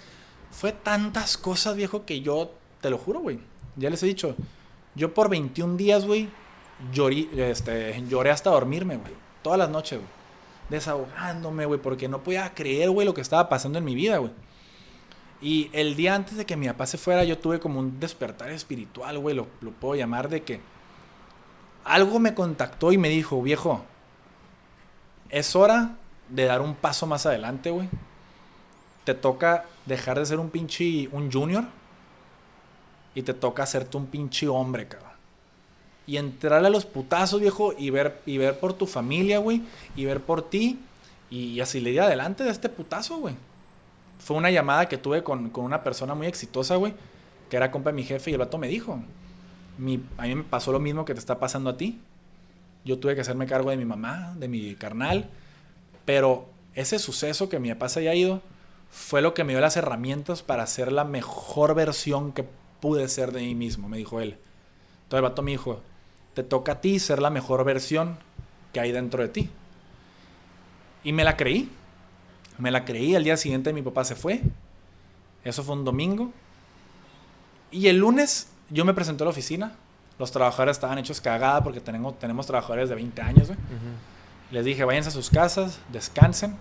fue tantas cosas, viejo, que yo, te lo juro, güey. Ya les he dicho, yo por 21 días, güey, llorí, este, lloré hasta dormirme, güey. Todas las noches, güey. desahogándome, güey, porque no podía creer, güey, lo que estaba pasando en mi vida, güey. Y el día antes de que mi papá se fuera, yo tuve como un despertar espiritual, güey, lo, lo puedo llamar de que algo me contactó y me dijo, viejo, es hora de dar un paso más adelante, güey. Te toca dejar de ser un pinche, un junior y te toca hacerte un pinche hombre, cabrón. Y entrarle a los putazos, viejo, y ver, y ver por tu familia, güey, y ver por ti, y así le di adelante de este putazo, güey. Fue una llamada que tuve con, con una persona muy exitosa, güey, que era compa de mi jefe, y el vato me dijo, mi, a mí me pasó lo mismo que te está pasando a ti. Yo tuve que hacerme cargo de mi mamá, de mi carnal, pero ese suceso que mi papá se haya ido fue lo que me dio las herramientas para ser la mejor versión que pude ser de mí mismo, me dijo él. Entonces el vato me dijo, te toca a ti ser la mejor versión que hay dentro de ti. Y me la creí. Me la creí. Al día siguiente mi papá se fue. Eso fue un domingo. Y el lunes yo me presenté a la oficina. Los trabajadores estaban hechos cagada porque tenemos, tenemos trabajadores de 20 años. Les dije, váyanse a sus casas, descansen.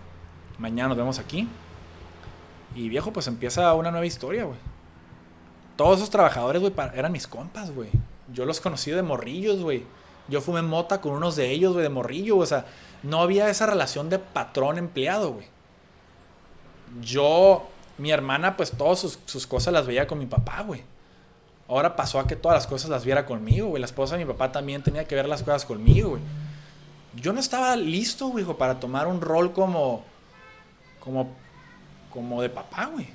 Mañana nos vemos aquí. Y viejo, pues empieza una nueva historia, güey. Todos esos trabajadores, güey, eran mis compas, güey. Yo los conocí de morrillos, güey. Yo fumé mota con unos de ellos, güey, de morrillo. O sea, no había esa relación de patrón-empleado, güey. Yo, mi hermana, pues todas sus, sus, cosas las veía con mi papá, güey. Ahora pasó a que todas las cosas las viera conmigo, güey. La esposa de mi papá también tenía que ver las cosas conmigo, güey. Yo no estaba listo, güey, para tomar un rol como. como. como de papá, güey.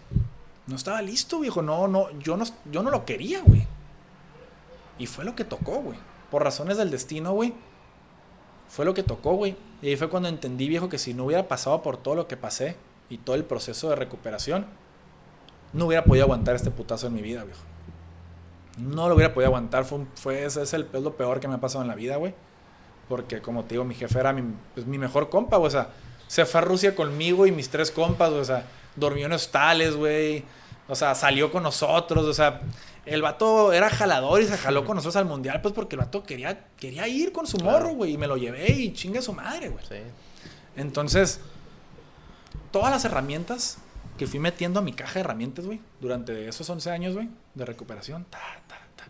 No estaba listo, viejo. No, no, yo no, yo no lo quería, güey. Y fue lo que tocó, güey. Por razones del destino, güey. Fue lo que tocó, güey. Y ahí fue cuando entendí, viejo, que si no hubiera pasado por todo lo que pasé y todo el proceso de recuperación, no hubiera podido aguantar este putazo en mi vida, viejo. No lo hubiera podido aguantar. Fue, fue ese es, el, lo peor que me ha pasado en la vida, güey. Porque, como te digo, mi jefe era mi, pues, mi mejor compa, güey. O sea, se fue a Rusia conmigo y mis tres compas, güey. O sea, durmió en hostales, güey. O sea, salió con nosotros. O sea, el vato era jalador y se jaló con nosotros al mundial, pues porque el vato quería, quería ir con su morro, güey. Y me lo llevé y chingue su madre, güey. Sí. Entonces, todas las herramientas que fui metiendo a mi caja de herramientas, güey, durante esos 11 años, güey, de recuperación, ta, ta, ta,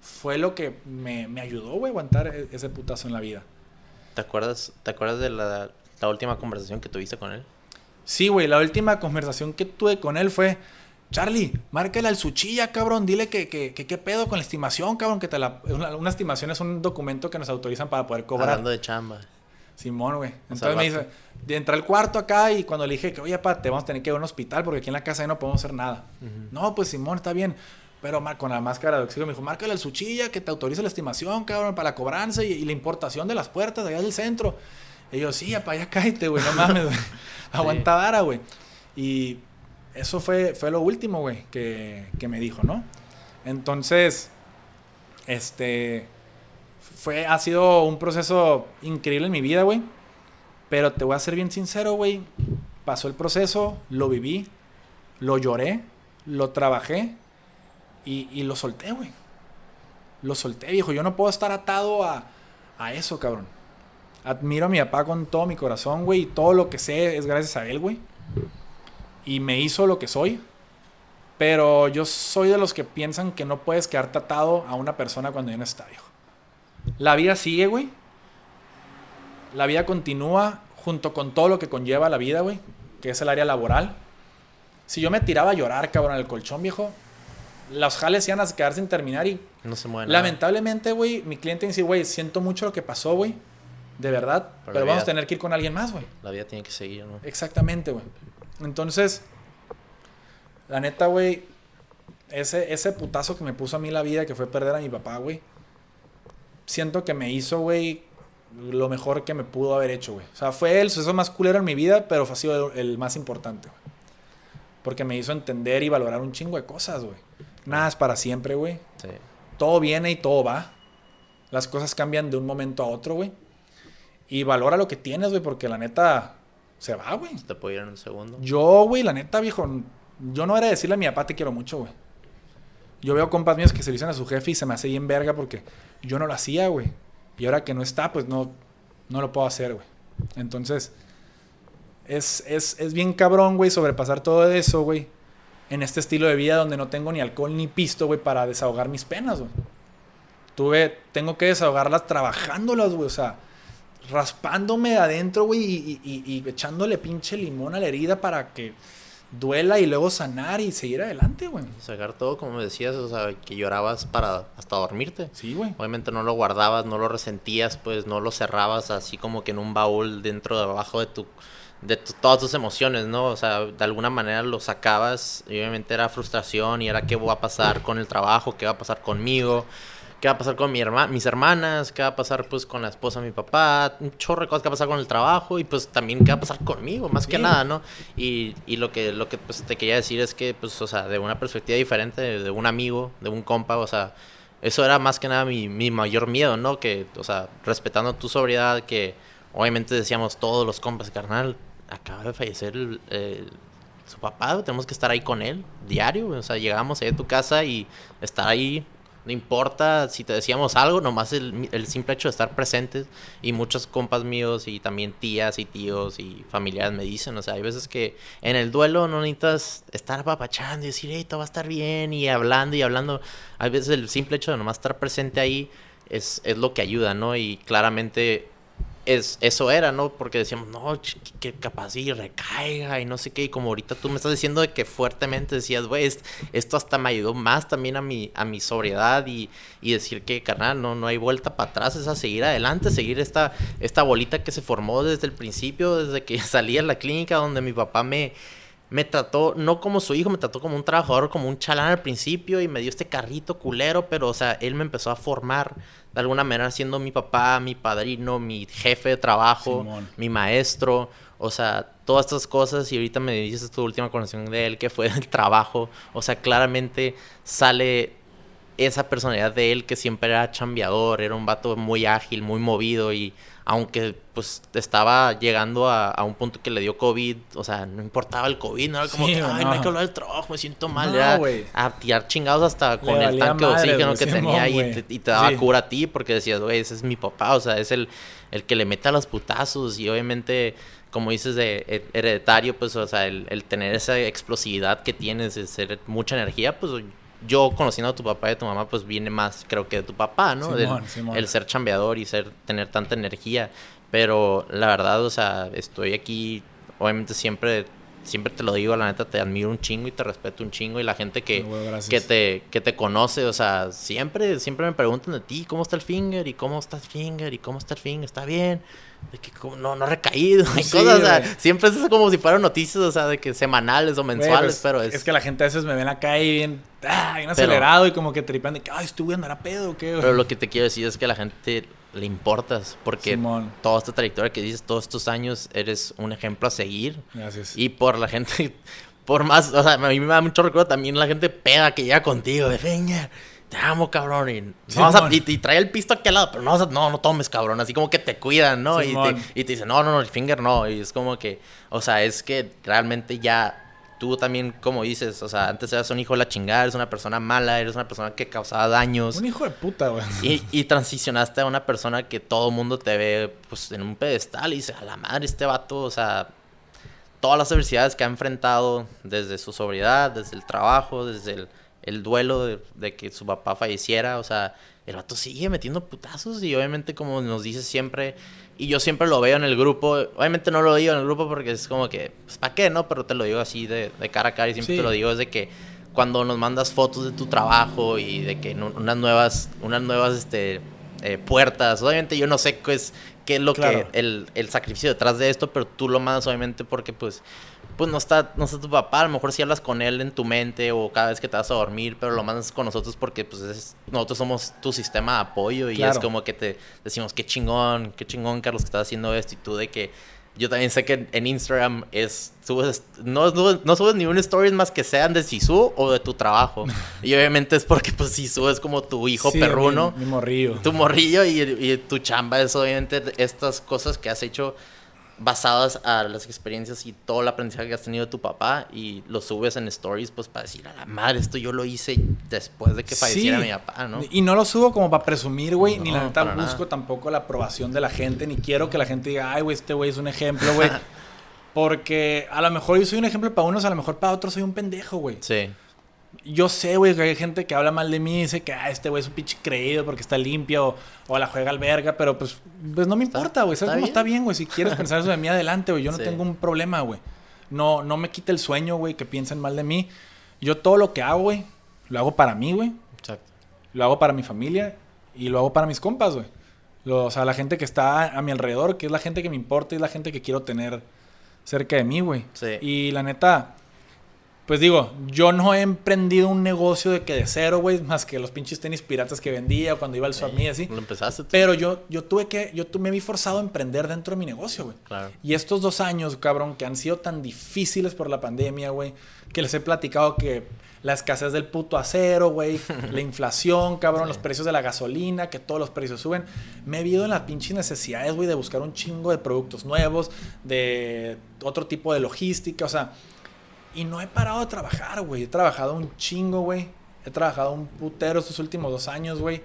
fue lo que me, me ayudó, güey, a aguantar e, ese putazo en la vida. ¿Te acuerdas, ¿te acuerdas de la, la última conversación que tuviste con él? Sí, güey, la última conversación que tuve con él fue, Charlie, márcale al Suchilla, cabrón, dile que, que, que, qué pedo con la estimación, cabrón, que te la... Una, una, estimación es un documento que nos autorizan para poder cobrar. Hablando de chamba. Simón, güey. Entonces me dice, entra al cuarto acá y cuando le dije que, oye, pa, te vamos a tener que ir a un hospital porque aquí en la casa ya no podemos hacer nada. Uh -huh. No, pues Simón, está bien. Pero con la máscara de oxígeno me dijo, márcale al Suchilla que te autorice la estimación, cabrón, para la cobranza y, y la importación de las puertas de allá del centro. Y yo, sí, para allá cállate, güey, no mames, güey. Aguanta vara, güey. Y eso fue, fue lo último, güey, que, que, me dijo, ¿no? Entonces, este, fue, ha sido un proceso increíble en mi vida, güey. Pero te voy a ser bien sincero, güey. Pasó el proceso, lo viví, lo lloré, lo trabajé y, y lo solté, güey. Lo solté, viejo. Yo no puedo estar atado a, a eso, cabrón. Admiro a mi papá con todo mi corazón, güey. Y todo lo que sé es gracias a él, güey y me hizo lo que soy. Pero yo soy de los que piensan que no puedes quedar atado a una persona cuando ya no está, viejo. La vida sigue, güey. La vida continúa junto con todo lo que conlleva la vida, güey. Que es el área laboral. Si yo me tiraba a llorar, cabrón, en el colchón, viejo. Los jales iban a quedar sin terminar y... No se mueven. Lamentablemente, güey, mi cliente dice, güey, siento mucho lo que pasó, güey. De verdad. Pero, pero vamos vida, a tener que ir con alguien más, güey. La vida tiene que seguir, ¿no? Exactamente, güey. Entonces, la neta, güey, ese, ese putazo que me puso a mí la vida, que fue perder a mi papá, güey, siento que me hizo, güey, lo mejor que me pudo haber hecho, güey. O sea, fue el suceso más culero en mi vida, pero ha sido el, el más importante, güey. Porque me hizo entender y valorar un chingo de cosas, güey. Nada es para siempre, güey. Sí. Todo viene y todo va. Las cosas cambian de un momento a otro, güey. Y valora lo que tienes, güey, porque la neta, se va, güey. Te puede ir en un segundo. Yo, güey, la neta, viejo, yo no era decirle a mi papá te quiero mucho, güey. Yo veo compas míos que se dicen a su jefe y se me hace bien verga porque yo no lo hacía, güey. Y ahora que no está, pues no, no lo puedo hacer, güey. Entonces, es, es, es bien cabrón, güey, sobrepasar todo eso, güey. En este estilo de vida donde no tengo ni alcohol ni pisto, güey, para desahogar mis penas, güey. Tuve, tengo que desahogarlas trabajándolas, güey. O sea, raspándome adentro, güey, y, y, y, echándole pinche limón a la herida para que duela y luego sanar y seguir adelante, güey. Sacar todo, como me decías, o sea, que llorabas para hasta dormirte. Sí, güey. Obviamente no lo guardabas, no lo resentías, pues no lo cerrabas así como que en un baúl dentro de abajo de tu de todas tus emociones, ¿no? O sea, de alguna manera lo sacabas y obviamente era frustración y era qué va a pasar con el trabajo, qué va a pasar conmigo qué va a pasar con mi herma mis hermanas, qué va a pasar pues con la esposa de mi papá, un chorro de cosas que va a pasar con el trabajo y pues también qué va a pasar conmigo, más que nada, ¿no? Y, y, lo que, lo que pues, te quería decir es que pues, o sea, de una perspectiva diferente, de, un amigo, de un compa, o sea, eso era más que nada mi, mi mayor miedo, ¿no? Que, o sea, respetando tu sobriedad, que obviamente decíamos todos los compas, carnal, acaba de fallecer su papá, tenemos que estar ahí con él diario, o sea, llegamos ahí a tu casa y estar ahí no importa si te decíamos algo, nomás el, el, simple hecho de estar presentes. Y muchos compas míos y también tías y tíos y familiares me dicen, o sea, hay veces que en el duelo no necesitas estar apapachando y decir, hey, todo va a estar bien y hablando y hablando. Hay veces el simple hecho de nomás estar presente ahí es, es lo que ayuda, ¿no? Y claramente es, eso era, ¿no? Porque decíamos, no, que capaz y recaiga y no sé qué. Y como ahorita tú me estás diciendo de que fuertemente decías, güey, esto hasta me ayudó más también a mi, a mi sobriedad y, y decir que, carnal, no, no hay vuelta para atrás, es a seguir adelante, seguir esta, esta bolita que se formó desde el principio, desde que salí a la clínica donde mi papá me me trató, no como su hijo, me trató como un trabajador, como un chalán al principio y me dio este carrito culero, pero o sea, él me empezó a formar de alguna manera siendo mi papá, mi padrino, mi jefe de trabajo, mi maestro, o sea, todas estas cosas. Y ahorita me dices tu última conexión de él que fue el trabajo, o sea, claramente sale esa personalidad de él que siempre era chambeador, era un vato muy ágil, muy movido y aunque pues estaba llegando a, a, un punto que le dio COVID, o sea, no importaba el COVID, no era como que, ay, no. hay que hablar del trabajo, me siento mal, era a tirar chingados hasta con el tanque de oxígeno que tenía y, te, y, te, daba cura a ti porque decías, güey, ese es mi papá, o sea, es el, el que le mete a los putazos y obviamente como dices, de hereditario, pues, o sea, el, el, tener esa explosividad que tienes, de ser mucha energía, pues yo conociendo a tu papá y a tu mamá, pues viene más, creo que de tu papá, ¿no? El ser chambeador y ser, tener tanta energía. Pero la verdad, o sea, estoy aquí, obviamente siempre, siempre te lo digo, la neta, te admiro un chingo y te respeto un chingo. Y la gente que, que, te, que te conoce, o sea, siempre, siempre me preguntan de ti, ¿cómo está el finger? ¿Y cómo está el finger? ¿Y cómo está el finger? ¿Está bien? de que no, no ha recaído, cosas, o sea, siempre es como si fueran noticias, o sea, de que semanales o mensuales, pues, pero es... Es que la gente a veces me ven acá y bien, ah, bien acelerado y como que tripan de que, ay, estuve andar a pedo o qué. Pero lo que te quiero decir es que la gente le importas, porque toda esta trayectoria que dices, todos estos años, eres un ejemplo a seguir. Gracias. Y por la gente, por más, o sea, a mí me da mucho recuerdo también la gente peda que llega contigo, de venga te amo, cabrón. Y, y, trae el pisto aquí al lado, pero no, no, no tomes, cabrón. Así como que te cuidan, ¿no? y, te, y te dicen, no, no, no, el finger no. Y es como que, o sea, es que realmente ya tú también, como dices, o sea, antes eras un hijo de la chingada, eres una persona mala, eres una persona que causaba daños. Un hijo de puta, güey. Y, y, transicionaste a una persona que todo el mundo te ve, pues, en un pedestal y dice, a la madre, este vato, o sea, todas las adversidades que ha enfrentado desde su sobriedad, desde el trabajo, desde el el duelo de, que su papá falleciera, o sea, el vato sigue metiendo putazos y obviamente como nos dice siempre, y yo siempre lo veo en el grupo, obviamente no lo digo en el grupo porque es como que, pues ¿para qué, no? Pero te lo digo así de, cara a cara y siempre te lo digo, es de que cuando nos mandas fotos de tu trabajo y de que unas nuevas, unas nuevas, este, eh, puertas, obviamente yo no sé qué es, qué es lo que, el, el sacrificio detrás de esto, pero tú lo mandas obviamente porque pues pues no está, no está tu papá, a lo mejor si hablas con él en tu mente o cada vez que te vas a dormir, pero lo mandas con nosotros porque pues nosotros somos tu sistema de apoyo y es como que te decimos, qué chingón, qué chingón Carlos que estás haciendo esto y tú de que yo también sé que en Instagram es subes no, no, subes ni un story más que sean de Sisu o de tu trabajo. y obviamente es porque pues Sisu es como tu hijo perruno. Mi, morrillo. Tu morrillo y, y tu chamba es obviamente estas cosas que has hecho basadas a las experiencias y todo el aprendizaje que has tenido de tu papá y lo subes en stories pues para decir a la madre esto yo lo hice después de que falleciera mi papá, ¿no? Y no lo subo como para presumir, güey, ni la neta busco tampoco la aprobación de la gente, ni quiero que la gente diga, ay, güey, este güey es un ejemplo, güey. Porque a lo mejor yo soy un ejemplo para unos, a lo mejor para otros soy un pendejo, güey. Sí. Yo sé, güey, que hay gente que habla mal de mí y dice que ah, este güey es un pinche creído porque está limpio o, la juega al verga, pero pues, pues no me importa, güey. ¿Sabes cómo está bien, güey? Si quieres pensar eso de mí, adelante, güey. Yo no tengo un problema, güey. No, no me quita el sueño, güey, que piensen mal de mí. Yo todo lo que hago, güey, lo hago para mí, güey. Exacto. Lo hago para mi familia y lo hago para mis compas, güey. O sea, la gente que está a mi alrededor, que es la gente que me importa y es la gente que quiero tener cerca de mí, güey. Sí. Y la neta, pues digo, yo no he emprendido un negocio de que de cero, güey, más que los pinches tenis piratas que vendía cuando iba al Swami así. Lo empezaste Pero yo, yo tuve que, yo me vi forzado a emprender dentro de mi negocio, güey. Claro. Y estos dos años, cabrón, que han sido tan difíciles por la pandemia, güey, que les he platicado que la escasez del puto acero, güey, la inflación, cabrón, los precios de la gasolina, que todos los precios suben. Me he visto en las pinches necesidades, güey, de buscar un chingo de productos nuevos, de otro tipo de logística, o sea y no he parado de trabajar, güey. He trabajado un chingo, güey. He trabajado un putero estos últimos dos años, güey.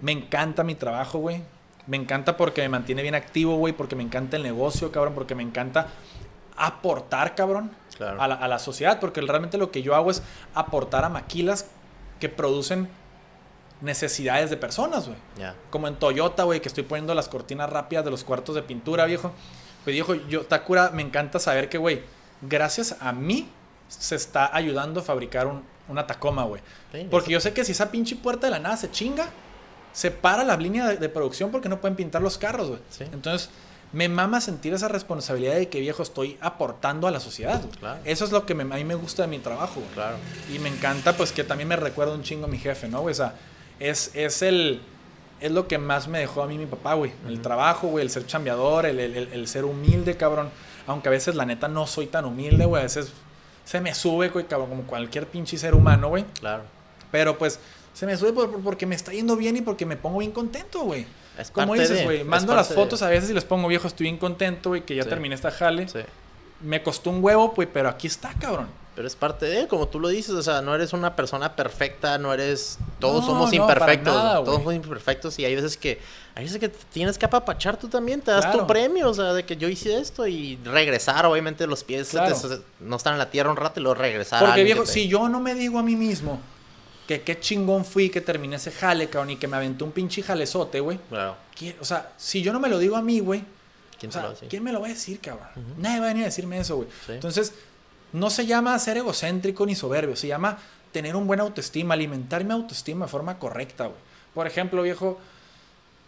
Me encanta mi trabajo, güey. Me encanta porque me mantiene bien activo, güey. Porque me encanta el negocio, cabrón. Porque me encanta aportar, cabrón, a, la, sociedad. Porque realmente lo que yo hago es aportar a maquilas que producen necesidades de personas, güey. Como en Toyota, güey, que estoy poniendo las cortinas rápidas de los cuartos de pintura, viejo. Pues viejo, yo, Takura, me encanta saber que, güey, gracias a mí se está ayudando a fabricar un, una Tacoma, güey. Porque yo sé que si esa pinche puerta de la nada se chinga, se para la línea de, producción porque no pueden pintar los carros, güey. Entonces, me mama sentir esa responsabilidad de que viejo estoy aportando a la sociedad. Eso es lo que a mí me gusta de mi trabajo, güey. Claro. Y me encanta, pues, que también me recuerda un chingo a mi jefe, ¿no, güey? O sea, es, es el es lo que más me dejó a mí mi papá, güey. El trabajo, güey, el ser chambeador, el, el, el, ser humilde, cabrón. Aunque a veces, la neta, no soy tan humilde, güey. A veces se me sube, güey, cabrón, como cualquier pinche ser humano, güey. Claro. Pero pues, se me sube porque me está yendo bien y porque me pongo bien contento, güey. Es como dices, güey, mando las fotos a veces y les pongo, viejo, estoy bien contento, güey, que ya terminé esta jale. Sí. Me costó un huevo, güey, pero aquí está, cabrón. Pero es parte de, como tú lo dices, o sea, no eres una persona perfecta, no eres... Todos somos imperfectos, todos somos imperfectos y hay veces que... Hay veces que tienes que apapachar tú también, te das tu premio, o sea, de que yo hice esto y regresar, obviamente los pies no están en la tierra un rato y luego regresar. Porque viejo, si yo no me digo a mí mismo que qué chingón fui que terminé ese jale, cabrón, y que me aventó un pinche jalezote, güey. Claro. O sea, si yo no me lo digo a mí, güey, ¿Quién, ¿quién me lo va a decir, cabrón? Nadie va a venir a decirme eso, güey. Entonces, no se llama ser egocéntrico ni soberbio, se llama tener un buen autoestima, alimentar mi autoestima de forma correcta, güey. Por ejemplo, viejo,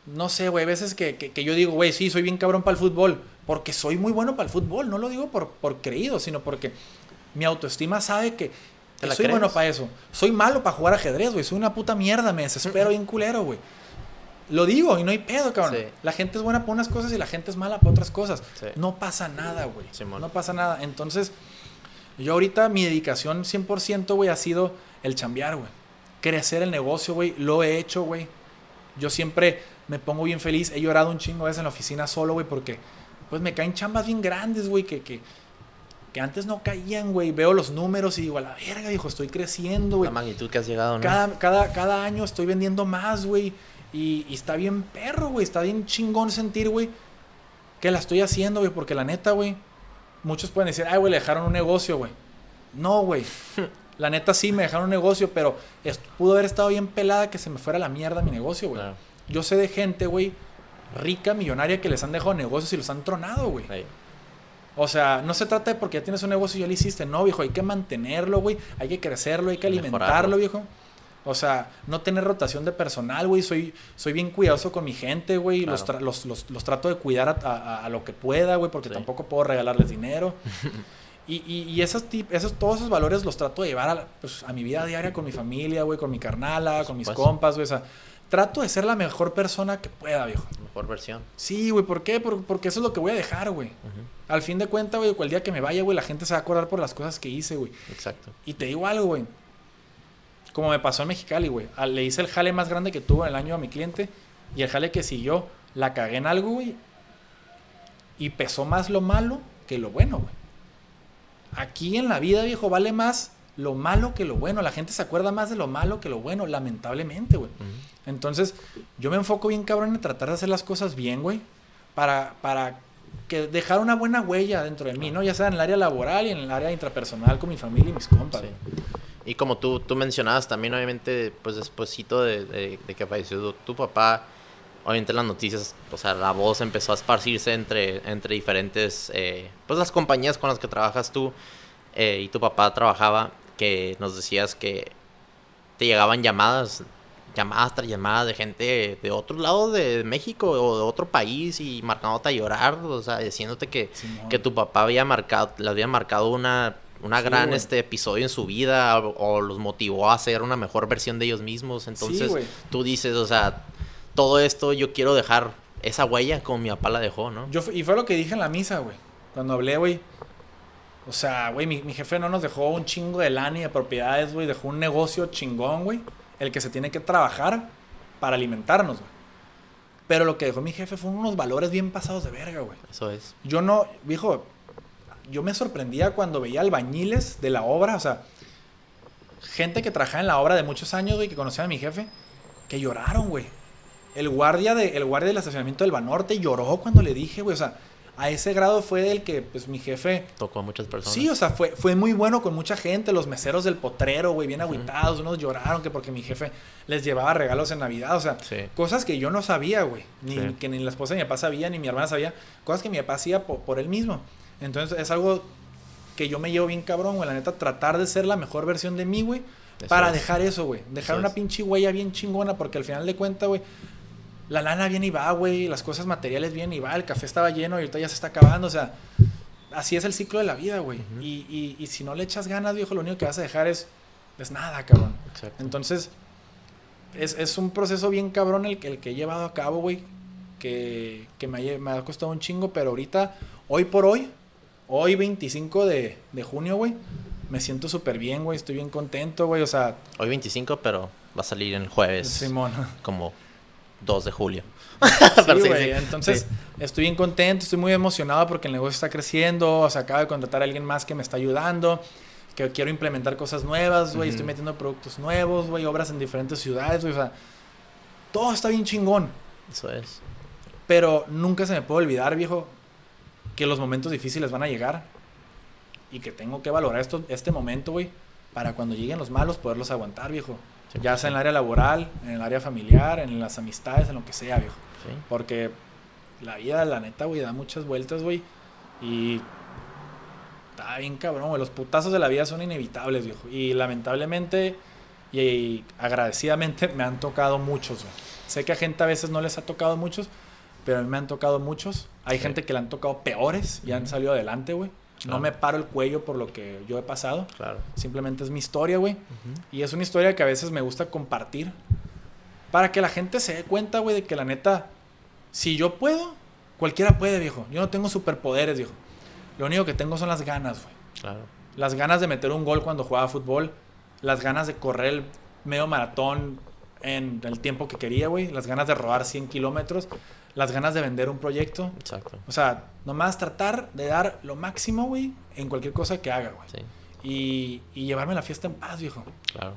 no sé, güey, veces que, yo digo, güey, sí, soy bien cabrón para el fútbol, porque soy muy bueno para el fútbol, no lo digo por, por creído, sino porque mi autoestima sabe que, soy bueno para eso. Soy malo para jugar ajedrez, güey, soy una puta mierda, me desespero bien culero, güey. Lo digo y no hay pedo, cabrón. La gente es buena para unas cosas y la gente es mala para otras cosas. No pasa nada, güey. no pasa nada. Entonces, yo ahorita mi dedicación 100%, güey, ha sido el chambear, güey. Crecer el negocio, güey. Lo he hecho, güey. Yo siempre me pongo bien feliz. He llorado un chingo veces en la oficina solo, güey, porque pues me caen chambas bien grandes, güey, que, que, que antes no caían, güey. Veo los números y digo, a la verga, hijo, estoy creciendo, güey. La magnitud que has llegado, ¿no? Cada, cada, cada año estoy vendiendo más, güey. Y, y, está bien perro, güey. Está bien chingón sentir, güey, que la estoy haciendo, güey, porque la neta, güey muchos pueden decir, ay, güey, le dejaron un negocio, güey. No, güey. La neta sí me dejaron un negocio, pero pudo haber estado bien pelada que se me fuera la mierda mi negocio, güey. Yo sé de gente, güey, rica, millonaria, que les han dejado negocios y los han tronado, güey. O sea, no se trata de porque ya tienes un negocio y ya lo hiciste. No, viejo, hay que mantenerlo, güey. Hay que crecerlo, hay que alimentarlo, viejo. O sea, no tener rotación de personal, güey. Soy, soy bien cuidadoso con mi gente, güey. Los, los, trato de cuidar a, lo que pueda, güey, porque tampoco puedo regalarles dinero. y, y, esos, esos, todos esos valores los trato de llevar a, pues, a mi vida diaria con mi familia, güey, con mi carnala, con mis compas, güey. O sea, trato de ser la mejor persona que pueda, viejo. Mejor versión. Sí, güey, ¿por qué? porque eso es lo que voy a dejar, güey. Al fin de cuentas, güey, el día que me vaya, güey, la gente se va a acordar por las cosas que hice, güey. Exacto. Y te digo algo, güey como me pasó en Mexicali, güey. Le hice el jale más grande que tuvo en el año a mi cliente. Y el jale que siguió, la cagué en algo, güey. Y pesó más lo malo que lo bueno, güey. Aquí en la vida, viejo, vale más lo malo que lo bueno. La gente se acuerda más de lo malo que lo bueno, lamentablemente, güey. Entonces, yo me enfoco bien cabrón en tratar de hacer las cosas bien, güey. Para, para que dejar una buena huella dentro de mí, ¿no? Ya sea en el área laboral y en el área intrapersonal con mi familia y mis compas. Y como tú, tú mencionabas también, obviamente, pues despuésito de, de, que falleció tu, papá, obviamente las noticias, o sea, la voz empezó a esparcirse entre, entre diferentes, eh, pues las compañías con las que trabajas tú eh, y tu papá trabajaba que nos decías que te llegaban llamadas, llamadas tras llamadas de gente de otro lado de México o de otro país y marcándote a llorar, o sea, diciéndote que, que tu papá había marcado, le había marcado una, una gran este episodio en su vida o, los motivó a hacer una mejor versión de ellos mismos. Entonces tú dices, o sea, todo esto yo quiero dejar esa huella como mi papá la dejó, ¿no? Yo, y fue lo que dije en la misa, güey. Cuando hablé, güey o sea, güey, mi, jefe no nos dejó un chingo de lana y de propiedades, güey. Dejó un negocio chingón, güey. El que se tiene que trabajar para alimentarnos, güey. Pero lo que dejó mi jefe fueron unos valores bien pasados de verga, güey. Eso es. Yo no, viejo, yo me sorprendía cuando veía albañiles de la obra, o sea, gente que trabajaba en la obra de muchos años, güey, que conocía a mi jefe, que lloraron, güey. El guardia, de, el guardia del estacionamiento del Banorte lloró cuando le dije, güey, o sea, a ese grado fue el que, pues, mi jefe... Tocó a muchas personas. Sí, o sea, fue, fue muy bueno con mucha gente. Los meseros del potrero, güey, bien aguitados. Unos lloraron que porque mi jefe les llevaba regalos en Navidad. O sea, cosas que yo no sabía, güey. Ni que ni la esposa de mi papá sabía, ni mi hermana sabía. Cosas que mi papá hacía por, él mismo. Entonces, es algo que yo me llevo bien cabrón, güey. La neta, tratar de ser la mejor versión de mí, güey. Para dejar eso, güey. Dejar una pinche huella bien chingona. Porque al final de cuentas, güey la lana viene y va, güey, las cosas materiales vienen y va, el café estaba lleno y ahorita ya se está acabando, o sea, así es el ciclo de la vida, güey. y, y, si no le echas ganas, viejo, lo único que vas a dejar es, es nada, cabrón. Entonces, es, es, un proceso bien cabrón el, el que he llevado a cabo, güey, que, que me, me, ha costado un chingo, pero ahorita, hoy por hoy, hoy 25 de, de junio, güey, me siento súper bien, güey, estoy bien contento, güey, o sea... Hoy 25, pero va a salir el jueves. Simón. Como 2 de julio. Sí, güey. Entonces, estoy bien contento, estoy muy emocionado porque el negocio está creciendo. O sea, acabo de contratar a alguien más que me está ayudando. Que quiero implementar cosas nuevas, güey. Estoy metiendo productos nuevos, güey. Obras en diferentes ciudades, güey. O sea, todo está bien chingón. Eso es. Pero nunca se me puede olvidar, viejo, que los momentos difíciles van a llegar. Y que tengo que valorar esto, este momento, güey. Para cuando lleguen los malos, poderlos aguantar, viejo ya sea en el área laboral, en el área familiar, en las amistades, en lo que sea, viejo. Porque la vida, la neta, güey, da muchas vueltas, güey. Y está bien cabrón, güey. Los putazos de la vida son inevitables, viejo. Y lamentablemente y, agradecidamente me han tocado muchos, güey. Sé que a gente a veces no les ha tocado muchos, pero a mí me han tocado muchos. Hay gente que le han tocado peores y han salido adelante, güey. No me paro el cuello por lo que yo he pasado. Claro. Simplemente es mi historia, güey. Y es una historia que a veces me gusta compartir. Para que la gente se dé cuenta, güey, de que la neta, si yo puedo, cualquiera puede, viejo. Yo no tengo superpoderes, viejo. Lo único que tengo son las ganas, güey. Claro. Las ganas de meter un gol cuando jugaba fútbol. Las ganas de correr el medio maratón en el tiempo que quería, güey. Las ganas de rodar 100 kilómetros las ganas de vender un proyecto. Exacto. O sea, nomás tratar de dar lo máximo, güey, en cualquier cosa que haga, güey. Sí. Y, y llevarme la fiesta en paz, viejo. Claro.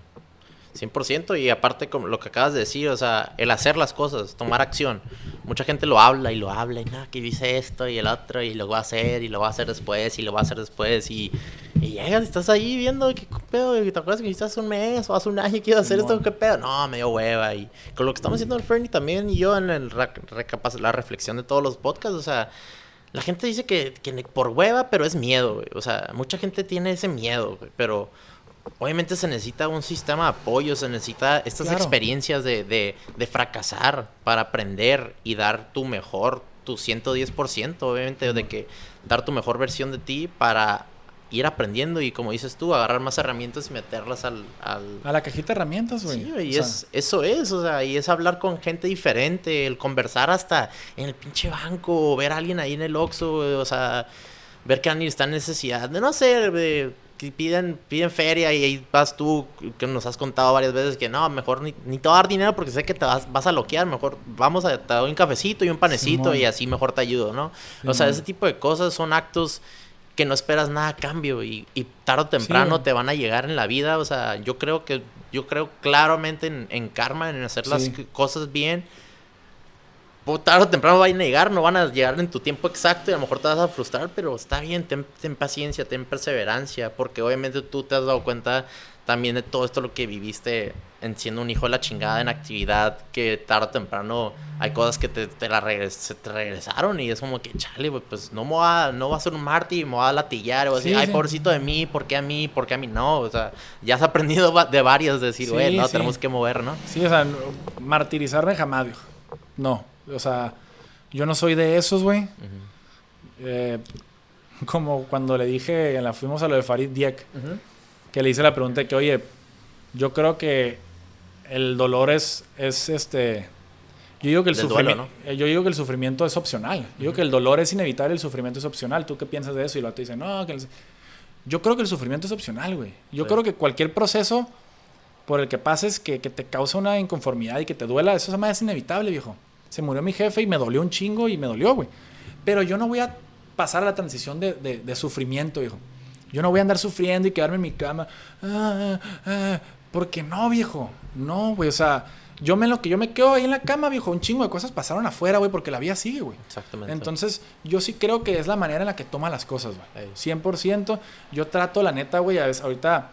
100% y aparte como lo que acabas de decir, o sea, el hacer las cosas, tomar acción. Mucha gente lo habla y lo habla y nada, que dice esto y el otro y lo va a hacer y lo va a hacer después y lo va a hacer después y, y llegas, estás ahí viendo qué pedo, te acuerdas que hiciste un mes o hace un año que ibas a hacer esto, qué pedo. No, me dio hueva y con lo que estamos haciendo el Fernie también y yo en el la reflexión de todos los podcasts, o sea, la gente dice que, que por hueva, pero es miedo, güey. O sea, mucha gente tiene ese miedo, güey, pero obviamente se necesita un sistema de apoyo, se necesita estas experiencias de, de, de, fracasar para aprender y dar tu mejor, tu 110%, obviamente, de que dar tu mejor versión de ti para ir aprendiendo y como dices tú, agarrar más herramientas y meterlas al... A la cajita de herramientas, güey. Sí, y es, eso es, o sea, y es hablar con gente diferente, el conversar hasta en el pinche banco, ver a alguien ahí en el Oxxo, o sea, ver que alguien está en necesidad de, no sé, de que piden, piden feria y ahí vas tú, que nos has contado varias veces que no, mejor ni, ni te voy a dar dinero porque sé que te vas, vas a loquear, mejor vamos a te doy un cafecito y un panecito y así mejor te ayudo, ¿no? o sea, ese tipo de cosas son actos que no esperas nada a cambio y, y tarde o temprano te van a llegar en la vida, o sea, yo creo que, yo creo claramente en, en karma, en hacer las cosas bien, tarde o temprano van a llegar, no van a llegar en tu tiempo exacto y a lo mejor te vas a frustrar, pero está bien, ten, ten paciencia, ten perseverancia, porque obviamente tú te has dado cuenta también de todo esto lo que viviste en siendo un hijo de la chingada en actividad, que tarde o temprano hay cosas que te, te, la regres- se te regresaron y es como que, chale, pues no me voy a, no va a ser un mártir, me voy a latillar, o así, Sí, ay, sí. pobrecito de mí, ¿por qué a mí? ¿Por qué a mí no? O sea, ya has aprendido va- de varias, de decir, Sí, güey, no, tenemos que mover, ¿no? Sí, o sea, martirizarme jamás, viejo. No, o sea, yo no soy de esos, güey. Eh, como cuando le dije, en la fuimos a lo de Farid Diek, que le hice la pregunta de que, oye, yo creo que el dolor es, es este... Yo digo, que el duelo, sufrimiento, eh, yo digo que el sufrimiento es opcional. Yo digo que el dolor es inevitable, el sufrimiento es opcional. ¿Tú qué piensas de eso? Y el vato dice, no, que el- Yo creo que el sufrimiento es opcional, güey. Yo Sí. creo que cualquier proceso por el que pases que, que te causa una inconformidad y que te duela, eso más es inevitable, viejo. Se murió mi jefe y me dolió un chingo y me dolió, güey. Pero yo no voy a pasar a la transición de, de- de sufrimiento, viejo. Yo no voy a andar sufriendo y quedarme en mi cama. Ah, ah, porque no, viejo. No, güey. O sea, yo me lo que yo me quedo ahí en la cama, viejo. Un chingo de cosas pasaron afuera, güey, porque la vida sigue, güey. Exactamente. Entonces, yo sí creo que es la manera en la que toma las cosas, güey. Ey. 100%. Yo trato, la neta, güey, a veces, ahorita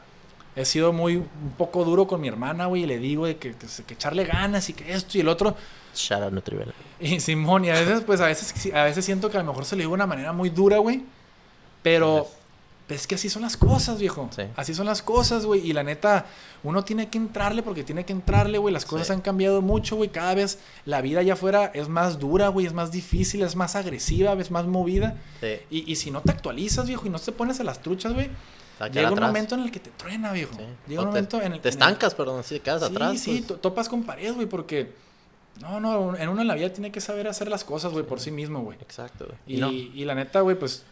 he sido muy, un poco duro con mi hermana, güey, y le digo de que, que, echarle ganas y que esto y el otro. Shout out Nutribel. Y Simón, y a veces, pues, a veces, a veces siento que a lo mejor se le digo de una manera muy dura, güey. Pero es que así son las cosas, viejo. Sí. Así son las cosas, güey. Y la neta, uno tiene que entrarle porque tiene que entrarle, güey. Las cosas Sí. han cambiado mucho, güey. Cada vez la vida allá afuera es más dura, güey. Es más difícil, es más agresiva, es más movida. Sí. Y, y si no te actualizas, viejo, y no te pones a las truchas, güey, Llega un momento en el que te truena, viejo. Sí. Llega O un te- momento en el Te estancas, perdón, si te quedas Sí, atrás. sí, pues, to- topas con pared, güey, porque... No, no, en uno en la vida tiene que saber hacer las cosas, güey, por sí mismo, güey. Exacto. güey. Y, Y no, y la neta, güey, pues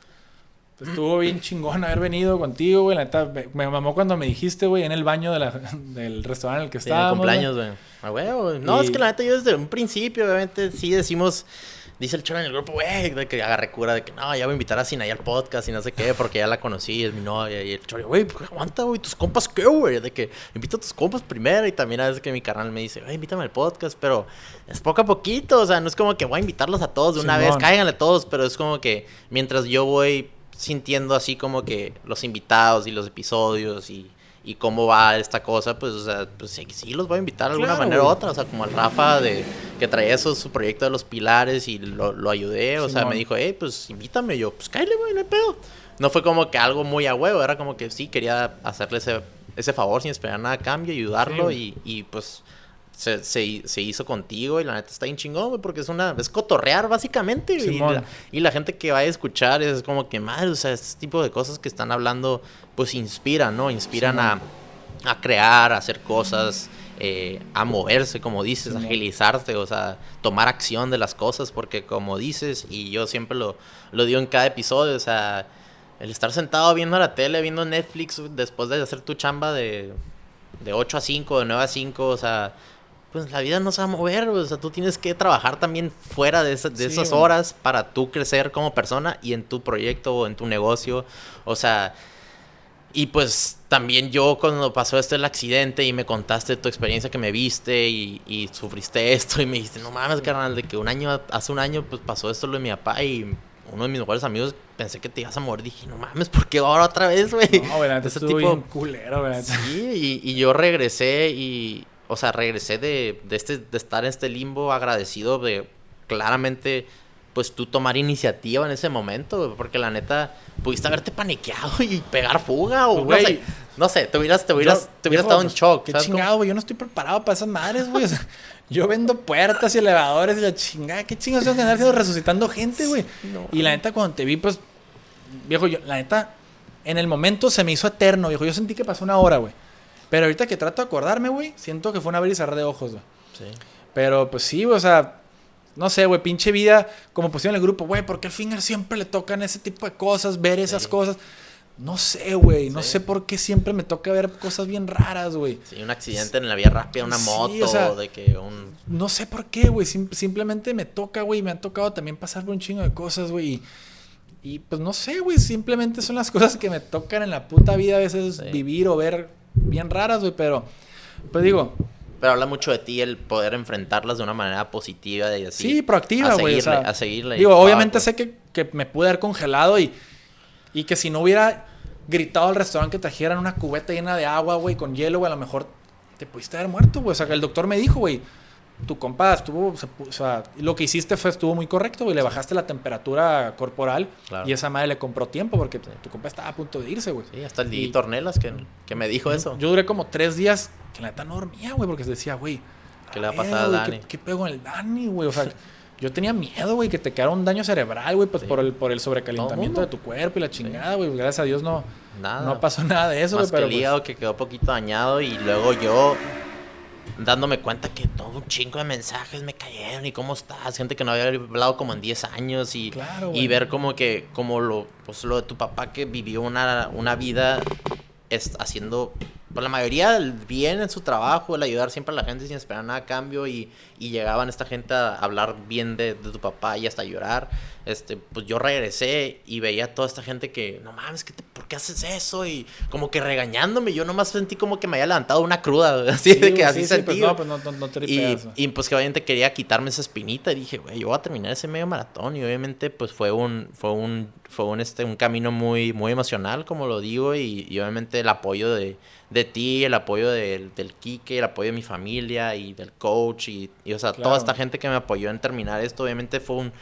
estuvo bien chingón haber venido contigo, güey. La neta, me, mamó cuando me dijiste, güey, en el baño de la- del restaurante en el que sí, en el estábamos. güey. cumpleaños, güey. A huevo. No, Y- es que la neta yo desde un principio, obviamente, sí decimos... Dice el chavo en el grupo, güey, de que agarré cura de que no, ya voy a invitar a Sinaí al podcast y no sé qué, porque ya la conocí, es mi novia. Y el chavo, güey, pues, aguanta, güey, tus compas, ¿qué, güey? De que invita a tus compas primero. Y también a veces que mi carnal me dice, güey, invítame al podcast, pero es poco a poquito, o sea, no es como que voy a invitarlos a todos de una Simón. vez, cáiganle todos, pero es como que mientras yo voy sintiendo así como que los invitados y los episodios y, y cómo va esta cosa, pues, o sea, pues sí, sí los voy a invitar de alguna Claro, manera u otra, o sea, como al Rafa de que traía eso, su proyecto de los pilares y lo, lo ayudé, o sea, me dijo, hey, pues invítame, Y yo, pues cállate, güey, no hay pedo. No fue como que algo muy a huevo, era como que sí, quería hacerle ese, ese favor sin esperar nada a cambio, ayudarlo Sí, y, y pues se, se, se hizo contigo y la neta está bien chingón, güey, porque es una, es cotorrear básicamente. la, y la gente que va a escuchar es como que, madre, o sea, este tipo de cosas que están hablando, pues inspiran, ¿no? Inspiran a, a crear, a hacer cosas, eh, a moverse, como dices, Simón. agilizarte, o sea, tomar acción de las cosas, porque como dices, y yo siempre lo, lo digo en cada episodio, o sea, el estar sentado viendo la tele, viendo Netflix, después de hacer tu chamba de, de 8 a 5, de 9 a 5, o sea, pues la vida no se va a mover, o sea, tú tienes que trabajar también fuera de, esa- de Sí, esas horas para tú crecer como persona y en tu proyecto o en tu negocio, o sea, y pues también yo cuando pasó este el accidente y me contaste tu experiencia que me viste y, y sufriste esto y me dijiste, no mames, carnal, de que un año, hace un año pues pasó esto lo de mi papá y uno de mis mejores amigos pensé que te ibas a morir, dije, no mames, ¿por qué ahora otra vez, güey? No, Ese tipo- culero, neta. Sí, y, y yo regresé y, o sea, regresé de, de, este, de estar en este limbo agradecido de claramente, pues tú tomar iniciativa en ese momento, güey, porque la neta, pudiste haberte paniqueado y pegar fuga o Pues, no güey, sé, no sé, te hubieras, te hubieras, Yo- te hubieras estado en pues, shock, Qué chingado, güey. Yo no estoy preparado para esas madres, güey. O sea, yo vendo puertas y elevadores y la chingada. ¿Qué chingados tengo que andar haciendo resucitando gente, güey? No. Y la neta, cuando te vi, pues, viejo, yo, la neta, en el momento se me hizo eterno, viejo. Yo sentí que pasó una hora, güey. Pero ahorita que trato de acordarme, güey, siento que fue un abrir y cerrar de ojos, güey. Sí. Pero pues sí, güey, o sea, no sé, güey, pinche vida, como pusieron en el grupo, güey, ¿por qué al Finger siempre le tocan ese tipo de cosas, ver esas Sí. cosas? no sé, güey. No sé por qué siempre me toca ver cosas bien raras, güey. Sí, un accidente en la vía rápida, una moto, de que un... No sé por qué, güey. simplemente me toca, güey. Me ha tocado también pasar por un chingo de cosas, güey. Y, pues no sé, güey. Simplemente son las cosas que me tocan en la puta vida a veces vivir o ver bien raras, güey. Pero, pues digo... Pero habla mucho de ti el poder enfrentarlas de una manera positiva y así. Sí, proactiva, güey. A, seguirle. Digo, obviamente sé que, que me pude haber congelado y y que si no hubiera gritado al restaurante que trajeran una cubeta llena de agua, güey, con hielo, güey, a lo mejor te pudiste haber muerto, güey. O sea, que el doctor me dijo, güey, tu compa estuvo, o sea, lo que hiciste fue, estuvo muy correcto, güey. Le bajaste la temperatura corporal y esa madre le compró tiempo porque tu compa estaba a punto de irse, güey. Sí, hasta el día Tornelas que, que, me dijo eso. Yo duré como tres días que la neta no dormía, güey, porque se decía, güey. ¿Qué le va a pasar a Dani? ¿Qué, qué pego en el Dani, güey? O sea, Yo tenía miedo, güey, que te quedara un daño cerebral, güey, pues por, el, por el sobrecalentamiento de tu cuerpo y la chingada, güey. Gracias a Dios no, nada. no pasó nada de eso, güey. Pero que el hígado pues que quedó poquito dañado y luego yo dándome cuenta que todo un chingo de mensajes me cayeron y cómo estás, gente que no había hablado como en 10 años y, y ver como que, como lo, pues lo de tu papá que vivió una, una vida haciendo la mayoría bien en su trabajo, el ayudar siempre a la gente sin esperar nada a cambio y, y llegaban esta gente a hablar bien de, de, tu papá y hasta llorar. Este, pues yo regresé y veía a toda esta gente que, no mames, ¿qué ¿por qué haces eso? Y como que regañándome, yo nomás sentí como que me había levantado una cruda, así de que así sentí. Pues no, pues no, no, te y, y, pues que obviamente quería quitarme esa espinita y dije, güey, yo voy a terminar ese medio maratón y obviamente pues fue un, fue un, fue un, este, un camino muy, muy emocional, como lo digo, y, y obviamente el apoyo de de ti, el apoyo del Kike, el apoyo de mi familia y del coach y, o sea, toda esta gente que me apoyó en terminar esto, obviamente fue un,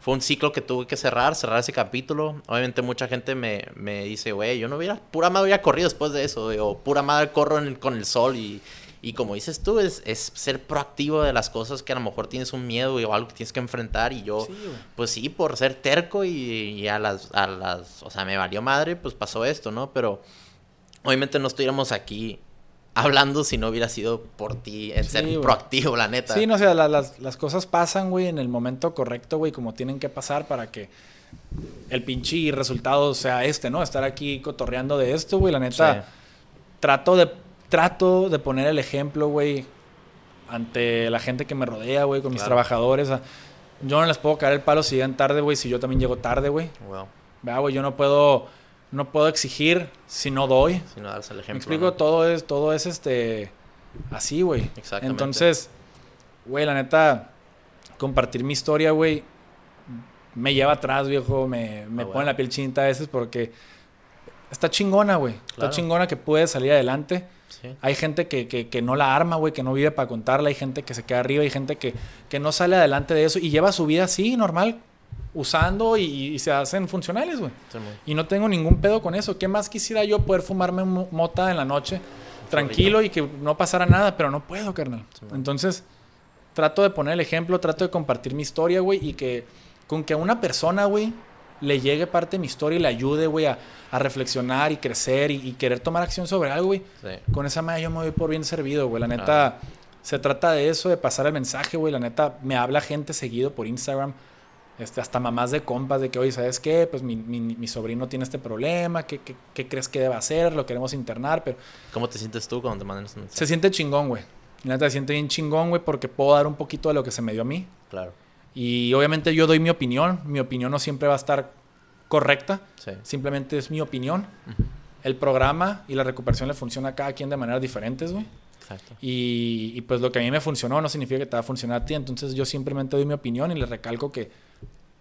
fue un ciclo que tuve que cerrar, cerrar ese capítulo. Obviamente mucha gente me, me dice, güey, yo no hubiera, pura madre hubiera corrido después de eso, o pura madre corro con el sol y, y como dices tú, es, es, ser proactivo de las cosas que a lo mejor tienes un miedo o algo que tienes que enfrentar. Y yo, pues sí, por ser terco y, y, a, las, a las, o sea, me valió madre, pues pasó esto, ¿no? Pero obviamente no estuviéramos aquí hablando si no hubiera sido por ti en ser proactivo, la neta. Sí, no, o sea, las, cosas pasan, güey, en el momento correcto, güey, como tienen que pasar para que el pinche resultado sea este, ¿no? Estar aquí cotorreando de esto, güey, la neta. Trato de trato de poner el ejemplo, güey, ante la gente que me rodea, güey, con mis trabajadores. yo no les puedo caer el palo si llegan tarde, güey, si yo también llego tarde, güey. Wow. Vea, güey, yo no puedo no puedo exigir si no doy. Si no das el ejemplo. Me explico, todo es, todo es este así, güey. Exactamente. Entonces, güey, la neta, compartir mi historia, güey, me lleva atrás, viejo, me, me ah, pone la piel chinta a veces porque está chingona, güey. Está chingona que puede salir adelante. Hay gente que, que, que, no la arma, güey, que no vive para contarla. Hay gente que se queda arriba. Hay gente que, que no sale adelante de eso y lleva su vida así, normal, usando y, se hacen funcionales, güey. y no tengo ningún pedo con eso. ¿Qué más quisiera yo poder fumarme mota en la noche tranquilo y que no pasara nada? Pero no puedo, carnal. Entonces, trato de poner el ejemplo, trato de compartir mi historia, güey, y que con que a una persona, güey, le llegue parte de mi historia y le ayude, güey, a, reflexionar y crecer y, querer tomar acción sobre algo, güey. Con esa madre yo me voy por bien servido, güey. La neta, se trata de eso, de pasar el mensaje, güey. La neta, me habla gente seguido por Instagram este, hasta mamás de compas de que, oye, ¿sabes qué? Pues mi, mi, mi sobrino tiene este problema, ¿qué, ¿qué, qué, crees que debe hacer? Lo queremos internar, pero... ¿Cómo te sientes tú cuando te mandan eso? Se siente chingón, güey. La neta se siente bien chingón, güey, porque puedo dar un poquito de lo que se me dio a mí. Claro. Y obviamente yo doy mi opinión. Mi opinión no siempre va a estar correcta. Sí. Simplemente es mi opinión. El programa y la recuperación le funciona a cada quien de maneras diferentes, güey. Exacto. Y, y, pues lo que a mí me funcionó no significa que te va a funcionar a ti. Entonces yo simplemente doy mi opinión y le recalco que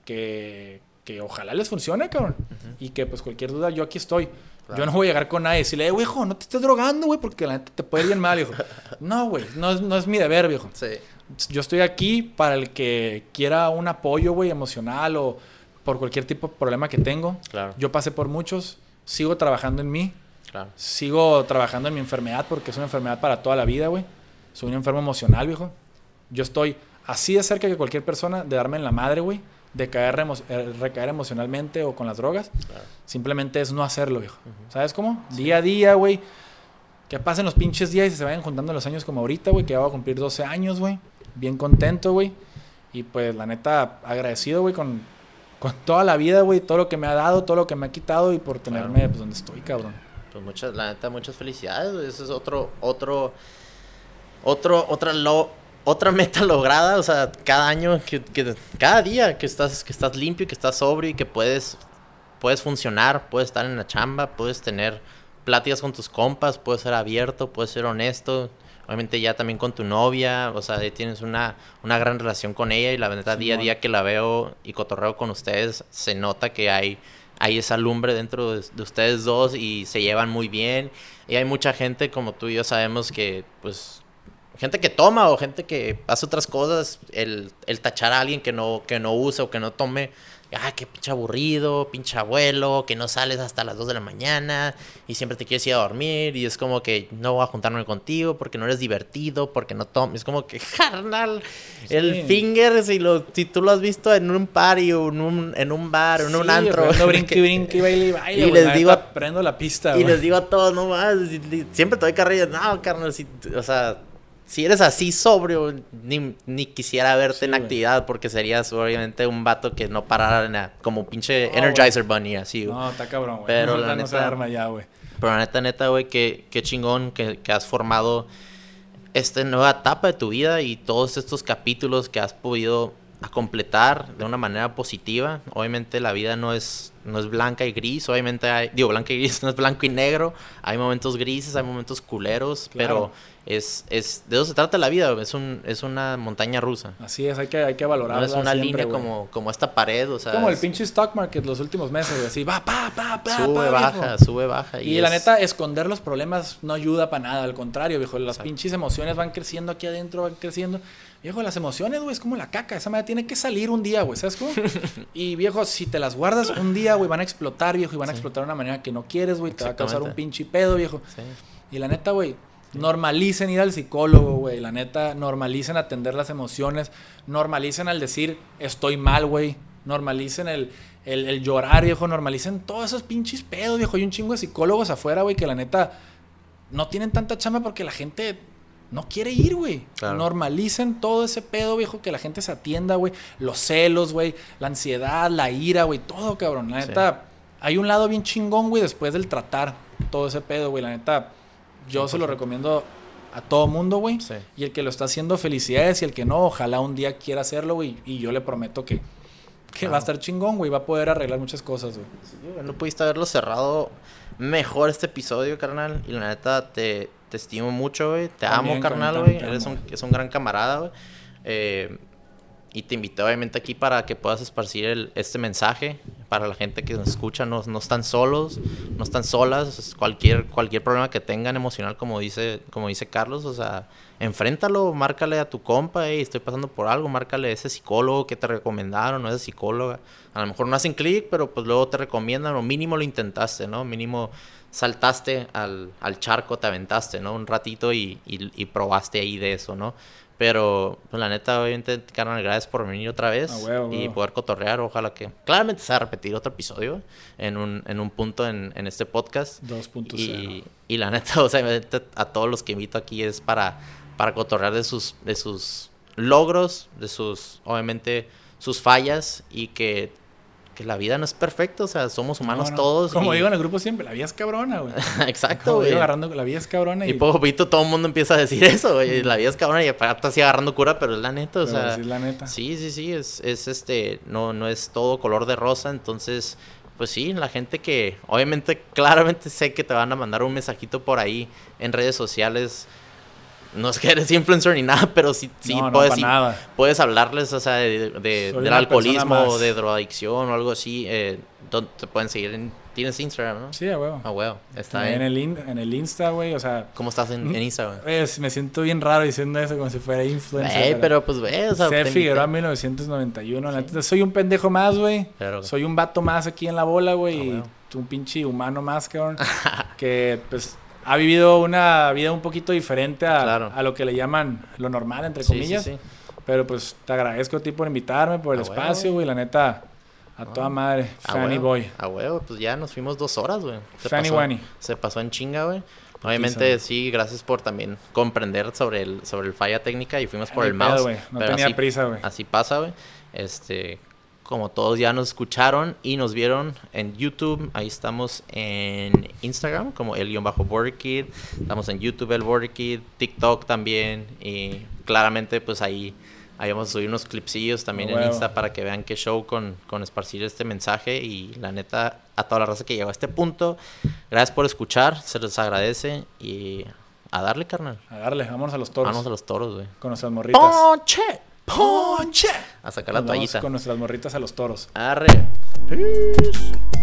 que, que ojalá les funcione, cabrón. Y que pues cualquier duda, yo aquí estoy. Yo no voy a llegar con nadie y decirle, güey, hijo, no te estés drogando, güey, porque la neta te puede ir bien mal, hijo. No, güey, no es, no es mi deber, viejo. Sí. Yo estoy aquí para el que quiera un apoyo, güey, emocional o por cualquier tipo de problema que tengo. Claro. Yo pasé por muchos, sigo trabajando en mí. Claro. Sigo trabajando en mi enfermedad porque es una enfermedad para toda la vida, güey. Soy un enfermo emocional, viejo. Yo estoy así de cerca que cualquier persona de darme en la madre, güey de caer eh, recaer emocionalmente o con las drogas. Simplemente es no hacerlo, viejo. ¿Sabes cómo? Día a día, güey. Que pasen los pinches días y se vayan juntando los años como ahorita, güey. Que ya voy a cumplir 12 años, güey. Bien contento, güey. Y pues la neta, agradecido, güey, con, con toda la vida, güey, todo lo que me ha dado, todo lo que me ha quitado y por tenerme pues donde estoy, cabrón. Pues muchas, la neta, muchas felicidades, güey. Eso es otro, otro, otro, otra lo, otra meta lograda, o sea, cada año, que, que, cada día que estás, que estás limpio, que estás sobrio y que puedes, puedes funcionar, puedes estar en la chamba, puedes tener pláticas con tus compas, puedes ser abierto, puedes ser honesto, obviamente ya también con tu novia, o sea, tienes una, una gran relación con ella y la verdad día a día que la veo y cotorreo con ustedes, se nota que hay, hay esa lumbre dentro de, ustedes dos y se llevan muy bien. Y hay mucha gente, como tú y yo sabemos, que pues gente que toma o gente que hace otras cosas, el, el tachar a alguien que no, que no use o que no tome ah, qué pinche aburrido, pinche abuelo, que no sales hasta las 2 de la mañana y siempre te quieres ir a dormir y es como que no voy a juntarme contigo porque no eres divertido, porque no tomas. Es como que, carnal, el finger, si, lo, si tú lo has visto en un party o en un, en un bar o en un antro. No brinque, brinque, baile, baile. Y les digo, prendo la pista. Y les digo a todos, no más, siempre te doy carrilla. No, carnal, si, o sea si eres así sobrio, ni, ni quisiera verte en actividad porque serías obviamente un vato que no parara nada, como pinche Energizer Bunny, así, No, está cabrón, güey. Pero la neta, güey. Pero la neta, neta, güey, qué, qué chingón que, que has formado esta nueva etapa de tu vida y todos estos capítulos que has podido a completar de una manera positiva. Obviamente la vida no es, no es blanca y gris, obviamente hay, digo, blanca y gris no es blanco y negro, hay momentos grises, hay momentos culeros, pero es, es, de eso se trata la vida, es, un, es una montaña rusa. Así es, hay que, hay que valorarla. No es una línea como, como esta pared, o sea. Como el pinche stock market los últimos meses, así, va, pa, pa, pa, Sube, baja, sube, baja. Y, la neta, esconder los problemas no ayuda para nada, al contrario, viejo, las pinches emociones van creciendo aquí adentro, van creciendo. Viejo, las emociones, güey, es como la caca. Esa madre tiene que salir un día, güey, ¿sabes cómo? y viejo, si te las guardas un día, güey, van a explotar, viejo, y van a explotar de una manera que no quieres, güey. Te va a causar un pinche pedo, viejo. Y la neta, güey, normalicen ir al psicólogo, güey. La neta, normalicen atender las emociones. Normalicen al decir, estoy mal, güey. Normalicen el, el, el llorar, viejo. Normalicen todos esos pinches pedos, viejo. Hay un chingo de psicólogos afuera, güey, que la neta no tienen tanta chamba porque la gente no quiere ir, güey. Normalicen todo ese pedo, viejo, que la gente se atienda, güey. Los celos, güey. La ansiedad, la ira, güey. Todo, cabrón. La neta, hay un lado bien chingón, güey, después del tratar todo ese pedo, güey. La neta, yo se lo recomiendo a todo mundo, güey. Y el que lo está haciendo, felicidades. Y el que no, ojalá un día quiera hacerlo, güey. Y yo le prometo que, que va a estar chingón, güey. Va a poder arreglar muchas cosas, güey. no pudiste haberlo cerrado mejor este episodio, carnal. Y la neta, te te estimo mucho, güey. Te amo, carnal, güey. Eres un, es un gran camarada, güey. Eh, y te invito obviamente aquí para que puedas esparcir el, este mensaje para la gente que nos escucha. No, no están solos, no están solas. Cualquier, cualquier problema que tengan emocional, como dice, como dice Carlos, o sea, enfréntalo, márcale a tu compa, estoy pasando por algo, márcale a ese psicólogo que te recomendaron, o esa psicóloga. A lo mejor no hacen clic, pero pues luego te recomiendan, o mínimo lo intentaste, ¿no? Mínimo saltaste al, al, charco, te aventaste, ¿no? Un ratito y, y, probaste ahí de eso, ¿no? Pero, pues, la neta, obviamente, carnal, gracias por venir otra vez y poder cotorrear. Ojalá que. Claramente se va a repetir otro episodio en un, en un punto en, en este podcast. 2.0. Y, y la neta, o sea, a todos los que invito aquí es para, para cotorrear de sus, de sus logros, de sus, obviamente, sus fallas y que que la vida no es perfecta, o sea, somos humanos todos. Como digo en el grupo siempre, la vida es cabrona, güey. Exacto, güey. agarrando la vida es cabrona. Y, y poco poquito todo el mundo empieza a decir eso, güey. La vida es cabrona y aparte así agarrando cura, pero es la neta, o sea. Sí, la neta. Sí, sí, sí, es, es este, no, no es todo color de rosa, entonces, pues sí, la gente que, obviamente, claramente sé que te van a mandar un mensajito por ahí en redes sociales no es que eres influencer ni nada, pero sí, sí puedes, puedes hablarles, o sea, de, del alcoholismo o de drogadicción o algo así. Eh, te pueden seguir en... ¿Tienes Instagram, no? Sí, a huevo. A huevo. Está en, el en el Insta, güey, o sea... ¿Cómo estás en, en Instagram? me siento bien raro diciendo eso como si fuera influencer. Eh, pero pues, güey, o sea... C. Figueroa 1991. soy un pendejo más, güey. Soy un vato más aquí en la bola, güey. Ah, un pinche humano más, cabrón. que, pues ha vivido una vida un poquito diferente a, a lo que le llaman lo normal, entre comillas. Pero pues te agradezco a ti por invitarme, por el espacio, güey. La neta, a toda madre. Fanny Boy. A huevo, pues ya nos fuimos dos horas, güey. Fanny Wani. Se pasó en chinga, güey. Obviamente, sí, gracias por también comprender sobre el, sobre el falla técnica y fuimos por el mouse. no tenía prisa, güey. Así pasa, güey. Este, como todos ya nos escucharon y nos vieron en YouTube, ahí estamos en Instagram como el guion bajo Border Kid, estamos en YouTube el Border Kid, TikTok también y claramente pues ahí, ahí vamos a subir unos clipsillos también en Insta para que vean qué show con, con esparcir este mensaje y la neta a toda la raza que llegó a este punto, gracias por escuchar, se les agradece y a darle carnal. A darle, vámonos a los toros. Vámonos a los toros, güey. Con nuestras morritas. ¡Ponche! ¡Ponche! A sacar la Nos vamos. Con nuestras morritas a los toros. Arre. Peace.